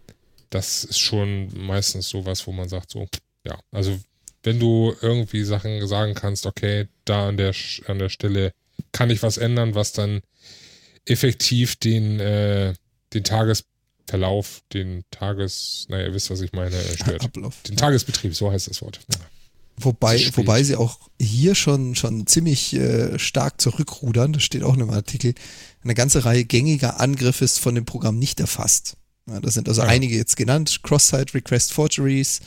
S4: das ist schon meistens sowas, wo man sagt, so, ja, also wenn du irgendwie Sachen sagen kannst, okay, da an der, an der Stelle kann ich was ändern, was dann effektiv den, äh, den Tagesverlauf, den Tages, naja, ihr wisst, was ich meine, stört. Ablauf. Den Tagesbetrieb, so heißt das Wort. Ja.
S2: Wobei, wobei sie auch hier schon, schon ziemlich äh, stark zurückrudern, das steht auch in einem Artikel, eine ganze Reihe gängiger Angriffe ist von dem Programm nicht erfasst. Ja, das sind also ja. einige jetzt genannt, Cross-Site Request Forgeries,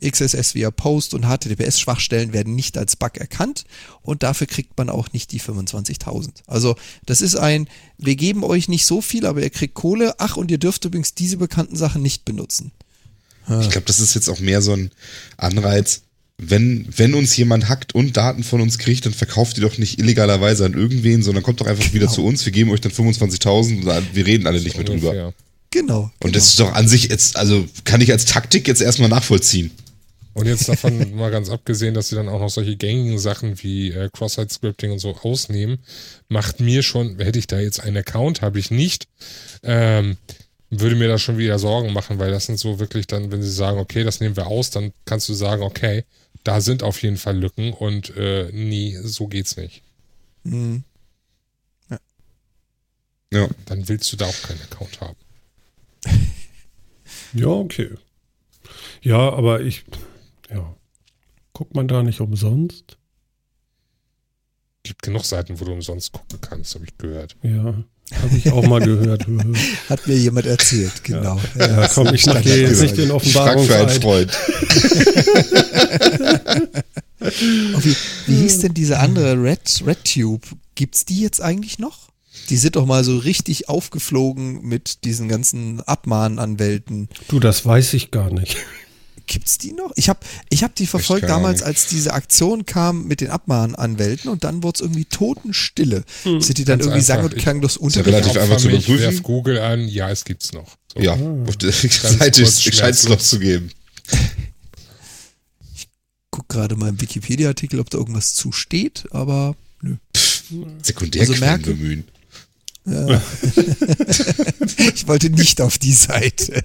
S2: XSS via Post und HTTPS-Schwachstellen werden nicht als Bug erkannt und dafür kriegt man auch nicht die 25.000. Also das ist ein, wir geben euch nicht so viel, aber ihr kriegt Kohle. Ach, und ihr dürft übrigens diese bekannten Sachen nicht benutzen.
S3: Ich glaube, das ist jetzt auch mehr so ein Anreiz. Wenn, wenn uns jemand hackt und Daten von uns kriegt, dann verkauft ihr doch nicht illegalerweise an irgendwen, sondern kommt doch einfach genau. wieder zu uns. Wir geben euch dann 25.000 und wir reden alle nicht mehr drüber.
S2: Genau.
S3: Und das ist doch an sich jetzt, also kann ich als Taktik jetzt erstmal nachvollziehen.
S4: Und jetzt davon mal ganz abgesehen, dass sie dann auch noch solche gängigen Sachen wie äh, Cross-Site-Scripting und so ausnehmen, macht mir schon, hätte ich da jetzt einen Account, habe ich nicht, ähm, würde mir da schon wieder Sorgen machen, weil das sind so wirklich dann, wenn sie sagen, okay, das nehmen wir aus, dann kannst du sagen, okay, da sind auf jeden Fall Lücken und äh, nee, so geht's nicht. Mhm.
S2: Ja.
S4: ja. Dann willst du da auch keinen Account haben.
S1: ja, okay. Ja, aber ich, ja. Guckt man da nicht umsonst?
S4: Gibt genug Seiten, wo du umsonst gucken kannst, habe ich gehört.
S1: Ja, habe ich auch mal gehört.
S2: Hat mir jemand erzählt, genau.
S1: Ja, ja komm, ich mache dir jetzt nicht den Offenbarungseid.
S3: für einen Freund.
S2: oh, wie, wie hieß denn diese andere Red, RedTube? Gibt's die jetzt eigentlich noch? Die sind doch mal so richtig aufgeflogen mit diesen ganzen Abmahnanwälten.
S1: Du, das weiß ich gar nicht.
S2: Gibt's die noch? Ich habe ich hab die verfolgt damals, als diese Aktion kam mit den Abmahnanwälten und dann wurde es irgendwie Totenstille. Hm. Sind die dann Ganz irgendwie sang- und klanglos
S3: unter? relativ einfach zu überprüfen. Ich
S4: werf Google an, ja, es gibt's noch.
S3: So. Ja, ah. auf der Seite scheint es noch zu geben.
S2: Ich guck gerade mal im Wikipedia-Artikel, ob da irgendwas zu steht, aber nö.
S3: Sekundärquellen also bemühen.
S2: Ja. ich wollte nicht auf die Seite.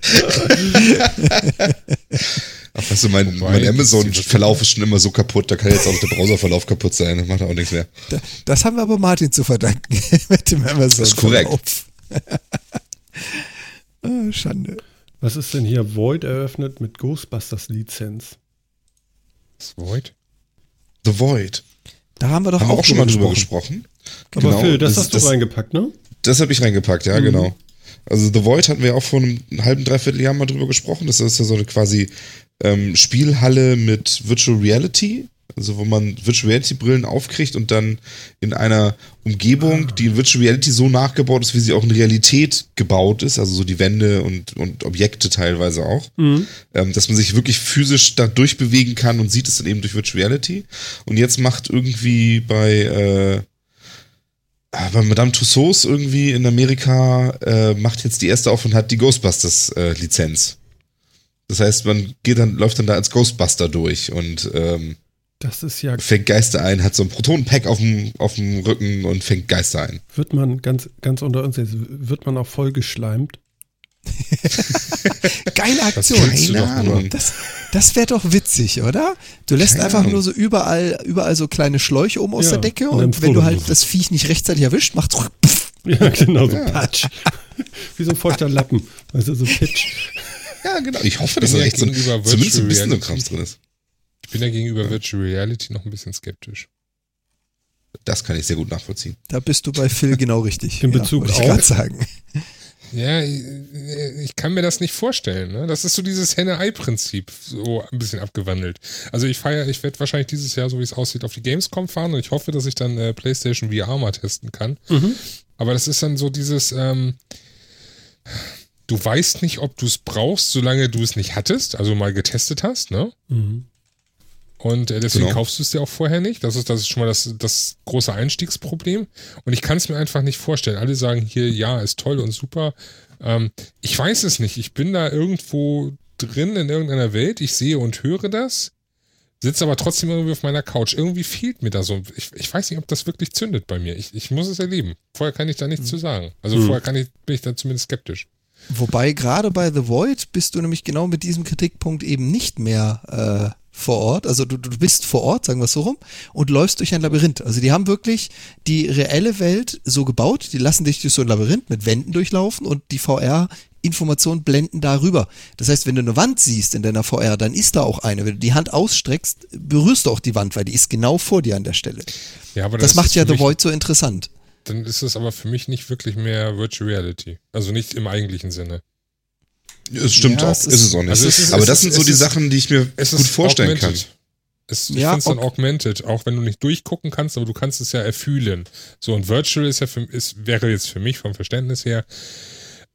S3: Ach, weißt du, mein, mein Amazon-Verlauf ist schon immer so kaputt, da kann jetzt auch der Browserverlauf kaputt sein, das macht auch nichts mehr.
S2: Das haben wir aber Martin zu verdanken mit dem Amazon. Das
S3: ist korrekt.
S2: oh, Schande.
S1: Was ist denn hier? Void eröffnet mit Ghostbusters-Lizenz.
S4: Void?
S3: The Void.
S2: Da haben wir doch
S3: haben
S2: auch,
S3: auch schon mal drüber gesprochen.
S1: Aber genau, Phil, das, das hast du das, reingepackt, ne?
S3: Das habe ich reingepackt, ja, mhm. genau. Also The Void hatten wir auch vor einem halben, dreiviertel Jahr mal drüber gesprochen. Das ist ja so eine quasi ähm, Spielhalle mit Virtual Reality. Also wo man Virtual Reality Brillen aufkriegt und dann in einer Umgebung, die in Virtual Reality so nachgebaut ist, wie sie auch in Realität gebaut ist, also so die Wände und, und Objekte teilweise auch, mhm. ähm, dass man sich wirklich physisch da durchbewegen kann und sieht es dann eben durch Virtual Reality. Und jetzt macht irgendwie bei äh, bei Madame Tussauds irgendwie in Amerika äh, macht jetzt die erste auf und hat die Ghostbusters äh, Lizenz. Das heißt, man geht dann, läuft dann da als Ghostbuster durch und ähm,
S1: das ist ja.
S3: Fängt Geister ein, hat so ein Protonenpack auf dem, auf dem Rücken und fängt Geister ein.
S1: Wird man, ganz, ganz unter uns jetzt, wird man auch voll geschleimt?
S2: Geile Aktion. Keine Ahnung. Das, das wäre doch witzig, oder? Du lässt Keine einfach Ahnung. nur so überall, überall so kleine Schläuche um aus ja, der Decke und, und wenn du halt das Viech nicht rechtzeitig erwischt, macht's
S1: Ja, genau, so ja. Patsch. Wie so ein feuchter Lappen. Also so Pitch.
S3: Ja, genau. Ich hoffe, dass da echt so, zumindest ein bisschen so Kraft drin ist.
S4: Ich bin ja gegenüber Virtual Reality noch ein bisschen skeptisch.
S3: Das kann ich sehr gut nachvollziehen.
S2: Da bist du bei Phil genau richtig.
S1: In Bezug ja, auf.
S2: sagen.
S4: Ja, ich kann mir das nicht vorstellen. Ne? Das ist so dieses Henne-Ei-Prinzip, so ein bisschen abgewandelt. Also ich feiere, ich werde wahrscheinlich dieses Jahr, so wie es aussieht, auf die Gamescom fahren und ich hoffe, dass ich dann äh, PlayStation VR mal testen kann. Mhm. Aber das ist dann so dieses, ähm, du weißt nicht, ob du es brauchst, solange du es nicht hattest, also mal getestet hast, ne? Mhm. Und äh, deswegen genau. kaufst du es dir auch vorher nicht. Das ist, das ist schon mal das, das große Einstiegsproblem. Und ich kann es mir einfach nicht vorstellen. Alle sagen hier, ja, ist toll und super. Ähm, ich weiß es nicht. Ich bin da irgendwo drin in irgendeiner Welt. Ich sehe und höre das. Sitze aber trotzdem irgendwie auf meiner Couch. Irgendwie fehlt mir da so. Ich, ich weiß nicht, ob das wirklich zündet bei mir. Ich, ich muss es erleben. Vorher kann ich da nichts mhm. zu sagen. Also mhm. vorher kann ich, bin ich da zumindest skeptisch.
S2: Wobei gerade bei The Void bist du nämlich genau mit diesem Kritikpunkt eben nicht mehr äh, vor Ort, also du, du bist vor Ort, sagen wir es so rum, und läufst durch ein Labyrinth. Also die haben wirklich die reelle Welt so gebaut, die lassen dich durch so ein Labyrinth mit Wänden durchlaufen und die VR Informationen blenden darüber. Das heißt, wenn du eine Wand siehst in deiner VR, dann ist da auch eine. Wenn du die Hand ausstreckst, berührst du auch die Wand, weil die ist genau vor dir an der Stelle. Ja, aber das, das macht ja The Void so interessant.
S4: Dann ist es aber für mich nicht wirklich mehr Virtual Reality. Also nicht im eigentlichen Sinne.
S3: Es stimmt ja, auch, es ist, ist, es auch nicht. Also ist, Aber das sind so die Sachen, die ich mir gut vorstellen augmented. kann.
S4: Es, ich ja, finde es dann augmented, auch wenn du nicht durchgucken kannst, aber du kannst es ja erfühlen. So ein Virtual ist ja für, ist, wäre jetzt für mich vom Verständnis her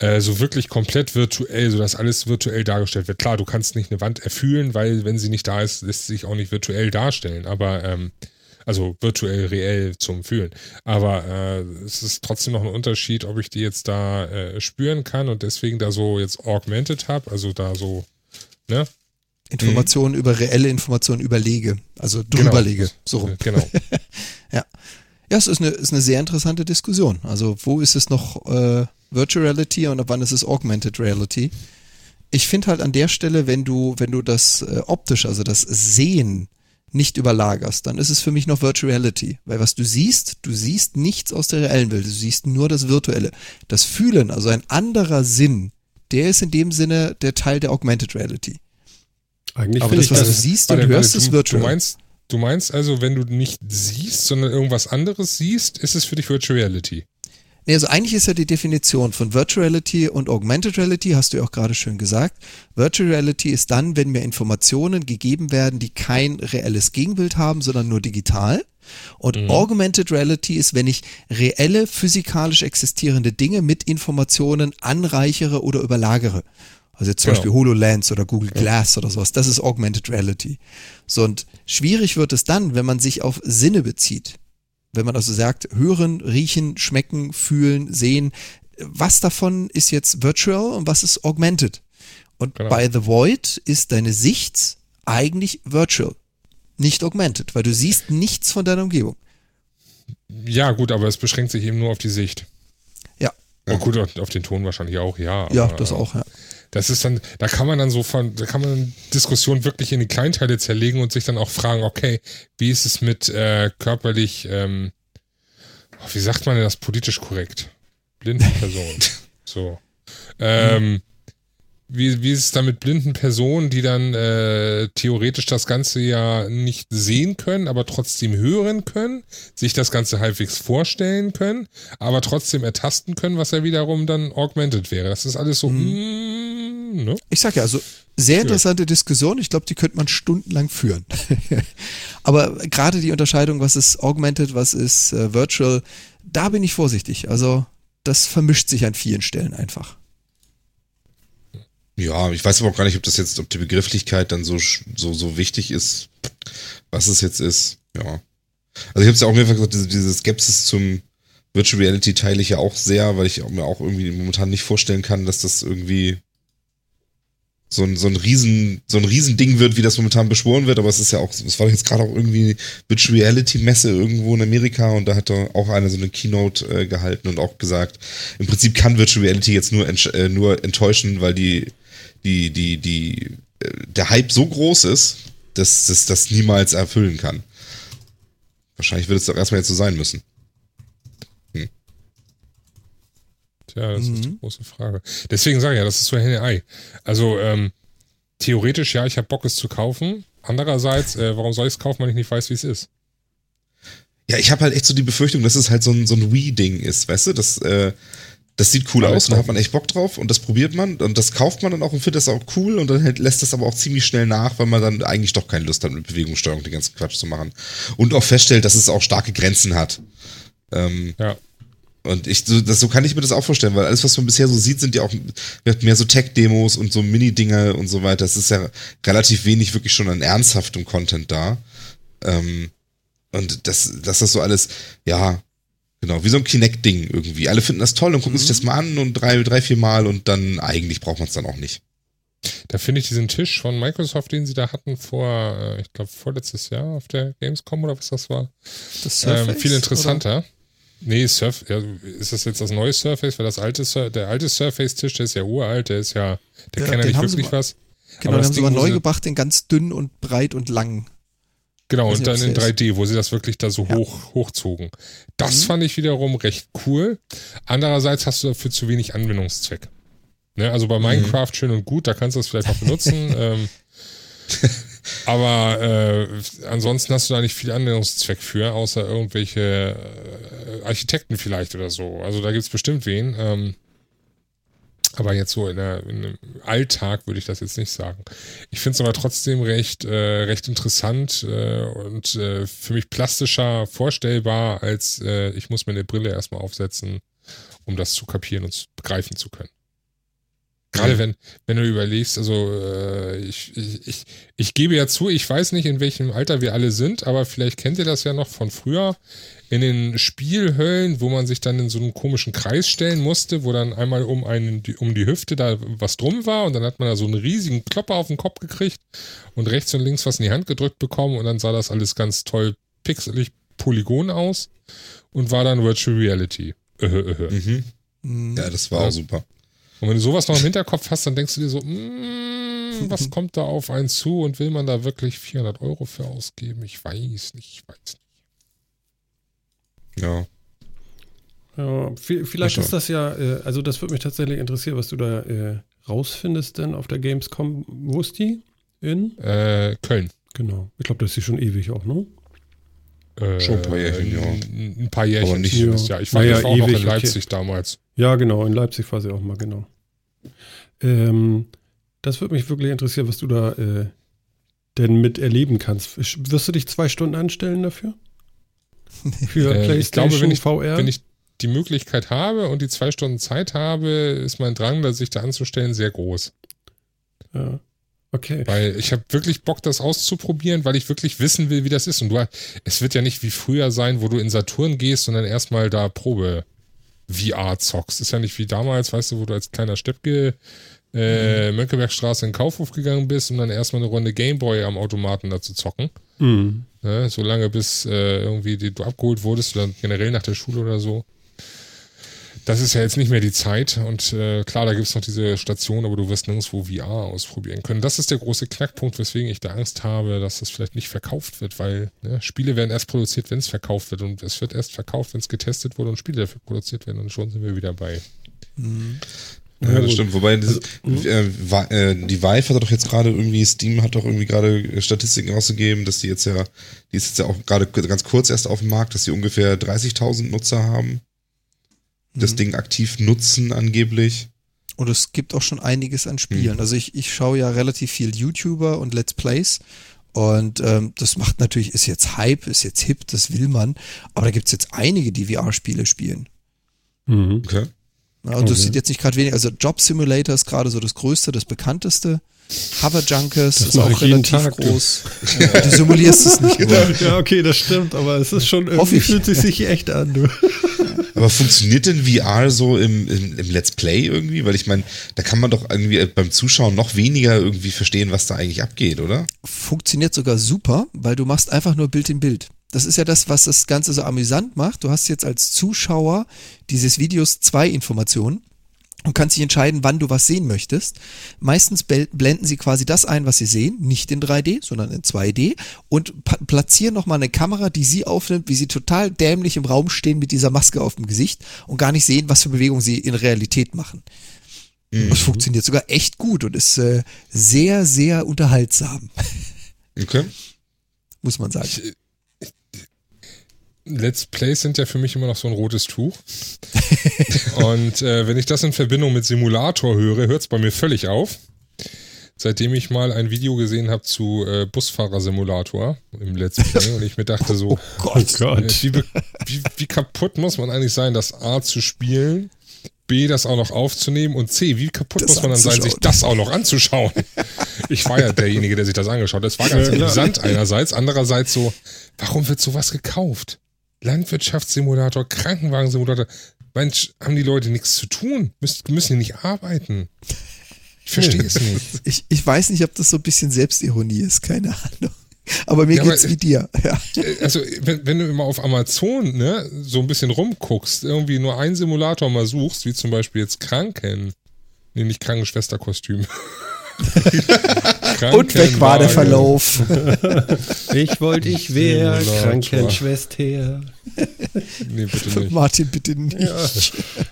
S4: äh, so wirklich komplett virtuell, so dass alles virtuell dargestellt wird. Klar, du kannst nicht eine Wand erfühlen, weil wenn sie nicht da ist, lässt sie sich auch nicht virtuell darstellen. Aber ähm, also virtuell, reell zum Fühlen. Aber äh, es ist trotzdem noch ein Unterschied, ob ich die jetzt da äh, spüren kann und deswegen da so jetzt augmented habe, also da so, ne?
S2: Informationen mhm. über reelle Informationen überlege, also drüberlege, genau. so rum.
S4: Genau.
S2: ja. Ja, es ist eine, ist eine sehr interessante Diskussion. Also, wo ist es noch äh, Virtual Reality und ab wann ist es Augmented Reality? Ich finde halt an der Stelle, wenn du, wenn du das äh, optisch, also das Sehen nicht überlagerst, dann ist es für mich noch Virtual Reality. Weil was du siehst, du siehst nichts aus der reellen Welt, du siehst nur das Virtuelle. Das Fühlen, also ein anderer Sinn, der ist in dem Sinne der Teil der Augmented Reality. Eigentlich Aber das, was du siehst und hörst, ist virtual.
S4: Du meinst, du meinst also, wenn du nicht siehst, sondern irgendwas anderes siehst, ist es für dich Virtual Reality?
S2: Nee, also eigentlich ist ja die Definition von Virtual Reality und Augmented Reality, hast du ja auch gerade schön gesagt. Virtual Reality ist dann, wenn mir Informationen gegeben werden, die kein reelles Gegenbild haben, sondern nur digital. Und mhm. Augmented Reality ist, wenn ich reelle, physikalisch existierende Dinge mit Informationen anreichere oder überlagere. Also jetzt zum genau. Beispiel HoloLens oder Google Glass oder sowas. Das ist Augmented Reality. So, und schwierig wird es dann, wenn man sich auf Sinne bezieht wenn man also sagt, hören, riechen, schmecken, fühlen, sehen, was davon ist jetzt virtual und was ist augmented? Und genau. bei The Void ist deine Sicht eigentlich virtual, nicht augmented, weil du siehst nichts von deiner Umgebung.
S4: Ja, gut, aber es beschränkt sich eben nur auf die Sicht.
S2: Ja.
S4: Und gut, auf den Ton wahrscheinlich auch, ja.
S2: Ja, das auch, ja.
S4: Das ist dann, da kann man dann so von, da kann man Diskussionen wirklich in die Kleinteile zerlegen und sich dann auch fragen, okay, wie ist es mit äh, körperlich, ähm, wie sagt man denn das politisch korrekt? Blinde Person. so. Ähm, wie, wie ist es da mit blinden Personen, die dann äh, theoretisch das Ganze ja nicht sehen können, aber trotzdem hören können, sich das Ganze halbwegs vorstellen können, aber trotzdem ertasten können, was ja wiederum dann augmented wäre. Das ist alles so.
S2: Mhm. Ne? Ich sag ja, also sehr interessante Diskussion. Ich glaube, die könnte man stundenlang führen. aber gerade die Unterscheidung, was ist augmented, was ist äh, virtual, da bin ich vorsichtig. Also das vermischt sich an vielen Stellen einfach.
S3: Ja, ich weiß aber auch gar nicht, ob das jetzt, ob die Begrifflichkeit dann so, so, so wichtig ist, was es jetzt ist. Ja. Also ich habe es ja auch mehrfach gesagt, diese, diese Skepsis zum Virtual Reality teile ich ja auch sehr, weil ich mir auch irgendwie momentan nicht vorstellen kann, dass das irgendwie so ein, so ein riesen, so ein Riesending wird, wie das momentan beschworen wird, aber es ist ja auch, es war jetzt gerade auch irgendwie Virtual Reality Messe irgendwo in Amerika und da hat er auch eine so eine Keynote äh, gehalten und auch gesagt, im Prinzip kann Virtual Reality jetzt nur, äh, nur enttäuschen, weil die die, die, die, äh, der Hype so groß ist, dass es das niemals erfüllen kann. Wahrscheinlich wird es doch erstmal jetzt so sein müssen.
S4: Hm. Tja, das mhm. ist die große Frage. Deswegen sage ich ja, das ist so Henne Ei. Also, ähm, theoretisch, ja, ich habe Bock, es zu kaufen. Andererseits, äh, warum soll ich es kaufen, wenn ich nicht weiß, wie es ist?
S3: Ja, ich habe halt echt so die Befürchtung, dass es halt so ein, so ein Wii-Ding ist, weißt du? Das, äh, das sieht cool aus und da hat man echt Bock drauf und das probiert man und das kauft man dann auch und findet das auch cool und dann lässt das aber auch ziemlich schnell nach, weil man dann eigentlich doch keine Lust hat, mit Bewegungssteuerung den ganzen Quatsch zu machen. Und auch feststellt, dass es auch starke Grenzen hat. Ähm, ja. Und ich, so, das, so kann ich mir das auch vorstellen, weil alles, was man bisher so sieht, sind ja auch mehr so Tech-Demos und so Mini-Dinge und so weiter. Es ist ja relativ wenig wirklich schon an ernsthaftem Content da. Ähm, und das, dass das so alles, ja, Genau, wie so ein Kinect-Ding irgendwie. Alle finden das toll und gucken mhm. sich das mal an und drei, drei, vier Mal und dann eigentlich braucht man es dann auch nicht.
S4: Da finde ich diesen Tisch von Microsoft, den sie da hatten vor, äh, ich glaube, vorletztes Jahr auf der Gamescom oder was das war, das ähm, viel interessanter. Oder? Nee, Surf, ja, ist das jetzt das neue Surface? Weil das alte, der alte Surface-Tisch, der ist ja uralt, der ist ja, der ja, kennt ja nicht wirklich
S2: mal,
S4: was.
S2: Genau, aber den haben sie aber neu gebracht, den ganz dünn und breit und lang.
S4: Genau, und dann in 3D, wo sie das wirklich da so ja. hoch, hochzogen. Das mhm. fand ich wiederum recht cool. Andererseits hast du dafür zu wenig Anwendungszweck. Ne, also bei mhm. Minecraft schön und gut, da kannst du das vielleicht noch benutzen. ähm, aber äh, ansonsten hast du da nicht viel Anwendungszweck für, außer irgendwelche äh, Architekten vielleicht oder so. Also da gibt es bestimmt wen. Ähm, aber jetzt so in, der, in einem Alltag würde ich das jetzt nicht sagen. Ich finde es aber trotzdem recht, äh, recht interessant äh, und äh, für mich plastischer vorstellbar, als äh, ich muss mir eine Brille erstmal aufsetzen, um das zu kapieren und begreifen zu können. Gerade wenn, wenn du überlegst, also äh, ich, ich, ich, ich gebe ja zu, ich weiß nicht, in welchem Alter wir alle sind, aber vielleicht kennt ihr das ja noch von früher in den Spielhöllen, wo man sich dann in so einen komischen Kreis stellen musste, wo dann einmal um einen, um die Hüfte da was drum war und dann hat man da so einen riesigen Klopper auf den Kopf gekriegt und rechts und links was in die Hand gedrückt bekommen und dann sah das alles ganz toll pixelig Polygon aus und war dann Virtual Reality. Äh, äh,
S3: äh. Mhm. Ja, das war ja. auch super.
S4: Und wenn du sowas noch im Hinterkopf hast, dann denkst du dir so, mm, was kommt da auf einen zu und will man da wirklich 400 Euro für ausgeben? Ich weiß nicht, ich weiß nicht.
S3: Ja.
S1: Ja, vielleicht ist das ja, äh, also das würde mich tatsächlich interessieren, was du da äh, rausfindest denn auf der Gamescom. Wo ist die? In?
S4: Äh, Köln.
S1: Genau. Ich glaube, das ist die schon ewig auch, ne?
S3: Äh, schon ein paar Jährchen, ja.
S4: Ein paar Jährchen Aber nicht, ja. ja. Ich war, ja, auch ewig, noch in Leipzig okay. damals.
S1: Ja, genau, in Leipzig war sie auch mal, genau. Ähm, das würde mich wirklich interessieren, was du da äh, denn miterleben kannst. Wirst du dich zwei Stunden anstellen dafür?
S4: Für äh, PlayStation ich glaube, wenn ich, VR? Wenn ich die Möglichkeit habe und die zwei Stunden Zeit habe, ist mein Drang, da sich da anzustellen, sehr groß.
S1: Ja. Okay.
S4: Weil ich habe wirklich Bock, das auszuprobieren, weil ich wirklich wissen will, wie das ist. Und du, es wird ja nicht wie früher sein, wo du in Saturn gehst, sondern erstmal da Probe VR zockst. Ist ja nicht wie damals, weißt du, wo du als kleiner Steppke äh, mhm. Mönckebergstraße in den Kaufhof gegangen bist, um dann erstmal eine Runde Gameboy am Automaten da zu zocken. Mhm. Ne, so lange bis äh, irgendwie die, du abgeholt wurdest oder generell nach der Schule oder so das ist ja jetzt nicht mehr die Zeit und äh, klar, da gibt es noch diese Station, aber du wirst nirgendwo VR ausprobieren können. Das ist der große Knackpunkt, weswegen ich da Angst habe, dass das vielleicht nicht verkauft wird, weil ne, Spiele werden erst produziert, wenn es verkauft wird und es wird erst verkauft, wenn es getestet wurde und Spiele dafür produziert werden und schon sind wir wieder bei. Mhm.
S3: Ja, das stimmt. Wobei also, äh, äh, die Vive hat doch jetzt gerade irgendwie, Steam hat doch irgendwie gerade Statistiken ausgegeben, dass die jetzt ja, die ist jetzt ja auch gerade ganz kurz erst auf dem Markt, dass die ungefähr 30.000 Nutzer haben. Das mhm. Ding aktiv nutzen angeblich.
S2: Und es gibt auch schon einiges an Spielen. Mhm. Also ich, ich schaue ja relativ viel YouTuber und Let's Plays. Und ähm, das macht natürlich, ist jetzt Hype, ist jetzt hip, das will man. Aber da gibt es jetzt einige, die VR-Spiele spielen.
S3: Mhm. Okay.
S2: Ja, und okay. das sieht jetzt nicht gerade wenig. Also Job Simulator ist gerade so das größte, das bekannteste. Hover Junkers das ist auch relativ Tag, groß. Du. Ja, du simulierst es nicht.
S1: Nur. Ja, okay, das stimmt, aber es ist schon irgendwie fühlt sich sich echt an. Du.
S3: Aber funktioniert denn VR so im, im, im Let's Play irgendwie? Weil ich meine, da kann man doch irgendwie beim Zuschauen noch weniger irgendwie verstehen, was da eigentlich abgeht, oder?
S2: Funktioniert sogar super, weil du machst einfach nur Bild in Bild. Das ist ja das, was das Ganze so amüsant macht. Du hast jetzt als Zuschauer dieses Videos zwei Informationen und kannst dich entscheiden, wann du was sehen möchtest. Meistens blenden sie quasi das ein, was sie sehen, nicht in 3D, sondern in 2D und platzieren nochmal eine Kamera, die sie aufnimmt, wie sie total dämlich im Raum stehen mit dieser Maske auf dem Gesicht und gar nicht sehen, was für Bewegungen sie in Realität machen. Mhm. Das funktioniert sogar echt gut und ist äh, sehr, sehr unterhaltsam.
S3: Okay.
S2: Muss man sagen.
S4: Ich, Let's Plays sind ja für mich immer noch so ein rotes Tuch. und äh, wenn ich das in Verbindung mit Simulator höre, hört es bei mir völlig auf. Seitdem ich mal ein Video gesehen habe zu äh, Busfahrer-Simulator im Let's Play und ich mir dachte so,
S2: oh Gott,
S4: Gott. Äh, wie, wie, wie kaputt muss man eigentlich sein, das A zu spielen, B, das auch noch aufzunehmen und C, wie kaputt das muss man dann sein, sich das auch noch anzuschauen? Ich war ja derjenige, der sich das angeschaut hat. Das war ganz ja, interessant einerseits. Andererseits so, warum wird sowas gekauft? Landwirtschaftssimulator, Krankenwagensimulator. Mensch, haben die Leute nichts zu tun? Müssen, müssen die nicht arbeiten? Ich verstehe es nicht.
S2: Ich, ich weiß nicht, ob das so ein bisschen Selbstironie ist, keine Ahnung. Aber mir ja, geht's aber, wie dir. Ja.
S4: Äh, also, wenn, wenn du immer auf Amazon ne, so ein bisschen rumguckst, irgendwie nur einen Simulator mal suchst, wie zum Beispiel jetzt Kranken, nee, nicht Krankenschwesterkostüm.
S2: Und weg war der Verlauf.
S1: ich wollte, ich wäre Krankenschwester.
S4: Nee, bitte nicht.
S2: Martin, bitte nicht. Ja.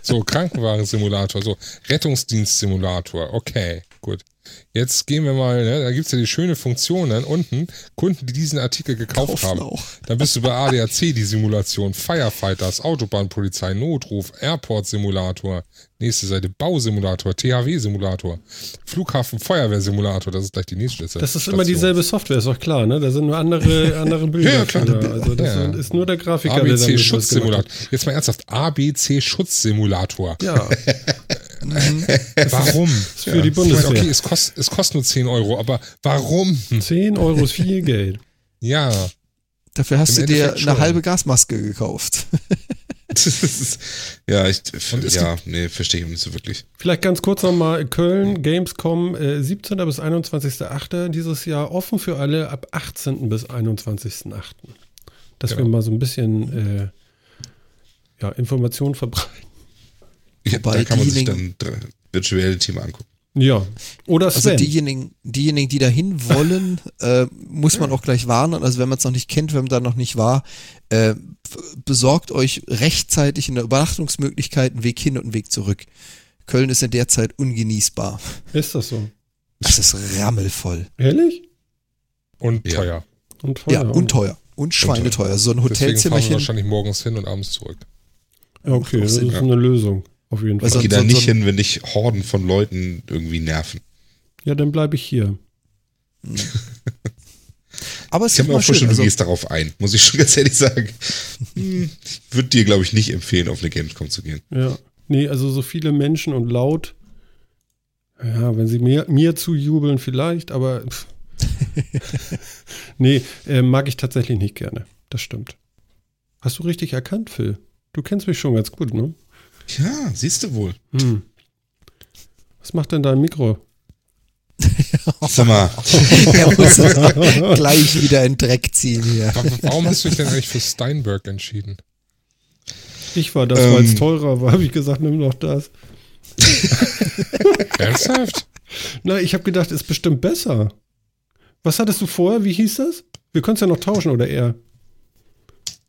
S4: So, Krankenwagen-Simulator, so Rettungsdienst-Simulator, okay, gut. Jetzt gehen wir mal, ne, da gibt's ja die schöne Funktion dann unten, Kunden, die diesen Artikel gekauft Kaufen haben. Auch. Dann bist du bei ADAC die Simulation, Firefighters, Autobahnpolizei, Notruf, Airport-Simulator. Nächste Seite, Bausimulator, THW-Simulator, Flughafen, Feuerwehrsimulator, das ist gleich die nächste
S1: Seite. Das ist Station. immer dieselbe Software, ist doch klar, ne? Da sind nur andere, andere Bilder. ja, klar. Also das ja. ist nur der Grafiker,
S4: ABC Schutzsimulator. Jetzt mal ernsthaft, ABC Schutzsimulator.
S1: Ja.
S4: Mhm. Warum?
S1: für ja. die Bundeswehr.
S4: okay, es kostet, es kostet nur 10 Euro, aber warum?
S1: 10 Euro ist viel Geld.
S4: Ja.
S2: Dafür hast Im du dir eine halbe Gasmaske gekauft.
S3: ja, ich, ja, nee, verstehe ich nicht so wirklich.
S1: Vielleicht ganz kurz nochmal, Köln, Gamescom, äh, 17. bis 21.8. dieses Jahr offen für alle ab 18. bis 21.8. Dass genau. wir mal so ein bisschen äh, ja, Informationen verbreiten.
S3: Ja, da kann man sich dann virtuelle Thema angucken.
S1: Ja. Oder
S2: Sven. Also diejenigen, diejenigen, die dahin wollen, äh, muss man auch gleich warnen. Also wenn man es noch nicht kennt, wenn man da noch nicht war, äh, besorgt euch rechtzeitig in der Übernachtungsmöglichkeit einen Weg hin und einen Weg zurück. Köln ist in der Zeit ungenießbar.
S1: Ist das so?
S2: Das ist rammelvoll.
S1: Ehrlich?
S4: Und ja. teuer.
S2: Und teuer. Ja, und teuer. Und schweineteuer. So ein Hotelzimmerchen.
S4: wahrscheinlich morgens hin und abends zurück.
S1: Okay, das ist eine Lösung. Auf jeden Fall.
S3: Ich gehe da nicht hin, wenn dich Horden von Leuten irgendwie nerven.
S1: Ja, dann bleibe ich hier.
S2: Aber es
S3: ich habe mir auch vorgestellt, also, du gehst darauf ein, muss ich schon ganz ehrlich sagen. Hm, ich würde dir, glaube ich, nicht empfehlen, auf eine Gamescom zu gehen.
S1: Ja. Nee, also so viele Menschen und laut. Ja, wenn sie mir, mir zujubeln, vielleicht, aber. nee, äh, mag ich tatsächlich nicht gerne. Das stimmt. Hast du richtig erkannt, Phil? Du kennst mich schon ganz gut, ne?
S3: Ja, siehst du wohl.
S1: Hm. Was macht denn dein Mikro?
S3: Sag mal.
S2: er muss gleich wieder in Dreck ziehen hier.
S4: Warum hast du dich denn eigentlich für Steinberg entschieden?
S1: Ich war das, ähm, weil es teurer war, habe ich gesagt, nimm doch das.
S4: Ernsthaft?
S1: Na, ich habe gedacht, ist bestimmt besser. Was hattest du vorher? Wie hieß das? Wir können es ja noch tauschen, oder eher?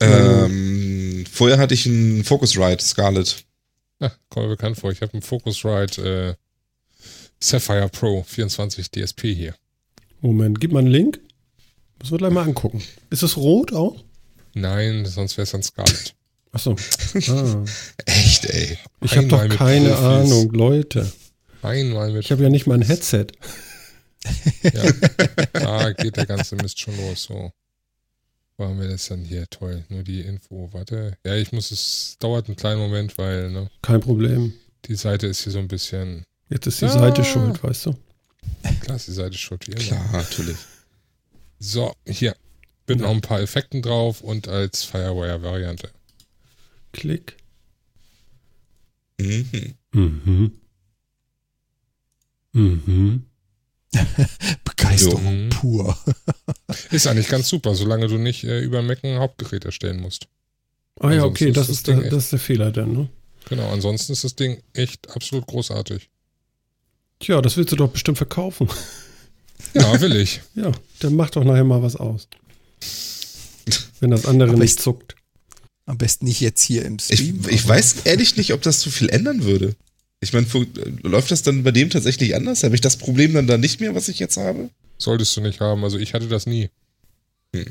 S3: Ähm, vorher hatte ich einen Focusrite Scarlett.
S4: Ah, kommt mir bekannt vor. Ich habe einen Focusrite äh, Sapphire Pro 24 DSP hier.
S1: Moment, gib mal einen Link. Müssen wir gleich mal angucken. Ist es rot auch?
S4: Nein, sonst wäre es dann Scarlet.
S1: Achso. Ah.
S3: Echt, ey.
S1: Ich habe doch keine Profis. Ahnung, Leute.
S4: Einmal mit.
S1: Ich habe ja nicht mal ein Headset.
S4: ja. Da geht der ganze Mist schon los. So. Wo haben wir das dann hier? Toll. Nur die Info. Warte. Ja, ich muss es. Dauert einen kleinen Moment, weil. Ne,
S1: Kein Problem.
S4: Die Seite ist hier so ein bisschen.
S1: Jetzt ist die ja. Seite schuld, weißt du?
S4: Klar ist die Seite schuld. Wie
S3: Klar, natürlich.
S4: So, hier. Mit ja. noch ein paar Effekten drauf und als Firewire-Variante.
S1: Klick.
S3: Mhm.
S1: Mhm. Mhm.
S2: Begeisterung mhm. pur.
S4: ist eigentlich ganz super, solange du nicht äh, über Mac ein Hauptgerät erstellen musst.
S1: Ah ja, okay, das, ist, das, der, das ist der Fehler dann, ne?
S4: Genau, ansonsten ist das Ding echt absolut großartig.
S1: Tja, das willst du doch bestimmt verkaufen.
S4: Ja, will ich.
S1: ja, dann mach doch nachher mal was aus. Wenn das andere Aber nicht zuckt.
S2: Am besten nicht jetzt hier im
S3: Stream. Ich, ich weiß ehrlich nicht, ob das zu viel ändern würde. Ich meine, läuft das dann bei dem tatsächlich anders? Habe ich das Problem dann da nicht mehr, was ich jetzt habe?
S4: Solltest du nicht haben. Also ich hatte das nie. Hm.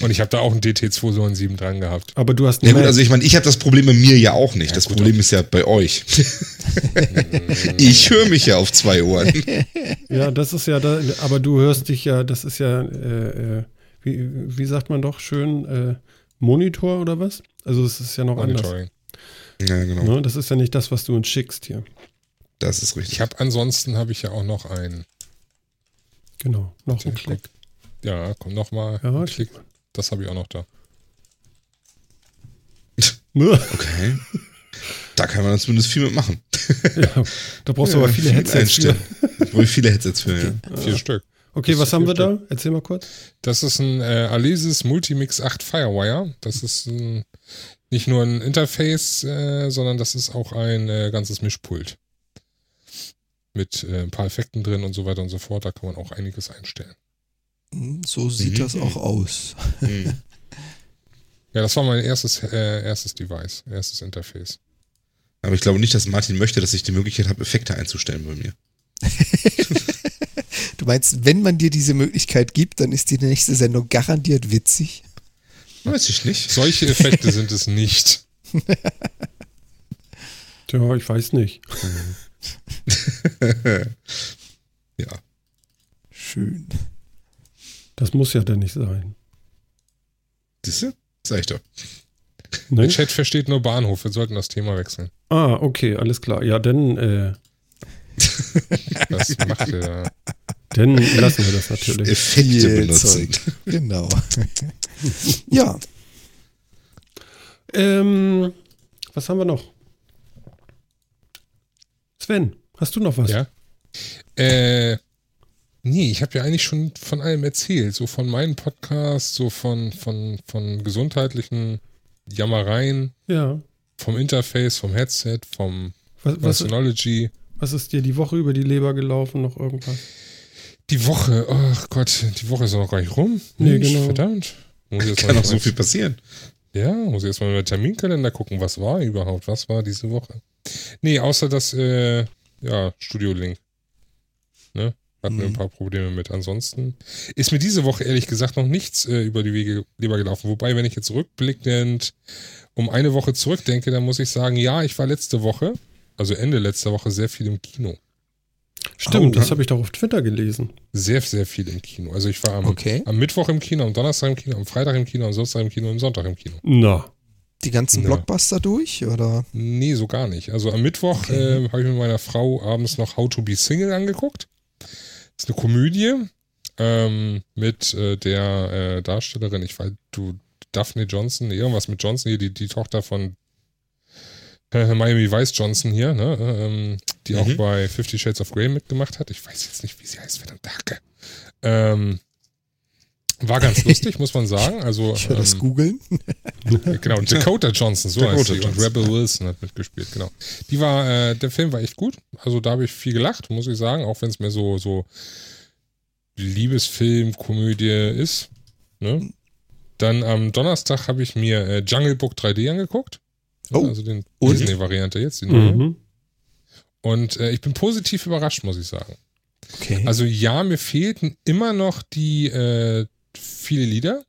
S4: Und ich habe da auch einen DT297 dran gehabt.
S1: Aber du hast
S3: ja, gut, also ich meine, ich habe das Problem bei mir ja auch nicht. Ja, das gut, Problem ist ja bei euch. ich höre mich ja auf zwei Ohren.
S1: ja, das ist ja da, aber du hörst dich ja, das ist ja, äh, äh wie, wie sagt man doch schön, äh, Monitor oder was? Also es ist ja noch Monitoring. anders.
S3: Ja, genau.
S1: Ne? Das ist ja nicht das, was du uns schickst hier.
S3: Das ist richtig.
S4: Ich habe ansonsten habe ich ja auch noch einen.
S1: Genau, noch einen Klick.
S4: Ja, komm noch mal.
S1: Ja, Klick.
S4: Das habe ich auch noch da.
S3: okay. Da kann man zumindest viel mitmachen.
S1: ja, da brauchst du ja, aber viele Headsets
S3: für. Da viele Headsets für,
S4: ja. Vier Stück.
S1: Okay, was haben wir da? Erzähl mal kurz.
S4: Das ist ein äh, Alesis Multimix 8 Firewire. Das ist ein, nicht nur ein Interface, äh, sondern das ist auch ein äh, ganzes Mischpult. Mit äh, ein paar Effekten drin und so weiter und so fort. Da kann man auch einiges einstellen.
S2: Hm, so sieht mhm. das auch aus. Mhm.
S4: ja, das war mein erstes, äh, erstes Device, erstes Interface.
S3: Aber ich glaube nicht, dass Martin möchte, dass ich die Möglichkeit habe, Effekte einzustellen bei mir.
S2: Du meinst, wenn man dir diese Möglichkeit gibt, dann ist die nächste Sendung garantiert witzig?
S3: Weiß ich nicht.
S4: Solche Effekte sind es nicht.
S1: Tja, ich weiß nicht.
S3: ja.
S2: Schön.
S1: Das muss ja dann nicht sein.
S3: Siehst Sag ich doch.
S4: Ne? Der Chat versteht nur Bahnhof. Wir sollten das Thema wechseln.
S1: Ah, okay, alles klar. Ja, dann. Äh,
S4: Was macht ihr da?
S1: Dann lassen wir das natürlich.
S3: Effekte benutzen.
S2: Genau. ja.
S1: Ähm, was haben wir noch? Sven, hast du noch was?
S4: Ja. Äh, nee, ich habe ja eigentlich schon von allem erzählt. So von meinem Podcast, so von, von, von gesundheitlichen Jammereien.
S1: Ja.
S4: Vom Interface, vom Headset, vom was, was, Synology.
S1: Was ist dir die Woche über die Leber gelaufen? Noch irgendwas?
S4: Die Woche, ach Gott, die Woche ist noch gar nicht rum.
S1: Nee, Mensch, genau.
S4: Verdammt.
S3: Kann noch so viel passieren.
S4: Ja, muss ich erstmal in den Terminkalender gucken, was war überhaupt, was war diese Woche. Nee, außer das, äh, ja, Studio Link. Ne? Hatten mhm. wir ein mhm. paar Probleme mit. Ansonsten ist mir diese Woche ehrlich gesagt noch nichts äh, über die Wege lieber gelaufen. Wobei, wenn ich jetzt rückblickend um eine Woche zurückdenke, dann muss ich sagen, ja, ich war letzte Woche, also Ende letzter Woche, sehr viel im Kino.
S1: Stimmt, oh, das habe ich doch auf Twitter gelesen.
S4: Sehr, sehr viel im Kino. Also ich war am, okay. am Mittwoch im Kino, am Donnerstag im Kino, am Freitag im Kino, am Samstag im Kino, am Sonntag im Kino.
S1: Na.
S2: Die ganzen Na. Blockbuster durch, oder?
S4: Nee, so gar nicht. Also am Mittwoch okay. äh, habe ich mit meiner Frau abends noch How to be Single angeguckt. Das ist eine Komödie ähm, mit äh, der äh, Darstellerin, ich weiß, du, Daphne Johnson, irgendwas mit Johnson, hier, die, die Tochter von äh, Miami Vice Johnson hier, ne, ähm, die mhm. auch bei Fifty Shades of Grey mitgemacht hat. Ich weiß jetzt nicht, wie sie heißt, verdammt, danke. Ähm, war ganz lustig, muss man sagen. Also,
S2: ich ähm, das googeln.
S4: genau, Dakota Johnson, so Dakota heißt sie. Johnson. Und Rebel Wilson hat mitgespielt, genau. Die war, äh, der Film war echt gut. Also da habe ich viel gelacht, muss ich sagen, auch wenn es mir so, so Liebesfilm, Komödie ist. Ne? Dann am Donnerstag habe ich mir äh, Jungle Book 3D angeguckt. Oh. Also den Disney-Variante jetzt, die neue. Mhm. Und äh, ich bin positiv überrascht, muss ich sagen. Okay. Also ja, mir fehlten immer noch die äh, viele Lieder.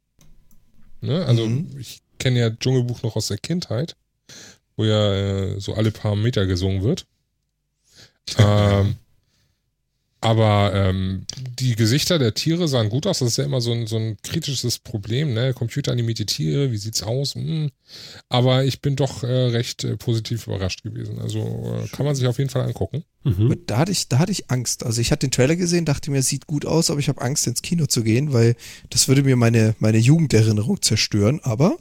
S4: Ne? Also mhm. ich kenne ja Dschungelbuch noch aus der Kindheit, wo ja äh, so alle paar Meter gesungen wird. ähm, aber ähm, die Gesichter der Tiere sahen gut aus. Das ist ja immer so ein, so ein kritisches Problem, ne? Computeranimierte Tiere, wie sieht's aus? Hm. Aber ich bin doch äh, recht äh, positiv überrascht gewesen. Also äh, kann man sich auf jeden Fall angucken.
S2: Mhm. Da, hatte ich, da hatte ich Angst. Also ich hatte den Trailer gesehen, dachte mir, es sieht gut aus, aber ich habe Angst, ins Kino zu gehen, weil das würde mir meine, meine Jugenderinnerung zerstören. Aber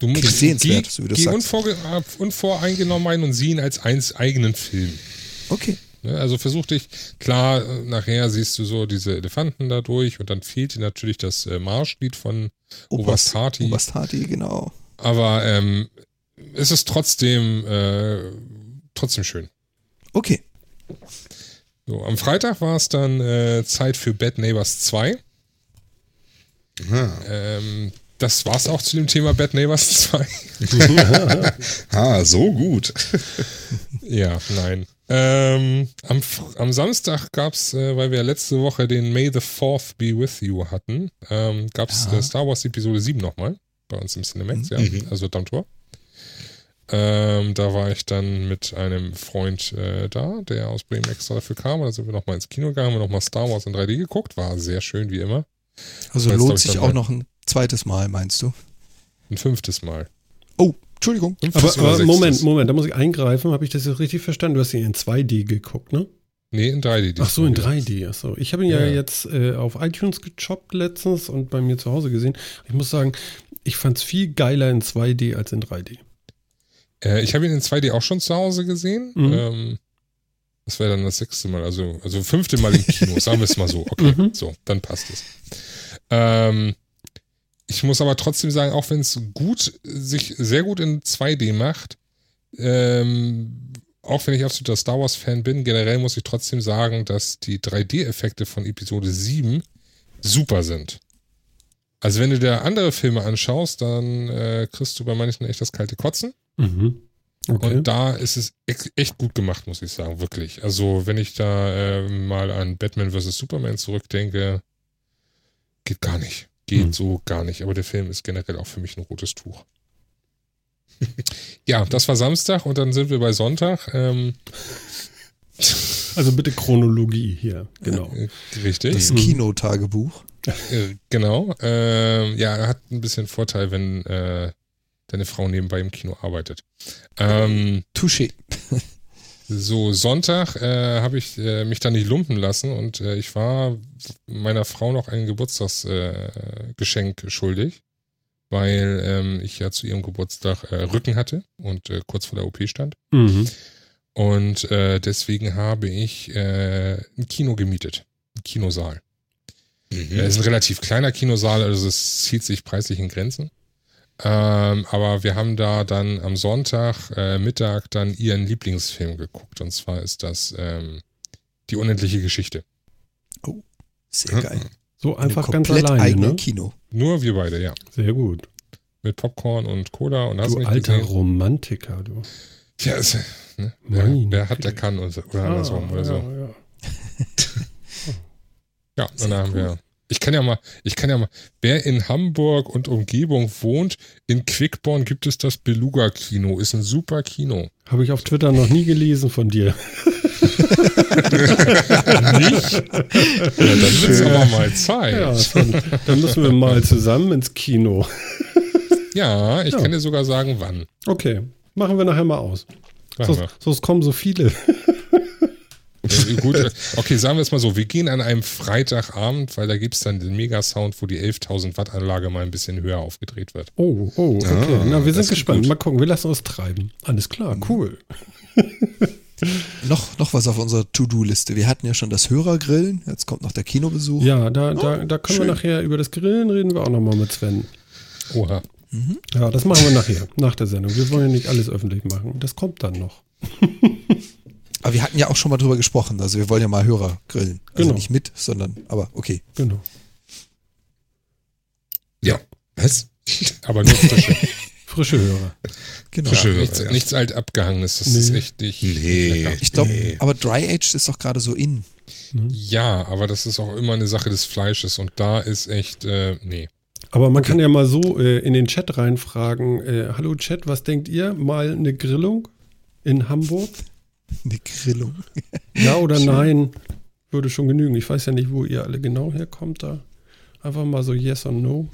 S4: du musst sehenswert, so wie du geh sagst. Unvor, unvoreingenommen ein und sieh ihn als eins eigenen Film.
S2: Okay.
S4: Ne? Also versuch dich, klar, nachher siehst du so diese Elefanten da durch und dann fehlt dir natürlich das äh, Marschlied von Oberst Hati.
S2: Oberst Hati, genau.
S4: Aber ähm, es ist trotzdem, äh, trotzdem schön.
S2: Okay.
S4: So, am Freitag war es dann äh, Zeit für Bad Neighbors 2. Ähm, das war's auch zu dem Thema Bad Neighbors 2.
S3: ah, so gut.
S4: ja, nein. Ähm, am, am, Samstag gab's, äh, weil wir letzte Woche den May the 4th be with you hatten, ähm, gab's ja. äh, Star Wars Episode 7 nochmal bei uns im Cinemax, mhm. ja, also am Tor. Ähm, da war ich dann mit einem Freund äh, da, der aus Bremen extra dafür kam. Da sind wir nochmal ins Kino gegangen, haben wir nochmal Star Wars in 3D geguckt. War sehr schön, wie immer.
S2: Also lohnt sich auch noch ein zweites Mal, meinst du?
S4: Ein fünftes Mal.
S2: Oh, Entschuldigung.
S1: Aber, aber Moment, Moment, da muss ich eingreifen. Habe ich das jetzt richtig verstanden? Du hast ihn in 2D geguckt, ne?
S4: Nee, in 3D.
S1: Ach so, in 3D. Ach so. Ich habe ihn ja, ja jetzt äh, auf iTunes gechoppt letztens und bei mir zu Hause gesehen. Ich muss sagen, ich fand es viel geiler in 2D als in 3D.
S4: Äh, ich habe ihn in 2D auch schon zu Hause gesehen. Mhm. Ähm, das wäre dann das sechste Mal, also, also fünfte Mal im Kino, sagen wir es mal so. Okay, mhm. so, dann passt es. Ähm, ich muss aber trotzdem sagen, auch wenn es gut, sich sehr gut in 2D macht, ähm, auch wenn ich absoluter Star Wars-Fan bin, generell muss ich trotzdem sagen, dass die 3D-Effekte von Episode 7 super sind. Also wenn du dir andere Filme anschaust, dann äh, kriegst du bei manchen echt das kalte Kotzen. Mhm. Okay. Und da ist es echt gut gemacht, muss ich sagen, wirklich. Also wenn ich da äh, mal an Batman vs. Superman zurückdenke, geht gar nicht. Geht hm. so gar nicht. Aber der Film ist generell auch für mich ein rotes Tuch. ja, das war Samstag und dann sind wir bei Sonntag. Ähm,
S1: also bitte Chronologie hier, genau.
S4: Äh, richtig.
S2: Das Kinotagebuch.
S4: Äh, genau. Ähm, ja, hat ein bisschen Vorteil, wenn äh, deine Frau nebenbei im Kino arbeitet. Ähm,
S2: Touché.
S4: So, Sonntag äh, habe ich äh, mich dann nicht lumpen lassen und äh, ich war meiner Frau noch ein Geburtstagsgeschenk schuldig, weil ähm, ich ja zu ihrem Geburtstag äh, Rücken hatte und äh, kurz vor der OP stand. Mhm. Und äh, deswegen habe ich äh, ein Kino gemietet, ein Kinosaal. Mhm. Es ist ein relativ kleiner Kinosaal, also es zieht sich preislich in Grenzen. Ähm, aber wir haben da dann am Sonntag äh, Mittag dann ihren Lieblingsfilm geguckt. Und zwar ist das ähm, Die unendliche Geschichte.
S2: Oh, sehr geil.
S1: So einfach ganz alleine, ne?
S2: Kino.
S4: Nur wir beide, ja.
S1: Sehr gut.
S4: Mit Popcorn und Cola und
S1: hast Du alter gesehen? Romantiker, du.
S4: Ja, ist, ne? wer, wer, hat, der kann oder ah, andersrum oder so. Ja, ja. ja und dann haben cool. wir ich kann ja mal, ich kann ja mal, wer in Hamburg und Umgebung wohnt, in Quickborn gibt es das Beluga-Kino. Ist ein super Kino.
S1: Habe ich auf Twitter noch nie gelesen von dir.
S4: Nicht? Ja, dann wird es aber mal Zeit. Ja,
S1: dann, dann, müssen wir mal zusammen ins Kino.
S4: Ja, ich ja. kann dir sogar sagen, wann.
S1: Okay, machen wir nachher mal aus. Sonst, sonst kommen so viele.
S4: Gut, okay, sagen wir es mal so, wir gehen an einem Freitagabend, weil da gibt es dann den Megasound, wo die 11.000 Watt Anlage mal ein bisschen höher aufgedreht wird.
S1: Oh, oh, okay. Ah, Na, wir sind gespannt. Mal gucken, wir lassen uns treiben. Alles klar, cool.
S2: noch, noch was auf unserer To-Do-Liste. Wir hatten ja schon das Hörergrillen, jetzt kommt noch der Kinobesuch.
S1: Ja, da, oh, da, da können schön. wir nachher über das Grillen reden wir auch nochmal mit Sven.
S4: Oha.
S1: Mhm. Ja, das machen wir nachher, nach der Sendung. Wir wollen ja nicht alles öffentlich machen. Das kommt dann noch.
S2: Aber wir hatten ja auch schon mal drüber gesprochen. Also wir wollen ja mal Hörer grillen. Also genau. nicht mit, sondern, aber okay.
S1: Genau.
S3: Ja. Was?
S4: aber nur frische.
S1: Frische Hörer.
S4: Genau. Frische Hörer, nichts, ja. nichts alt abgehangenes, das nee. ist echt nicht.
S2: Nee. Ich glaube, nee. aber Dry Aged ist doch gerade so in.
S4: Mhm. Ja, aber das ist auch immer eine Sache des Fleisches und da ist echt, äh, nee.
S1: Aber man okay. kann ja mal so äh, in den Chat reinfragen, äh, hallo Chat, was denkt ihr? Mal eine Grillung in Hamburg?
S2: Eine Grillung.
S1: ja oder Schön. nein? Würde schon genügen. Ich weiß ja nicht, wo ihr alle genau herkommt da. Einfach mal so Yes or No.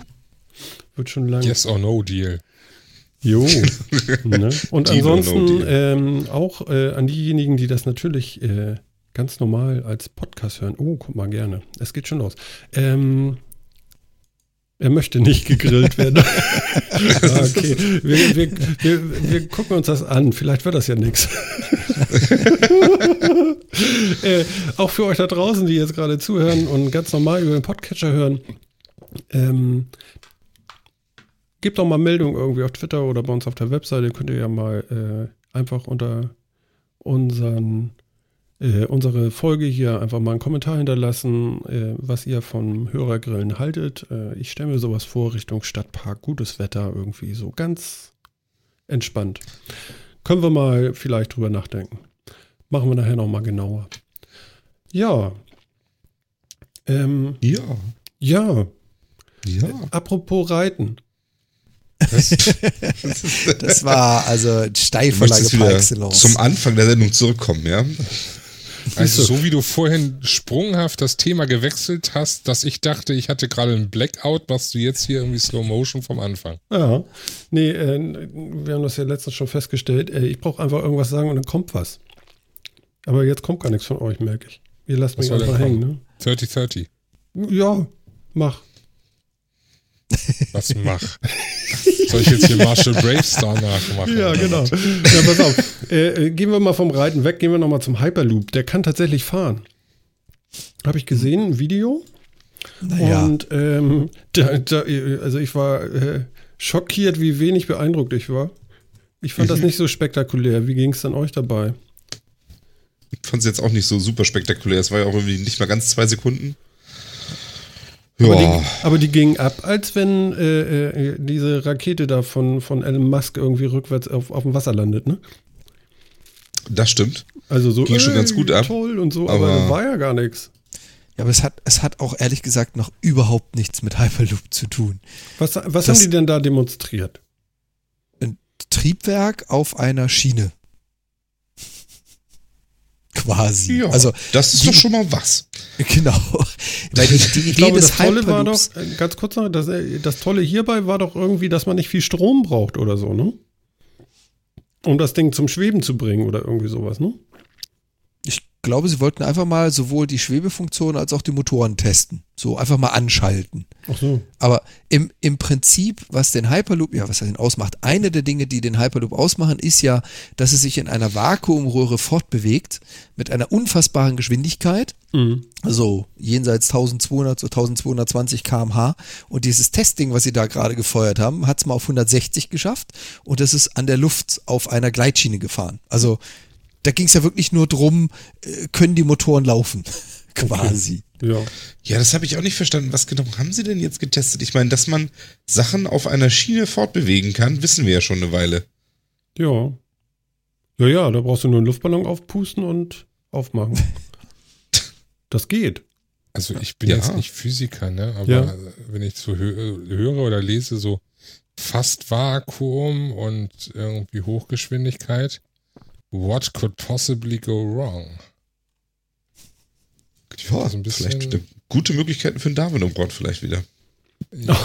S1: Wird schon lange.
S4: Yes or No Deal.
S1: Jo. ne? Und ansonsten ähm, auch äh, an diejenigen, die das natürlich äh, ganz normal als Podcast hören. Oh, guck mal gerne. Es geht schon los. Ähm, er möchte nicht gegrillt werden. Ah, okay, wir, wir, wir, wir, gucken uns das an. Vielleicht wird das ja nichts. äh, auch für euch da draußen, die jetzt gerade zuhören und ganz normal über den Podcatcher hören, ähm, gebt doch mal Meldung irgendwie auf Twitter oder bei uns auf der Webseite. Könnt ihr ja mal äh, einfach unter unseren äh, unsere Folge hier einfach mal einen Kommentar hinterlassen, äh, was ihr von Hörergrillen haltet. Äh, ich stelle mir sowas vor, Richtung Stadtpark, gutes Wetter, irgendwie so ganz entspannt. Können wir mal vielleicht drüber nachdenken. Machen wir nachher nochmal genauer. Ja. Ähm,
S3: ja.
S1: Ja. Ja. apropos Reiten.
S2: Das, das war also
S3: par excellence. Zum Anfang der Sendung zurückkommen, ja?
S4: Also so wie du vorhin sprunghaft das Thema gewechselt hast, dass ich dachte, ich hatte gerade einen Blackout, machst du jetzt hier irgendwie Slow Motion vom Anfang.
S1: Ja, nee, äh, wir haben das ja letztens schon festgestellt. Äh, ich brauche einfach irgendwas sagen und dann kommt was. Aber jetzt kommt gar nichts von euch, merke ich. Ihr lasst was mich einfach hängen, ne?
S4: 30-30.
S1: Ja, mach.
S4: Was mach? Soll ich jetzt hier Marshall Bravestar nachmachen?
S1: Ja, genau. Ja, pass auf. Äh, äh, gehen wir mal vom Reiten weg, gehen wir nochmal zum Hyperloop. Der kann tatsächlich fahren. Habe ich gesehen, ein Video. Naja. Und ähm, da, da, also ich war äh, schockiert, wie wenig beeindruckt ich war. Ich fand das nicht so spektakulär. Wie ging es dann euch dabei?
S3: Ich fand es jetzt auch nicht so super spektakulär. Es war ja auch irgendwie nicht mal ganz zwei Sekunden.
S1: Ja. Aber, die, aber die gingen ab, als wenn äh, äh, diese Rakete da von, von Elon Musk irgendwie rückwärts auf, auf dem Wasser landet, ne?
S3: Das stimmt.
S1: Also so
S3: ging ey, schon ganz gut ab.
S1: Toll und so, aber, aber war ja gar nichts.
S2: Ja, aber es hat, es hat auch ehrlich gesagt noch überhaupt nichts mit Hyperloop zu tun.
S1: Was, was haben die denn da demonstriert?
S2: Ein Triebwerk auf einer Schiene quasi.
S3: Ja, also das ist die, doch schon mal was.
S1: Genau. Weil die, die Idee glaube, des das Tolle war doch, äh, ganz kurz noch, das, äh, das Tolle hierbei war doch irgendwie, dass man nicht viel Strom braucht oder so, ne? Um das Ding zum Schweben zu bringen oder irgendwie sowas, ne?
S2: Glaube, sie wollten einfach mal sowohl die Schwebefunktion als auch die Motoren testen. So einfach mal anschalten.
S1: Ach so.
S2: Aber im, im Prinzip, was den Hyperloop, ja, was er den ausmacht, eine der Dinge, die den Hyperloop ausmachen, ist ja, dass es sich in einer Vakuumröhre fortbewegt mit einer unfassbaren Geschwindigkeit. Mhm. Also jenseits 1200 zu 1220 kmh. Und dieses Testing, was sie da gerade gefeuert haben, hat es mal auf 160 geschafft. Und das ist an der Luft auf einer Gleitschiene gefahren. Also da ging es ja wirklich nur drum, äh, können die Motoren laufen, quasi.
S3: Okay. Ja. ja, das habe ich auch nicht verstanden. Was genau haben sie denn jetzt getestet? Ich meine, dass man Sachen auf einer Schiene fortbewegen kann, wissen wir ja schon eine Weile.
S1: Ja. Ja, ja, da brauchst du nur einen Luftballon aufpusten und aufmachen. das geht.
S4: Also ich bin ja. jetzt nicht Physiker, ne? Aber ja. wenn ich so höre oder lese, so fast Vakuum und irgendwie Hochgeschwindigkeit, What could possibly go wrong?
S3: Ich ja, so ein bisschen vielleicht gute Möglichkeiten für einen Darwin um Bord vielleicht wieder.
S4: Ja,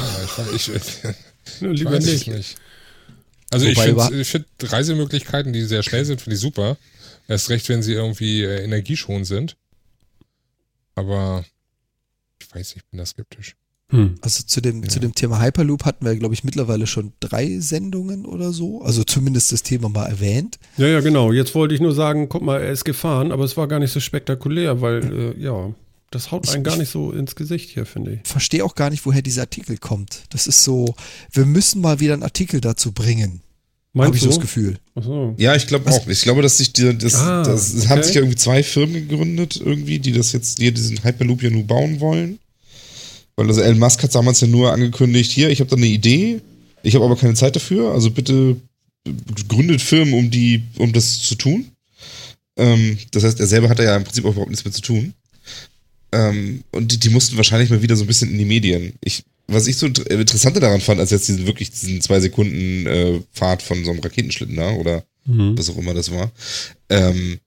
S4: ich, ich, ich weiß nicht. nicht. Also Wobei ich finde find Reisemöglichkeiten, die sehr schnell sind, finde ich super. Erst recht, wenn sie irgendwie äh, energieschonend sind. Aber ich weiß, ich bin da skeptisch.
S2: Hm. Also zu dem, ja. zu dem Thema Hyperloop hatten wir, glaube ich, mittlerweile schon drei Sendungen oder so. Also zumindest das Thema mal erwähnt.
S1: Ja, ja, genau. Jetzt wollte ich nur sagen, guck mal, er ist gefahren, aber es war gar nicht so spektakulär, weil, äh, ja, das haut einen ich, gar nicht so ins Gesicht hier, finde ich.
S2: Verstehe auch gar nicht, woher dieser Artikel kommt. Das ist so, wir müssen mal wieder einen Artikel dazu bringen. Habe ich so das Gefühl.
S3: So. Ja, ich glaube auch. Ich glaube, dass sich die, das, ah, das, das okay. haben sich ja irgendwie zwei Firmen gegründet, irgendwie, die das jetzt, die diesen Hyperloop ja nur bauen wollen. Weil also Elon Musk hat damals ja nur angekündigt, hier, ich habe da eine Idee, Ich habe aber keine Zeit dafür, also bitte gründet Firmen, um die, um das zu tun. Ähm, das heißt, er selber hat ja im Prinzip auch überhaupt nichts mehr zu tun. Ähm, und die, die mussten wahrscheinlich mal wieder so ein bisschen in die Medien. Ich, was ich so interessanter daran fand, als jetzt diesen wirklich diesen zwei Sekunden äh, Fahrt von so einem Raketenschlitten da oder mhm. was auch immer das war, ähm,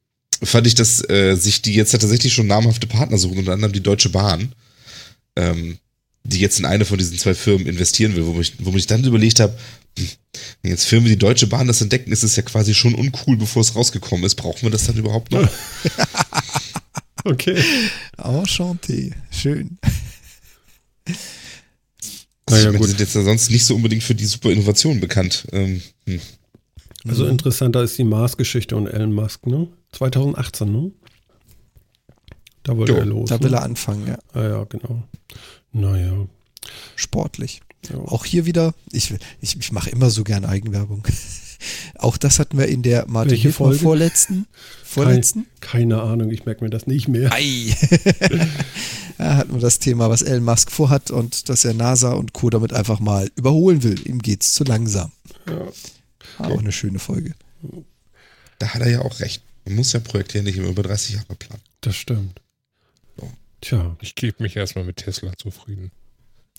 S3: fand ich, dass äh, sich die jetzt tatsächlich schon namhafte Partner suchen, unter anderem die Deutsche Bahn, ähm, die jetzt in eine von diesen zwei Firmen investieren will, wo ich, wo ich dann überlegt habe, hm, wenn jetzt Firmen wie die Deutsche Bahn das entdecken, ist es ja quasi schon uncool, bevor es rausgekommen ist. Brauchen wir das dann überhaupt noch?
S2: okay. Enchanté. Schön.
S3: Also naja, meine, gut. sind jetzt sonst nicht so unbedingt für die super Innovationen bekannt. Ähm, hm.
S1: Also interessanter ist die Mars-Geschichte und Elon Musk, ne? 2018, ne?
S2: Da wollte jo, er los. Da will ne? er anfangen, ja.
S1: Ah, ja, genau. Naja.
S2: Sportlich. Ja. Auch hier wieder, ich, ich, ich mache immer so gern Eigenwerbung. Auch das hatten wir in der Martin Welche Folge? vorletzten.
S1: vorletzten? Kein, keine Ahnung, ich merke mir das nicht mehr.
S2: Ei. da hatten wir das Thema, was Elon Musk vorhat und dass er NASA und Co. damit einfach mal überholen will. Ihm geht es zu langsam. Ja. Auch eine schöne Folge.
S3: Da hat er ja auch recht. Man muss ja Projekte nicht immer über 30 Jahre planen.
S1: Das stimmt.
S4: Tja. Ich gebe mich erstmal mit Tesla zufrieden.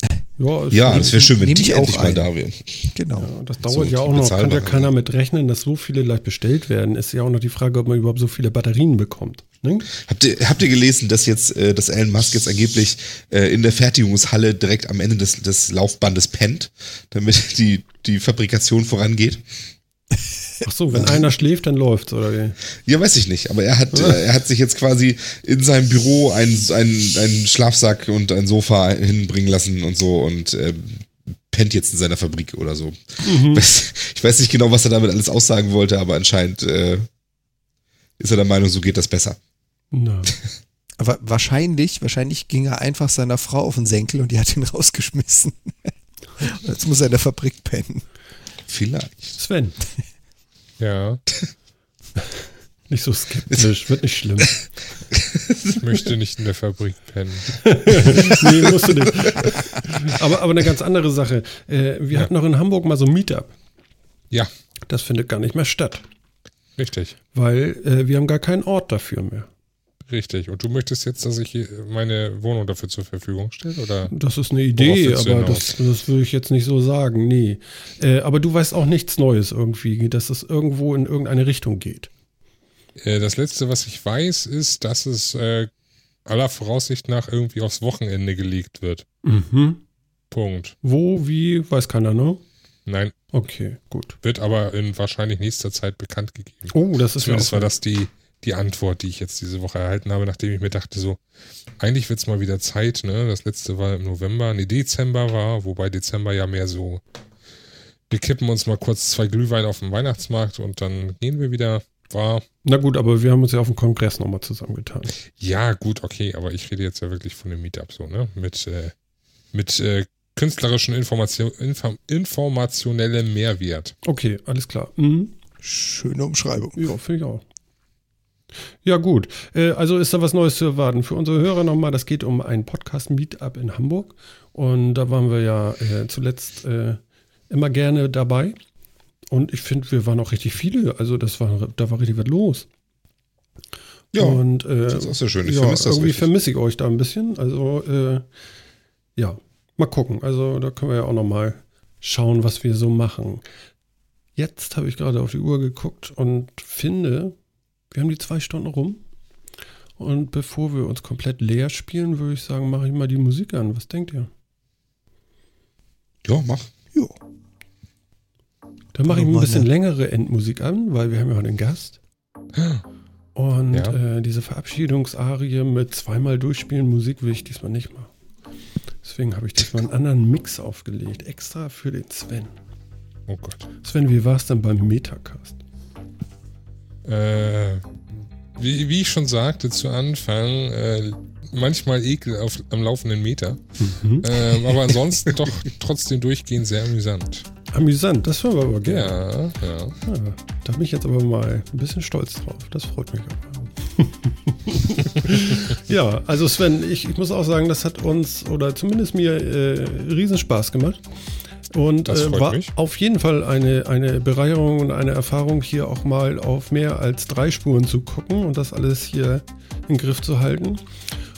S3: Ja, ja das wäre schön, wenn die endlich mal da wären.
S1: Genau. Ja, das dauert so, ja auch noch. Kann ja keiner mit rechnen, dass so viele leicht bestellt werden. Ist ja auch noch die Frage, ob man überhaupt so viele Batterien bekommt. Ne?
S3: Habt, ihr, habt ihr gelesen, dass jetzt, äh, dass Elon Musk jetzt angeblich äh, in der Fertigungshalle direkt am Ende des, des Laufbandes pennt, damit die, die Fabrikation vorangeht?
S1: Ach so, wenn einer schläft, dann läuft's, oder wie?
S3: Ja, weiß ich nicht. Aber er hat, äh, er hat sich jetzt quasi in seinem Büro einen, einen, einen Schlafsack und ein Sofa hinbringen lassen und so und äh, pennt jetzt in seiner Fabrik oder so. Mhm. Ich weiß nicht genau, was er damit alles aussagen wollte, aber anscheinend äh, ist er der Meinung, so geht das besser.
S2: Na. Aber wahrscheinlich, wahrscheinlich ging er einfach seiner Frau auf den Senkel und die hat ihn rausgeschmissen. Jetzt muss er in der Fabrik pennen.
S3: Vielleicht.
S1: Sven.
S4: Ja.
S1: Nicht so skeptisch, wird nicht schlimm.
S4: Ich möchte nicht in der Fabrik pennen.
S1: nee, musst du nicht. Aber, aber eine ganz andere Sache. Äh, wir ja. hatten noch in Hamburg mal so ein Meetup.
S4: Ja.
S1: Das findet gar nicht mehr statt.
S4: Richtig.
S1: Weil äh, wir haben gar keinen Ort dafür mehr.
S4: Richtig. Und du möchtest jetzt, dass ich meine Wohnung dafür zur Verfügung stelle? Oder
S1: das ist eine Idee, aber das, das würde ich jetzt nicht so sagen. Nee. Äh, aber du weißt auch nichts Neues irgendwie, dass es irgendwo in irgendeine Richtung geht.
S4: Äh, das letzte, was ich weiß, ist, dass es äh, aller Voraussicht nach irgendwie aufs Wochenende gelegt wird.
S1: Mhm.
S4: Punkt.
S1: Wo, wie, weiß keiner, ne?
S4: Nein.
S1: Okay, gut.
S4: Wird aber in wahrscheinlich nächster Zeit bekannt gegeben.
S1: Oh, das ist
S4: Zumindest ja war das die die Antwort, die ich jetzt diese Woche erhalten habe, nachdem ich mir dachte, so, eigentlich wird es mal wieder Zeit, ne? Das letzte war im November, nee, Dezember war, wobei Dezember ja mehr so, wir kippen uns mal kurz zwei Glühwein auf dem Weihnachtsmarkt und dann gehen wir wieder. War.
S1: Na gut, aber wir haben uns ja auf dem Kongress nochmal zusammengetan.
S4: Ja, gut, okay, aber ich rede jetzt ja wirklich von dem Meetup so, ne? Mit, äh, mit äh, künstlerischen Information, Inform, informationellem Mehrwert.
S1: Okay, alles klar. Mhm.
S2: Schöne Umschreibung.
S1: Ja, finde ich auch. Ja, gut. Äh, also ist da was Neues zu erwarten. Für unsere Hörer nochmal, das geht um ein Podcast-Meetup in Hamburg. Und da waren wir ja äh, zuletzt äh, immer gerne dabei. Und ich finde, wir waren auch richtig viele. Also das war, da war richtig was los.
S3: Ja, und, äh, das ist auch sehr schön.
S1: Ich ja, vermisse das Irgendwie vermisse ich euch da ein bisschen. Also, ja, mal gucken. Also da können wir ja auch nochmal schauen, was wir so machen. Jetzt habe ich gerade auf die Uhr geguckt und finde, wir haben die zwei Stunden rum. Und bevor wir uns komplett leer spielen, würde ich sagen, mache ich mal die Musik an. Was denkt ihr?
S3: Ja, mach. Ja.
S1: Dann mache ich ein bisschen längere Endmusik an, weil wir haben ja heute einen Gast. Und ja. äh, diese Verabschiedungsarie mit zweimal durchspielen Musik will ich diesmal nicht machen. Deswegen habe ich diesmal einen anderen Mix aufgelegt, extra für den Sven.
S4: Oh Gott.
S1: Sven, wie war es denn beim Metacast?
S4: Äh, wie, wie, ich schon sagte zu Anfang, äh, manchmal Ekel auf, am laufenden Meter. Mhm. Ähm, aber ansonsten doch trotzdem durchgehend sehr amüsant.
S1: Amüsant, das hören wir aber gerne.
S4: Ja, ja.
S1: ja. Da bin ich jetzt aber mal ein bisschen stolz drauf. Das freut mich aber. ja, also Sven, ich, ich, muss auch sagen, das hat uns oder zumindest mir äh, Riesenspaß gemacht. Und äh, war mich. auf jeden Fall eine, eine Bereicherung und eine Erfahrung, hier auch mal auf mehr als drei Spuren zu gucken und das alles hier in Griff zu halten.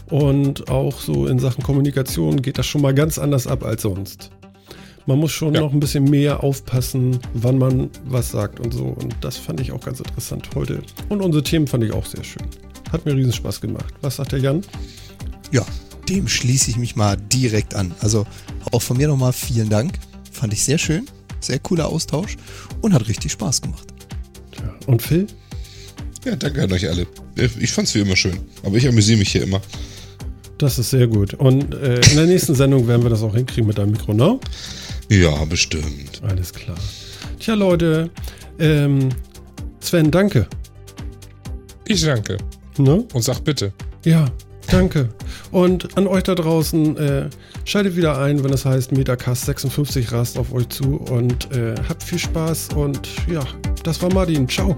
S1: Und auch so in Sachen Kommunikation geht das schon mal ganz anders ab als sonst. Man muss schon ja. noch ein bisschen mehr aufpassen, wann man was sagt und so. Und das fand ich auch ganz interessant heute. Und unsere Themen fand ich auch sehr schön. Hat mir riesen Spaß gemacht. Was sagt der Jan?
S2: Ja, dem schließe ich mich mal direkt an. Also auch von mir nochmal vielen Dank. Fand ich sehr schön. Sehr cooler Austausch und hat richtig Spaß gemacht.
S1: Und Phil?
S3: Ja, danke an euch alle. Ich fand es wie immer schön. Aber ich amüsiere mich hier immer.
S1: Das ist sehr gut. Und äh, in der nächsten Sendung werden wir das auch hinkriegen mit deinem Mikro, ne?
S3: Ja, bestimmt.
S1: Alles klar. Tja, Leute, ähm, Sven, danke.
S4: Ich danke. Ne? Und sag bitte.
S1: Ja, danke. Und an euch da draußen, äh, schaltet wieder ein, wenn es heißt Metacast 56 rast auf euch zu und äh, habt viel Spaß und ja, das war Martin. Ciao.